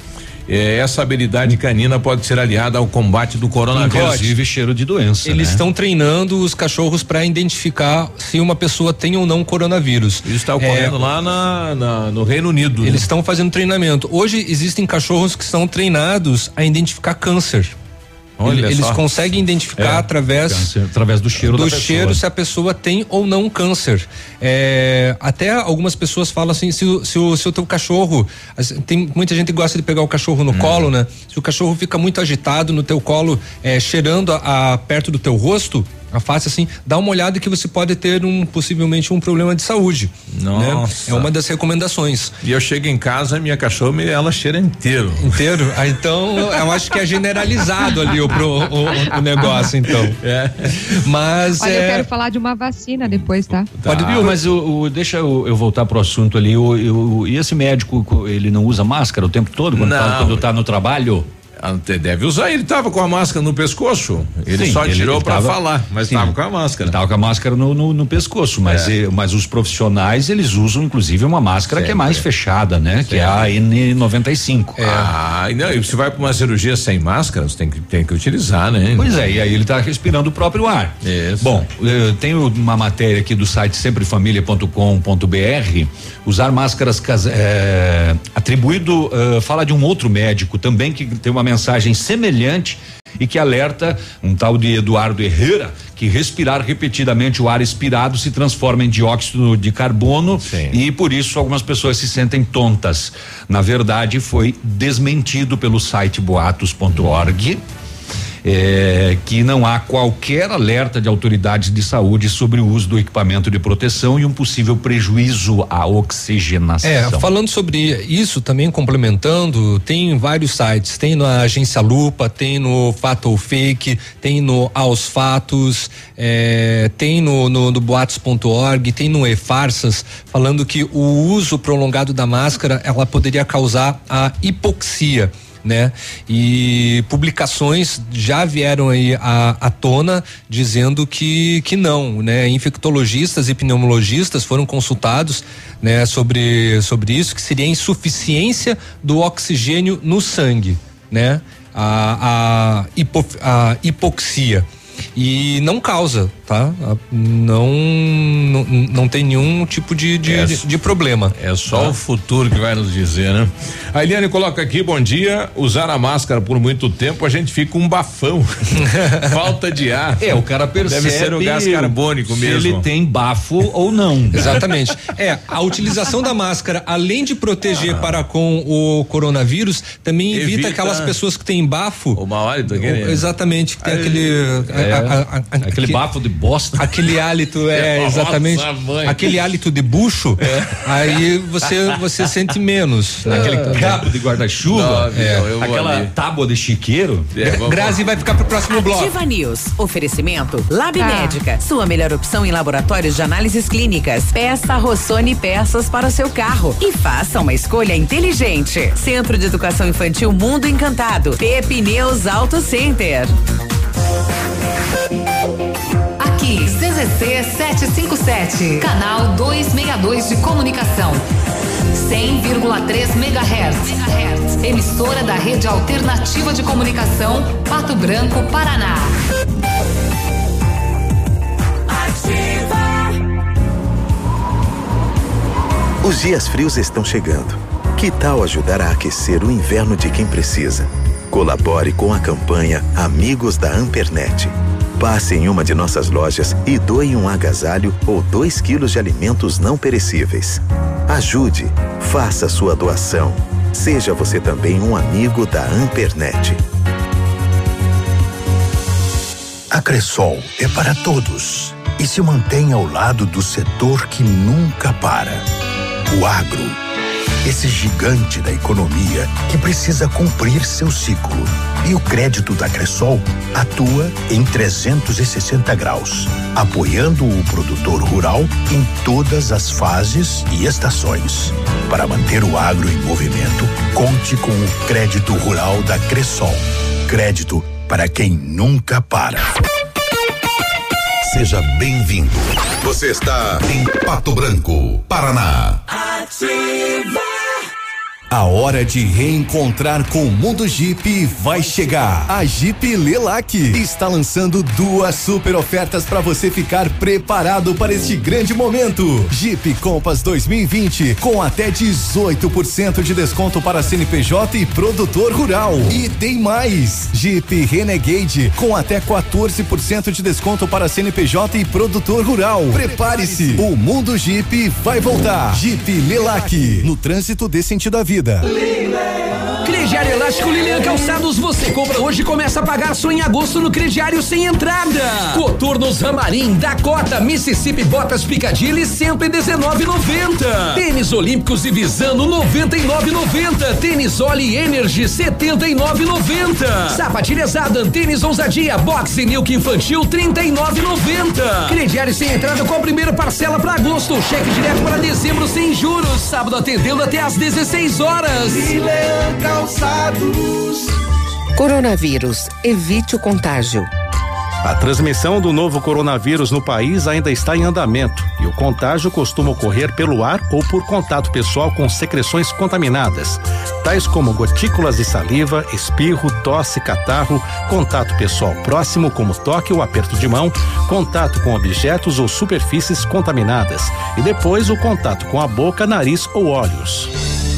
Eh, essa habilidade canina pode ser aliada ao combate do coronavírus. Inclusive cheiro de doença. Eles né? estão treinando os cachorros para identificar se uma pessoa tem ou não coronavírus. Isso está ocorrendo é, lá na, na, no Reino Unido. Eles né? estão fazendo treinamento. Hoje existem cachorros que são treinados a identificar câncer. Olha eles só. conseguem identificar é, através câncer, através do cheiro do cheiro se a pessoa tem ou não câncer. É, até algumas pessoas falam assim, se, se, o, se o teu cachorro, tem muita gente que gosta de pegar o cachorro no hum. colo, né? Se o cachorro fica muito agitado no teu colo, é, cheirando a, a perto do teu rosto, a face assim, dá uma olhada que você pode ter um possivelmente um problema de saúde. Né? Nossa. Né? É uma das recomendações. E eu chego em casa, minha cachorra ela cheira inteiro. Inteiro? Ah, então eu acho que é generalizado ali o, pro, o, o, negócio, então. É. Mas Olha, é... eu quero falar de uma vacina depois, tá? tá. Pode, viu? Mas o, o deixa eu, eu, voltar pro assunto ali. O, e esse médico, ele não usa máscara o tempo todo quando, tá, quando tá no trabalho? Deve usar, ele tava com a máscara no pescoço. Ele sim, só tirou para falar, mas estava com a máscara. Tava com a máscara no, no, no pescoço, mas, é. mas os profissionais eles usam inclusive uma máscara Sempre. que é mais fechada, né? Sempre. Que é a N95. É. Ah, não, e você vai para uma cirurgia sem máscara, você tem que, tem que utilizar, né? Pois é, e aí ele está respirando o próprio ar. Isso. Bom, eu tenho uma matéria aqui do site semprefamilia.com.br. Usar máscaras é, atribuído, uh, fala de um outro médico também que tem uma mensagem semelhante e que alerta um tal de Eduardo Herrera que respirar repetidamente o ar expirado se transforma em dióxido de carbono Sim. e por isso algumas pessoas se sentem tontas. Na verdade, foi desmentido pelo site boatos.org é, que não há qualquer alerta de autoridades de saúde sobre o uso do equipamento de proteção e um possível prejuízo à oxigenação. É, falando sobre isso, também complementando, tem vários sites, tem na agência Lupa, tem no Fato ou Fake, tem no Aos Fatos, é, tem no, no, no boatos.org, tem no E-Farsas, falando que o uso prolongado da máscara ela poderia causar a hipoxia né? E publicações já vieram aí à, à tona dizendo que que não, né? Infectologistas e pneumologistas foram consultados, né? Sobre sobre isso que seria insuficiência do oxigênio no sangue, né? A, a, hipo, a hipoxia e não causa, tá? Não não, não tem nenhum tipo de, de, é, de, de problema. É só tá? o futuro que vai nos dizer, né? A Eliane coloca aqui, bom dia, usar a máscara por muito tempo a gente fica um bafão, falta de ar. É, o cara percebe Deve ser o gás carbônico se mesmo. ele tem bafo ou não. Exatamente. É, a utilização da máscara, além de proteger ah. para com o coronavírus, também evita, evita aquelas pessoas que têm bafo. O mau hálito. Exatamente, que tem Aí, aquele é, a, a, a, aquele bafo de bosta. Aquele hálito, é, exatamente. Aquele hálito de bucho, é. aí você você sente menos. Né? Aquele cabo de guarda-chuva, é. aquela ali. tábua de chiqueiro. É, Grazi vai ficar pro próximo bloco. Ativa News. Oferecimento Lab ah. Médica. Sua melhor opção em laboratórios de análises clínicas. Peça Rossoni peças para o seu carro e faça uma escolha inteligente. Centro de Educação Infantil Mundo Encantado. Pepineus Auto Center. Aqui, CZC 757, canal 262 de comunicação. 100,3 MHz. Emissora da Rede Alternativa de Comunicação, Pato Branco, Paraná. Os dias frios estão chegando. Que tal ajudar a aquecer o inverno de quem precisa? Colabore com a campanha Amigos da Ampernet. Passe em uma de nossas lojas e doe um agasalho ou 2 quilos de alimentos não perecíveis. Ajude, faça sua doação. Seja você também um amigo da Ampernet. A Cressol é para todos e se mantém ao lado do setor que nunca para. O agro. Esse gigante da economia que precisa cumprir seu ciclo. E o crédito da Cressol atua em 360 graus, apoiando o produtor rural em todas as fases e estações. Para manter o agro em movimento, conte com o crédito rural da Cressol. Crédito para quem nunca para. Seja bem-vindo. Você está em Pato Branco, Paraná. Ativa. A hora de reencontrar com o mundo Jeep vai chegar. A Jeep Lelac está lançando duas super ofertas para você ficar preparado para este grande momento. Jeep Compass 2020 com até 18% de desconto para CNPJ e produtor rural. E tem mais. Jeep Renegade com até 14% de desconto para CNPJ e produtor rural. Prepare-se. O mundo Jeep vai voltar. Jeep Lelac no trânsito dê sentido à vida. Vida. Crediário Elástico Lilian Calçados, você compra hoje e começa a pagar só em agosto no crediário sem entrada. Coturnos Ramarim, Dakota, Mississippi Botas Picadilly, 119,90. Tênis Olímpicos e Visano, 99,90. Tênis Oli Energy, 79,90. Sapatilhas Adam, tênis Ousadia, Boxe Milk Infantil, 39,90. Crediário sem entrada com a primeira parcela para agosto. Cheque direto para dezembro sem juros. Sábado atendendo até às 16 horas. Calçados. Coronavírus, evite o contágio. A transmissão do novo coronavírus no país ainda está em andamento e o contágio costuma ocorrer pelo ar ou por contato pessoal com secreções contaminadas, tais como gotículas de saliva, espirro, tosse, catarro, contato pessoal próximo, como toque ou aperto de mão, contato com objetos ou superfícies contaminadas e depois o contato com a boca, nariz ou olhos.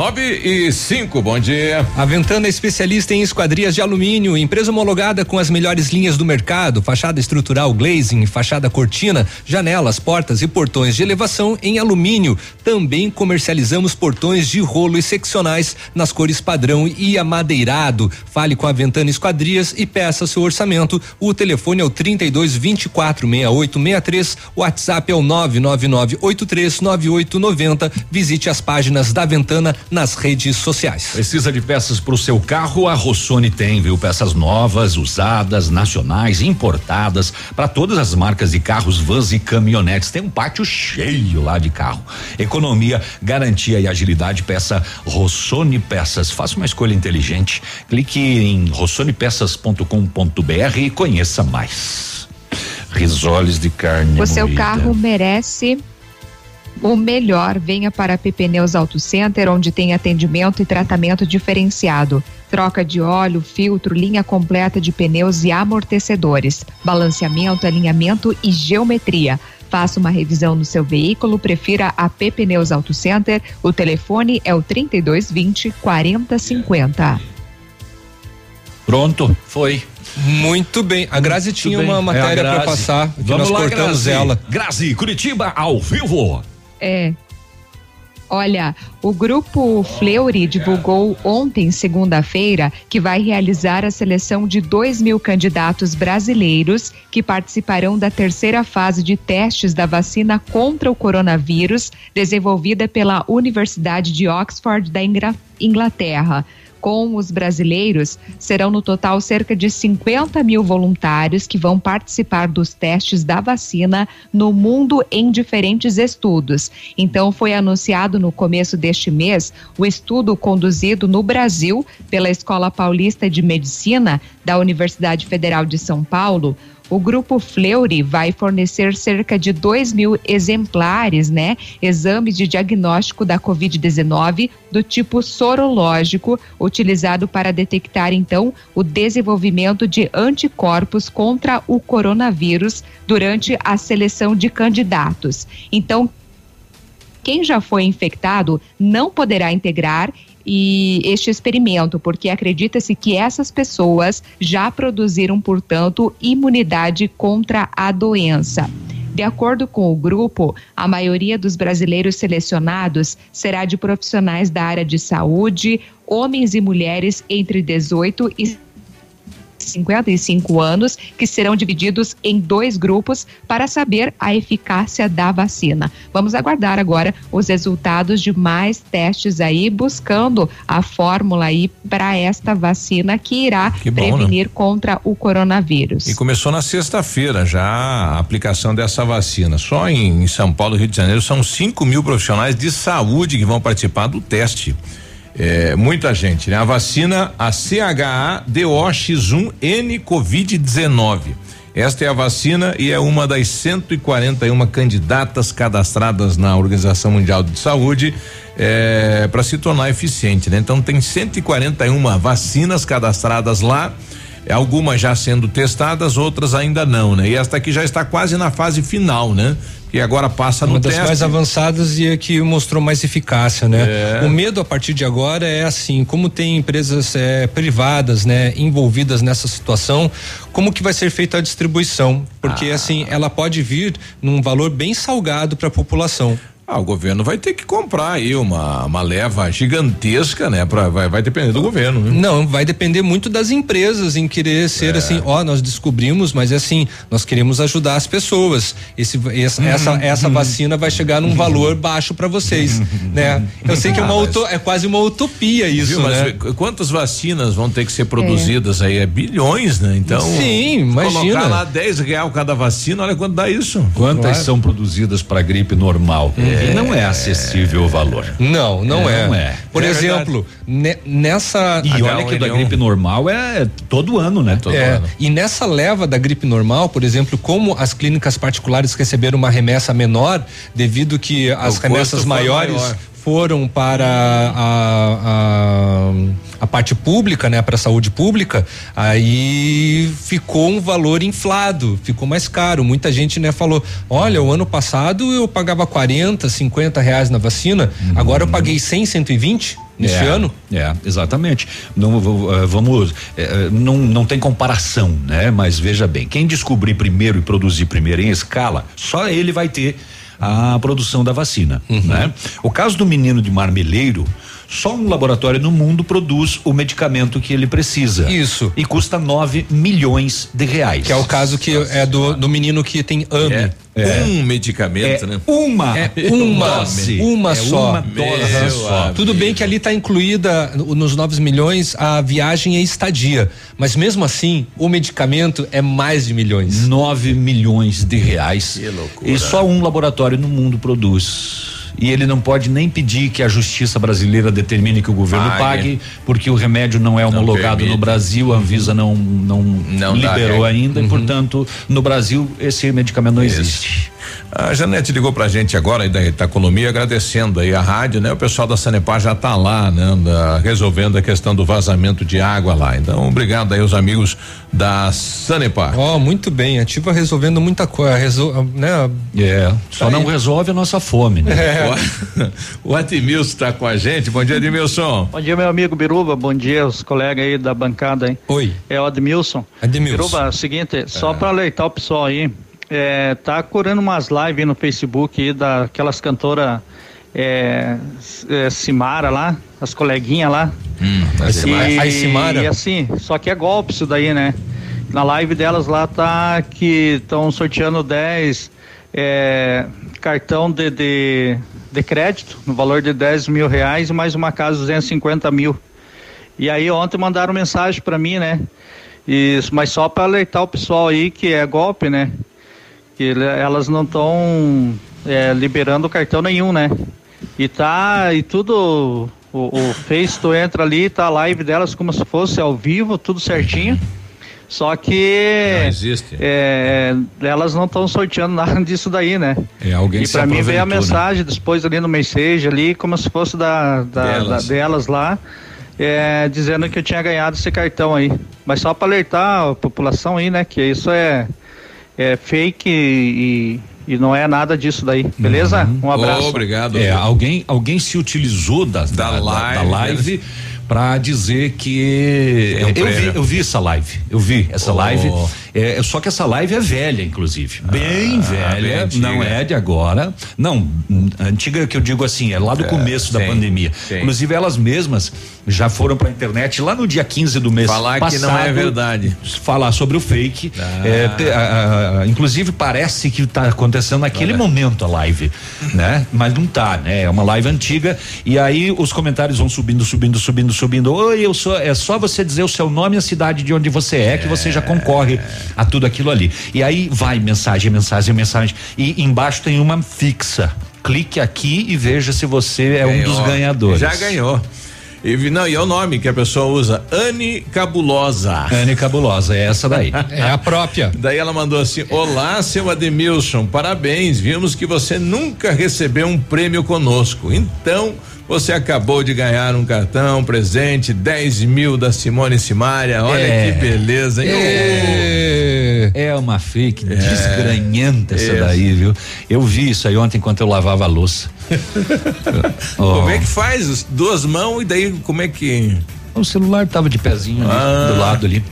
9 e 5, bom dia. A Ventana é especialista em esquadrias de alumínio, empresa homologada com as melhores linhas do mercado, fachada estrutural glazing, fachada cortina, janelas, portas e portões de elevação em alumínio. Também comercializamos portões de rolo e seccionais nas cores padrão e amadeirado. Fale com a Ventana Esquadrias e peça seu orçamento. O telefone é o 32 24 68 63, o WhatsApp é o 999 83 9890. Visite as páginas da Ventana nas redes sociais. Precisa de peças para o seu carro? A Rossoni tem, viu? Peças novas, usadas, nacionais, importadas, para todas as marcas de carros, vans e caminhonetes. Tem um pátio cheio lá de carro. Economia, garantia e agilidade. Peça Rossoni Peças. Faça uma escolha inteligente. Clique em rossonepeças.com.br e conheça mais. Risoles de carne. O seu moída. carro merece o melhor. Venha para a PP Neus Auto Center, onde tem atendimento e tratamento diferenciado. Troca de óleo, filtro, linha completa de pneus e amortecedores, balanceamento, alinhamento e geometria. Faça uma revisão no seu veículo, prefira a PP Neus Auto Center. O telefone é o 3220 4050. Pronto, foi. Muito bem. A Grazi tinha bem. uma É matéria para Grazi. passar, Vamos nós lá, cortamos Grazi. ela. Grazi, Curitiba ao vivo. É. Olha, o grupo Fleury divulgou ontem, segunda-feira, que vai realizar a seleção de 2 mil candidatos brasileiros que participarão da terceira fase de testes da vacina contra o coronavírus, desenvolvida pela Universidade de Oxford da Inglaterra com os brasileiros, serão no total cerca de 50 mil voluntários que vão participar dos testes da vacina no mundo em diferentes estudos. Então, foi anunciado no começo deste mês o estudo conduzido no Brasil pela Escola Paulista de Medicina da Universidade Federal de São Paulo o grupo Fleury vai fornecer cerca de 2 mil exemplares, né? Exames de diagnóstico da Covid-19 do tipo sorológico, utilizado para detectar, então, o desenvolvimento de anticorpos contra o coronavírus durante a seleção de candidatos. Então, quem já foi infectado não poderá integrar e este experimento, porque acredita-se que essas pessoas já produziram, portanto, imunidade contra a doença. De acordo com o grupo, a maioria dos brasileiros selecionados será de profissionais da área de saúde, homens e mulheres entre 18 e 55 anos, que serão divididos em dois grupos para saber a eficácia da vacina. Vamos aguardar agora os resultados de mais testes aí, buscando a fórmula aí para esta vacina que irá Que bom, prevenir né? contra o coronavírus. E começou na sexta-feira já a aplicação dessa vacina. Só em, em São Paulo e Rio de Janeiro são 5 mil profissionais de saúde que vão participar do teste. É, muita gente, né? A vacina, a CHA-DOX1N Covid-19. Esta é a vacina e é uma das 141 candidatas cadastradas na Organização Mundial de Saúde para se tornar eficiente, né? Então tem 141 vacinas cadastradas lá, algumas já sendo testadas, outras ainda não, né? E esta aqui já está quase na fase final, né? Que agora passa no Uma das teste. mais avançadas e a que mostrou mais eficácia, né? É. O medo a partir de agora é assim, como tem empresas eh, privadas, né, envolvidas nessa situação, como que vai ser feita a distribuição? Porque Ah. assim, ela pode vir num valor bem salgado para a população. Ah, o governo vai ter que comprar aí uma, uma leva gigantesca, né? Pra, vai, vai depender do governo, né? Não, vai depender muito das empresas em querer ser É. assim, ó, nós descobrimos, mas é assim, nós queremos ajudar as pessoas. Esse, essa, essa, essa vacina vai chegar num valor baixo para vocês, né? Eu sei que é uma Ah, mas- uto- é quase uma utopia isso, Viu? Mas né? vê, quantas vacinas vão ter que ser produzidas aí? É bilhões, né? Então. Sim, imagina. Colocar lá 10 real cada vacina, olha quanto dá isso. Quantas Claro. são produzidas para gripe normal? E não é acessível o valor. Não, não é. Não é. Por É exemplo, ne- nessa. E olha que da gripe normal é todo ano, né? É, e nessa leva da gripe normal, por exemplo, como as clínicas particulares receberam uma remessa menor, devido que as custo remessas maiores maior. Foram para a, a, a parte pública, né, para a saúde pública, aí ficou um valor inflado, ficou mais caro. Muita gente, né, falou: olha, o ano passado eu pagava 40, 50 reais na vacina, agora eu paguei 100, 120 neste É, ano. É, exatamente. Não eh, vamos, eh, eh, não, não tem comparação, né? Mas veja bem, quem descobrir primeiro e produzir primeiro em escala, só ele vai ter a produção da vacina, Uhum. né? O caso do menino de Marmeleiro, só um laboratório no mundo produz o medicamento que ele precisa. Isso. E custa 9 milhões de reais. Que é o caso que é do, do menino que tem AME. É. Um medicamento, É né? Uma, É uma, dose. uma É só. uma dose só. Tudo bem que ali está incluída no- nos 9 milhões a viagem e estadia, mas mesmo assim o medicamento é mais de milhões. 9 milhões de reais. Que loucura. E só um laboratório no mundo produz. E ele não pode nem pedir que a justiça brasileira determine que o governo Pague. pague, porque o remédio não é homologado permite. no Brasil, a Anvisa não não, Não dá liberou regra. ainda, e portanto, no Brasil esse medicamento não Isso. existe. A Janete ligou pra gente agora aí da Itacolomi, agradecendo aí a rádio, né? O pessoal da Sanepar já tá lá, né? da- resolvendo a questão do vazamento de água lá. Então, obrigado aí aos amigos da Sanepar. Ó, muito bem, ativa resolvendo muita coisa, resol, né? É, só Tá não aí. resolve a nossa fome, né? É. O, o Admilson tá com a gente. Bom dia, Admilson. Bom dia, meu amigo Biruba. Bom dia, os colegas aí da bancada, hein? Oi. É o Admilson. Admilson. Biruba, é o seguinte, só para alertar o pessoal aí, é, tá curando umas lives no Facebook aí daquelas cantoras é, é, Simara lá, as coleguinhas lá. Hum, e, A Simara. e assim, só que é golpe isso daí, né? Na live delas lá tá que estão sorteando 10 é, cartão de, de, de crédito no valor de 10 mil reais e mais uma casa 250 mil. E aí ontem mandaram mensagem para mim, né? Isso, mas só para alertar o pessoal aí que é golpe, né? Que elas não estão liberando cartão nenhum, né? E tá, e tudo, o, o Face, tu entra ali, tá a live delas como se fosse ao vivo, tudo certinho. Só que Não existe. é, elas não estão sorteando nada disso daí, né? É, alguém e pra mim veio a né? mensagem depois ali no message ali, como se fosse da, da- Delas. da- delas lá, é, dizendo que eu tinha ganhado esse cartão aí. Mas só para alertar a população aí, né? Que isso é, é fake e, e não é nada disso daí, beleza? Um abraço. Obrigado. É, alguém, alguém se utilizou da, da, da live, da live pra dizer que Tem um eu vi, eu vi essa live, eu vi essa Oh. live. É, só que essa live é velha, inclusive, bem velha, bem não é de agora, não, antiga que eu digo assim, é lá do É, começo da sim, pandemia. sim. Inclusive elas mesmas já foram pra internet lá no dia 15 do mês Falar que passado, não é verdade. falar sobre o fake. Ah. É, a- a- inclusive parece que está acontecendo naquele momento a live, né? Mas não tá, né? É uma live antiga e aí os comentários vão subindo, subindo, subindo, subindo. Oi, eu sou. É só você dizer o seu nome e a cidade de onde você é que você já concorre a tudo aquilo ali. E aí vai mensagem, mensagem, mensagem e embaixo tem uma fixa. Clique aqui e veja se você é um dos Ganhou. ganhadores. Já ganhou. E, não, e é o nome que a pessoa usa, Anne Cabulosa. Anne Cabulosa, é essa daí. É a própria. Daí ela mandou assim: Olá, seu Ademilson, parabéns. Vimos que você nunca recebeu um prêmio conosco. Então, você acabou de ganhar um cartão, presente, 10 mil da Simone Simaria. Olha É. que beleza, hein? É, é uma fake desgranhenta essa Isso. daí, viu? Eu vi isso aí ontem enquanto eu lavava a louça. Como é que faz? Duas mãos e daí como é que. O celular tava de pezinho ali, Ah. do lado ali.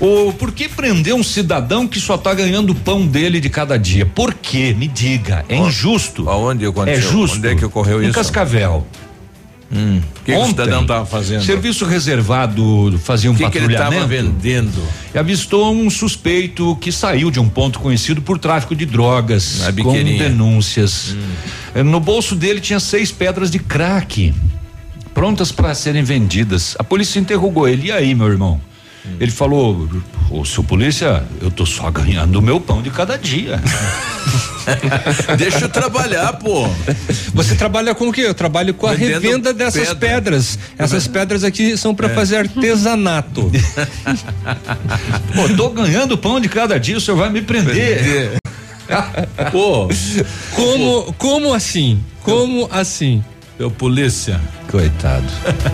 O, por que prender um cidadão que só tá ganhando o pão dele de cada dia? Por quê? Me diga. É injusto. Aonde É aconteceu? justo. Onde é que ocorreu em isso? Cascavel. Hum, o que, que o cidadão tava fazendo? Serviço reservado fazia um que, que ele tava patrulhamento. vendendo? e avistou um suspeito que saiu de um ponto conhecido por tráfico de drogas, com denúncias. Eh, No bolso dele tinha seis pedras de crack, prontas para serem vendidas. A polícia interrogou ele, e aí, meu irmão? Ele falou, ô seu polícia, eu tô só ganhando o meu pão de cada dia. Deixa eu trabalhar, pô. Você trabalha com o quê? Eu trabalho com a Vendendo revenda dessas pedra. pedras. Essas pedras aqui são para É. fazer artesanato. Pô, tô ganhando pão de cada dia, o senhor vai me prender. Pô, Como, como assim? Como assim? Seu polícia. Coitado.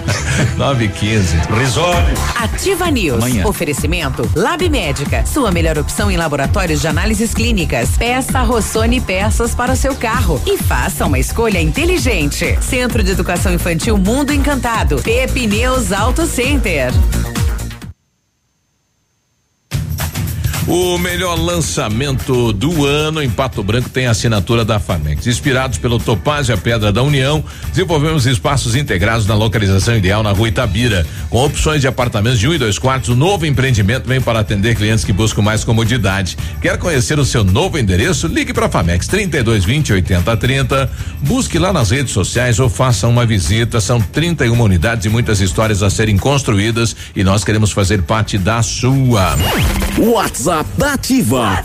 9 e 15. Risole. Ativa News. Amanhã. Oferecimento Lab Médica. Sua melhor opção em laboratórios de análises clínicas. Peça Rossoni peças para o seu carro e faça uma escolha inteligente. Centro de Educação Infantil Mundo Encantado. Pepineus Auto Center. O melhor lançamento do ano em Pato Branco tem a assinatura da Famex. Inspirados pelo Topázio e a Pedra da União, desenvolvemos espaços integrados na localização ideal na rua Itabira. Com opções de apartamentos de um e dois quartos, o novo empreendimento vem para atender clientes que buscam mais comodidade. Quer conhecer o seu novo endereço? Ligue para a Famex 3220 8030. Busque lá nas redes sociais ou faça uma visita. São 31 unidades e muitas histórias a serem construídas e nós queremos fazer parte da sua. WhatsApp da Ativa.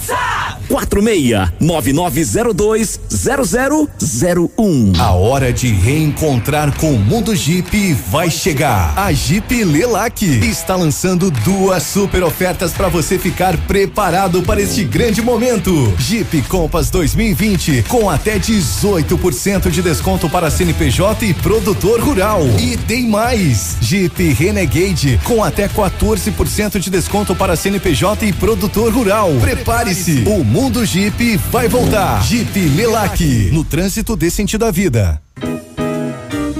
46 9902 0001. A hora de reencontrar com o mundo Jeep vai chegar. A Jeep Lelac está lançando duas super ofertas para você ficar preparado para este grande momento. Jeep Compass 2020 com até 18% de desconto para CNPJ e produtor rural. E tem mais. Jeep Renegade com até 14% de desconto para CNPJ e produtor rural. Prepare-se. O mundo Jeep vai voltar. Jeep Lelac no trânsito dê sentido à vida.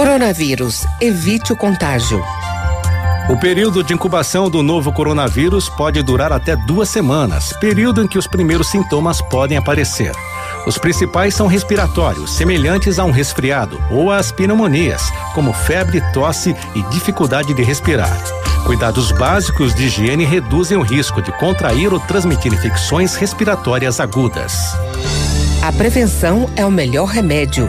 Coronavírus, evite o contágio. O período de incubação do novo coronavírus pode durar até duas semanas, período em que os primeiros sintomas podem aparecer. Os principais são respiratórios, semelhantes a um resfriado, ou às pneumonias, como febre, tosse e dificuldade de respirar. Cuidados básicos de higiene reduzem o risco de contrair ou transmitir infecções respiratórias agudas. A prevenção é o melhor remédio.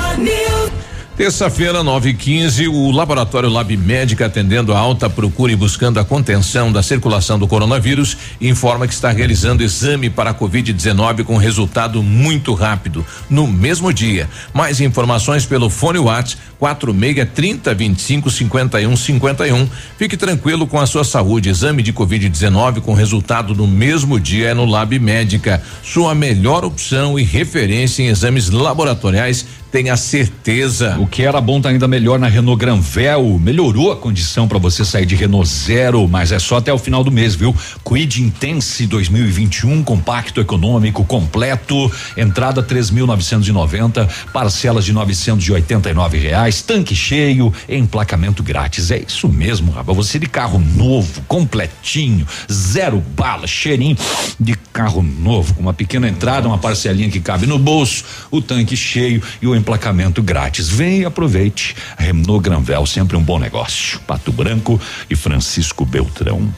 Terça-feira, 9 e 15 o Laboratório Lab Médica, atendendo a alta procura e buscando a contenção da circulação do coronavírus, informa que está realizando exame para a Covid-19 com resultado muito rápido, no mesmo dia. Mais informações pelo fone Whats 46 30 25 51 51. Fique tranquilo com a sua saúde. Exame de Covid-19 com resultado no mesmo dia é no Lab Médica. Sua melhor opção e referência em exames laboratoriais tenha certeza. O que era bom tá ainda melhor na Renault Granvel. Melhorou a condição para você sair de Renault Zero, mas é só até o final do mês, viu? Quid Intense 2021, compacto, econômico, completo, entrada 3.990, parcelas de 989 reais, tanque cheio, emplacamento grátis. É isso mesmo, rapaz. Você de carro novo, completinho, zero bala, cheirinho de carro novo, com uma pequena entrada, uma parcelinha que cabe no bolso, o tanque cheio e o emplacamento grátis. Vem e aproveite. Renault Granvel, sempre um bom negócio. Pato Branco e Francisco Beltrão.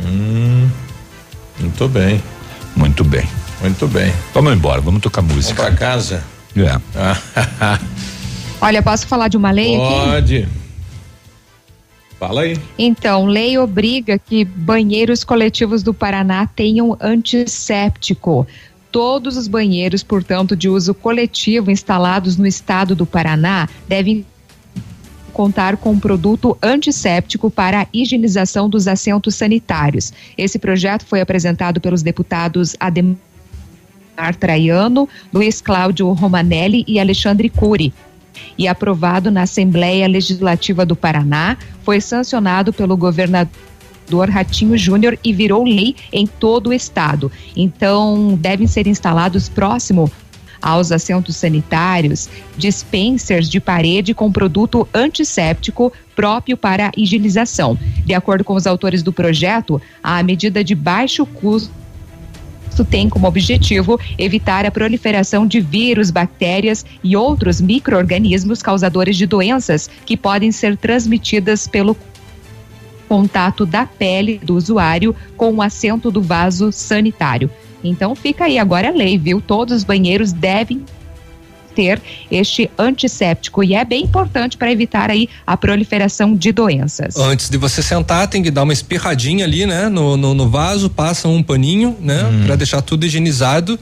Hum, muito bem. Muito bem. Muito bem. Vamos embora, vamos tocar música. Vamos pra casa. É. Olha, posso falar de uma lei aqui? Pode. Fala aí. Então, lei obriga que banheiros coletivos do Paraná tenham antisséptico. Todos os banheiros, portanto, de uso coletivo instalados no estado do Paraná devem contar com um produto antisséptico para a higienização dos assentos sanitários. Esse projeto foi apresentado pelos deputados Ademar Traiano, Luiz Cláudio Romanelli e Alexandre Cury e aprovado na Assembleia Legislativa do Paraná, foi sancionado pelo governador Ratinho Júnior e virou lei em todo o estado. Então, devem ser instalados próximo aos assentos sanitários, dispensers de parede com produto antisséptico próprio para higienização. De acordo com os autores do projeto, a medida de baixo custo tem como objetivo evitar a proliferação de vírus, bactérias e outros micro-organismos causadores de doenças que podem ser transmitidas pelo contato da pele do usuário com o assento do vaso sanitário. Então fica aí agora a lei, viu? Todos os banheiros devem ter este antisséptico e é bem importante para evitar aí a proliferação de doenças. Antes de você sentar, tem que dar uma espirradinha ali, né? No, no, no vaso, passa um paninho, né? Hum. Para deixar tudo higienizado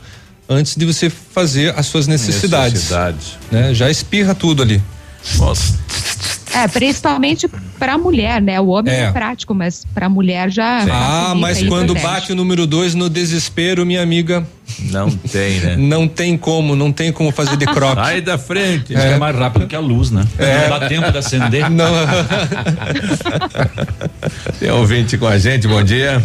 antes de você fazer as suas necessidades. Necessidades. Né? Já espirra tudo ali. É, principalmente para a mulher, né? O homem é, É. prático, mas para a mulher já. Ah, mas quando protege. bate o número dois no desespero, minha amiga. Não tem, né? Não tem como, não tem como fazer de croque. Sai da frente. Isso é mais rápido que a luz, né? É. Não dá tempo de acender. Não. Tem ouvinte com a gente, bom dia.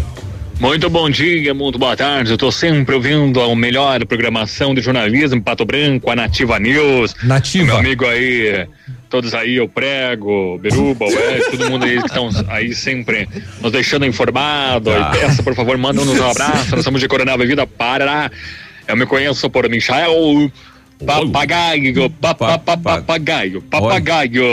Muito bom dia, muito boa tarde. Eu tô sempre ouvindo a melhor programação de jornalismo Pato Branco, a Nativa News. Nativa. Meu amigo aí, todos aí, eu prego, Beruba, o Ed, todo mundo aí que estão aí sempre nos deixando informado. E peça, por favor, manda-nos um abraço. Nós somos de Coronel Bebida Pará. Eu me conheço por Michael Papagaio, pa- pa- pa- papagaio, papagaio.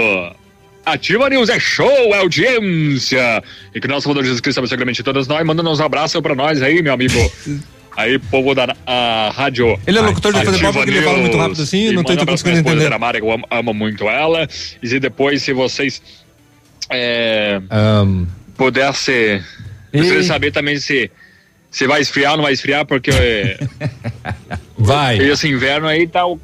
Ativa News é show, é audiência. E que nosso Salvador Jesus Cristo abençoe grande todos nós. Manda uns abraços pra nós aí, meu amigo. Aí, povo da a rádio. Ele é locutor de futebol porque ele fala muito rápido assim, não um pra conseguindo entender. Mara, que eu amo, amo muito ela. E se depois, se vocês é, pudesse, gostaria de saber também se, se vai esfriar ou não vai esfriar, porque é, vai. esse inverno aí tá, o-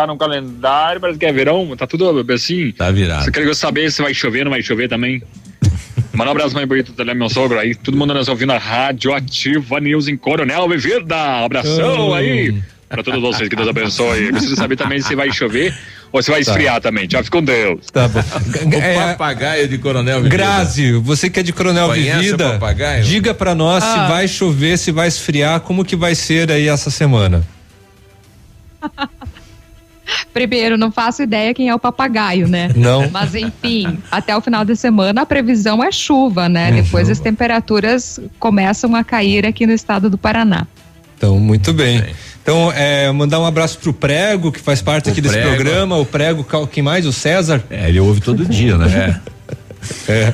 tá no calendário, parece que é verão, tá tudo assim. Tá virado. Você quer saber se vai chover ou não vai chover também? Manda um abraço mais bonito também, meu sogro aí. Todo mundo nos ouvindo a Rádio Ativa News em Coronel Vivida. Abração Oh. aí pra todos vocês, que Deus abençoe. Eu preciso saber também se vai chover ou se vai Tá. esfriar também. Tchau, fica com Deus. Tá bom. O papagaio de Coronel Vivida. Grazi, você que é de Coronel Conhece Vivida, papagaio? diga pra nós Ah. se vai chover, se vai esfriar, como que vai ser aí essa semana. Primeiro, não faço ideia quem é o papagaio, né? Não. Mas enfim, até o final de semana a previsão é chuva, né? É Depois as temperaturas começam a cair aqui no estado do Paraná. Então, muito bem. Então, é, mandar um abraço pro Prego, que faz parte aqui desse Prego. programa, o Prego, quem mais? O César? É, ele ouve todo dia, né? É.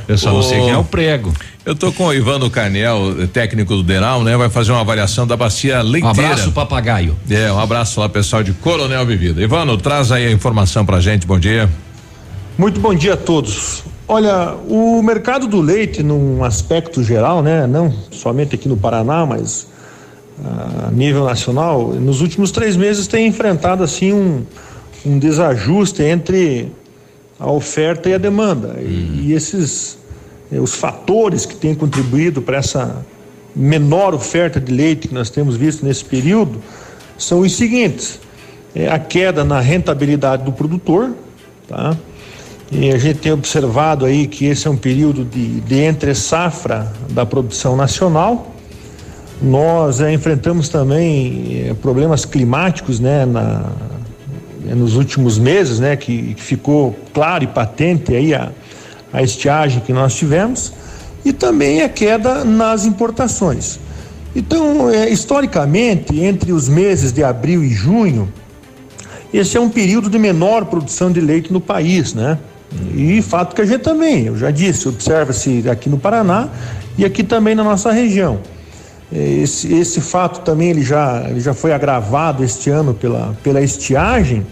Eu só não sei quem é o prego. Eu tô com o Ivano Carnel, técnico do Denal, né? Vai fazer uma avaliação da bacia leiteira. Um abraço, papagaio. É, um abraço lá, pessoal de Coronel Vivida. Ivano, traz aí a informação pra gente, bom dia. Muito bom dia a todos. Olha, o mercado do leite, num aspecto geral, né, não somente aqui no Paraná, mas ah, a nível nacional, nos últimos três meses tem enfrentado assim um, um desajuste entre a oferta e a demanda. E, e esses eh, os fatores que têm contribuído para essa menor oferta de leite que nós temos visto nesse período são os seguintes: É a queda na rentabilidade do produtor, tá? E a gente tem observado aí que esse é um período de, de entre safra da produção nacional. Nós eh, enfrentamos também eh, problemas climáticos, né, na, nos últimos meses, né, que, que ficou claro e patente aí a, a estiagem que nós tivemos e também a queda nas importações. Então, eh, historicamente, entre os meses de abril e junho, esse é um período de menor produção de leite no país, né? E fato que a gente também, eu já disse, observa-se aqui no Paraná e aqui também na nossa região. Esse, esse fato também ele já, ele já foi agravado este ano pela, pela estiagem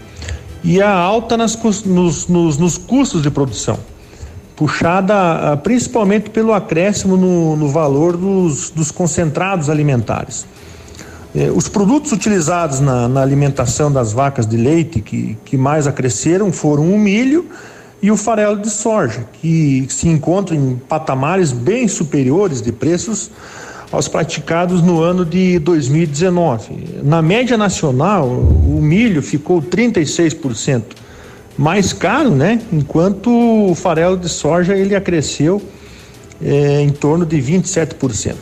e a alta nas, nos, nos, nos custos de produção, puxada ah, principalmente pelo acréscimo no, no valor dos, dos concentrados alimentares. Eh, Os produtos utilizados na, na alimentação das vacas de leite que, que mais acresceram foram o milho e o farelo de soja, que se encontram em patamares bem superiores de preços aos praticados no ano de 2019. Na média nacional, o milho ficou 36% mais caro, né? Enquanto o farelo de soja ele acresceu eh, em torno de 27%.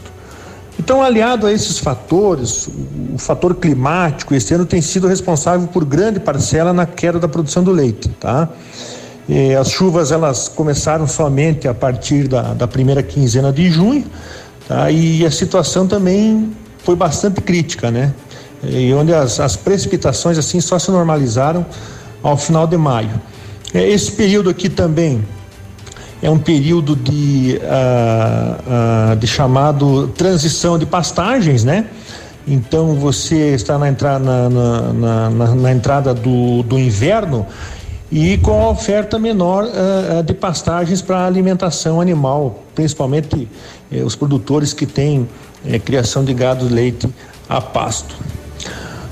Então, aliado a esses fatores, o, fator climático esse ano tem sido responsável por grande parcela na queda da produção do leite, tá? Eh, as chuvas elas começaram somente a partir da, da primeira quinzena de junho, tá? E a situação também foi bastante crítica, né? E onde as, as precipitações assim só se normalizaram ao final de maio. Eh, esse período aqui também é um período de, ah, ah, de chamado transição de pastagens, né? Então você está na entrada, na, na- na- na entrada do, do inverno e com a oferta menor ah, de pastagens para alimentação animal, principalmente eh, os produtores que têm eh, criação de gado leite a pasto.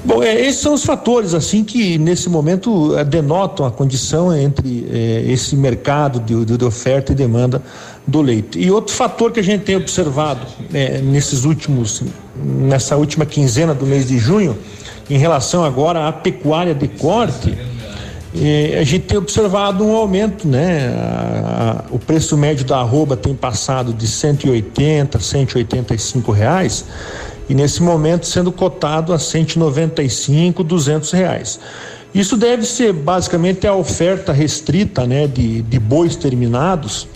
Bom, é, esses são os fatores assim que nesse momento denotam a condição entre esse mercado de, de- oferta e demanda do leite. E outro fator que a gente tem observado nesses últimos, nessa última quinzena do mês de junho, em relação agora à pecuária de corte, a gente tem observado um aumento, né? O preço médio da arroba tem passado de 180, 185 reais e nesse momento sendo cotado a 195, 200 reais. Isso deve ser basicamente a oferta restrita, né, de, de bois terminados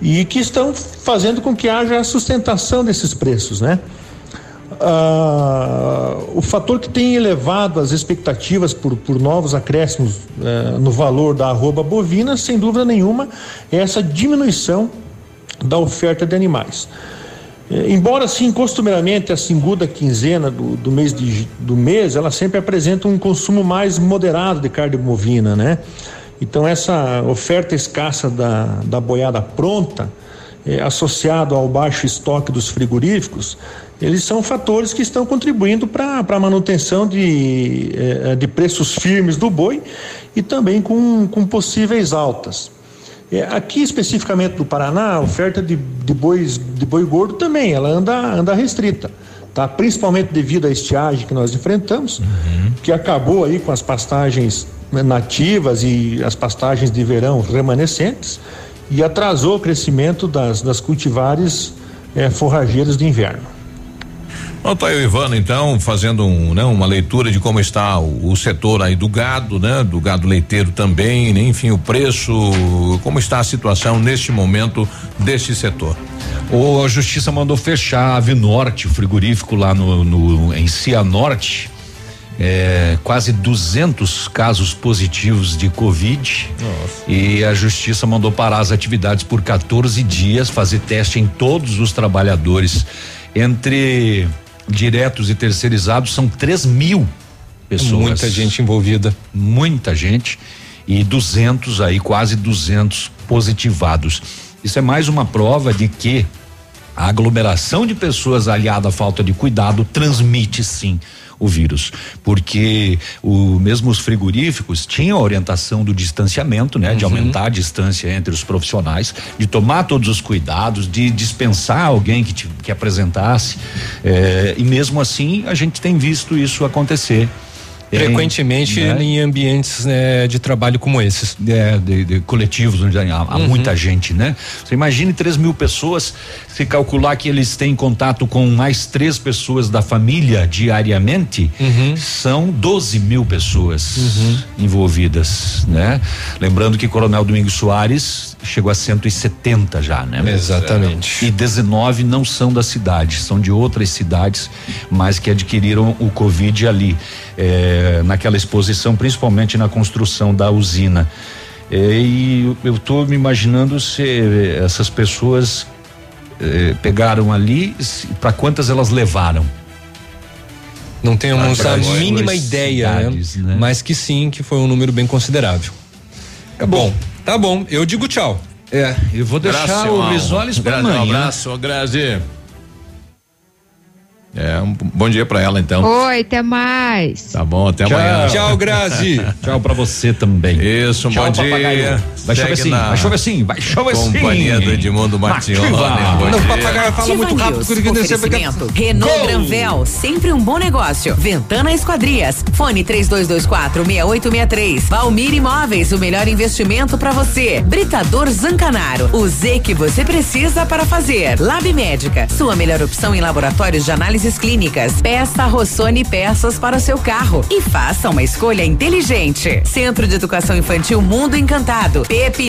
e que estão fazendo com que haja a sustentação desses preços, né? Ah, o fator que tem elevado as expectativas por, por novos acréscimos eh, no valor da arroba bovina, sem dúvida nenhuma, é essa diminuição da oferta de animais. Eh, embora, assim, costumeiramente a segunda quinzena do, do, mês de, do mês, ela sempre apresenta um consumo mais moderado de carne bovina, né? Então, essa oferta escassa da, da boiada pronta, eh, associado ao baixo estoque dos frigoríficos, eles são fatores que estão contribuindo para a manutenção de, eh, de preços firmes do boi e também com, com possíveis altas. É, aqui especificamente do Paraná, a oferta de, de, bois, de boi gordo também, ela anda, anda restrita. Tá? Principalmente devido à estiagem que nós enfrentamos, uhum. que acabou aí com as pastagens nativas e as pastagens de verão remanescentes e atrasou o crescimento das, das cultivares é, forrageiras de inverno. Bom, tá aí o Ivano, então, fazendo um, né, uma leitura de como está o, o, setor aí do gado, né? Do gado leiteiro também, né, enfim, o preço, como está a situação neste momento deste setor. O, a justiça mandou fechar a Ave Norte, o frigorífico lá no, no em Cianorte, é, quase 200 casos positivos de Covid. Nossa. E a justiça mandou parar as atividades por 14 dias, fazer teste em todos os trabalhadores. Entre diretos e terceirizados são 3 mil pessoas. Muita gente envolvida. Muita gente. E 200 aí, quase 200 positivados. Isso é mais uma prova de que a aglomeração de pessoas aliada à falta de cuidado transmite sim o vírus, porque o mesmo os frigoríficos tinham a orientação do distanciamento, né, uhum. de aumentar a distância entre os profissionais, de tomar todos os cuidados, de dispensar alguém que te, que apresentasse, eh, e mesmo assim a gente tem visto isso acontecer frequentemente né? em ambientes né, de trabalho como esses. É, de, de coletivos, onde há, há uhum. muita gente, né? Você imagine 3 mil pessoas, se calcular que eles têm contato com mais três pessoas da família diariamente, uhum. são 12 mil pessoas uhum. envolvidas, né? Lembrando que Coronel Domingos Soares chegou a 170 já, né? Exatamente. E 19 não são da cidade, são de outras cidades, mas que adquiriram o Covid ali é, naquela exposição, principalmente na construção da usina. É, e eu estou me imaginando se essas pessoas é, pegaram ali, para quantas elas levaram. Não temos a mínima ideia, né? né? mas que sim, que foi um número bem considerável. É bom, tá bom, eu digo tchau. É, eu vou deixar Graças, o Risoles para amanhã. Um abraço, Grazi. É, um bom dia para ela então. Oi, até mais. Tá bom, até Tchau. amanhã. Tchau, Grazi. Tchau para você também. Isso, um Tchau, bom dia. Vai chover sim, vai chover sim, vai chover sim. Companhia do Edmundo Martione. Não, o papagaio fala muito rápido. Oferecimento. Renault Go. Granvel, sempre um bom negócio. Ventana Esquadrias. Fone 3224 6863. Valmir Imóveis, o melhor investimento para você. Britador Zancanaro, o Z que você precisa para fazer. Lab Médica, sua melhor opção em laboratórios de análise análises clínicas. Peça Rossoni peças para o seu carro e faça uma escolha inteligente. Centro de Educação Infantil Mundo Encantado. Pepe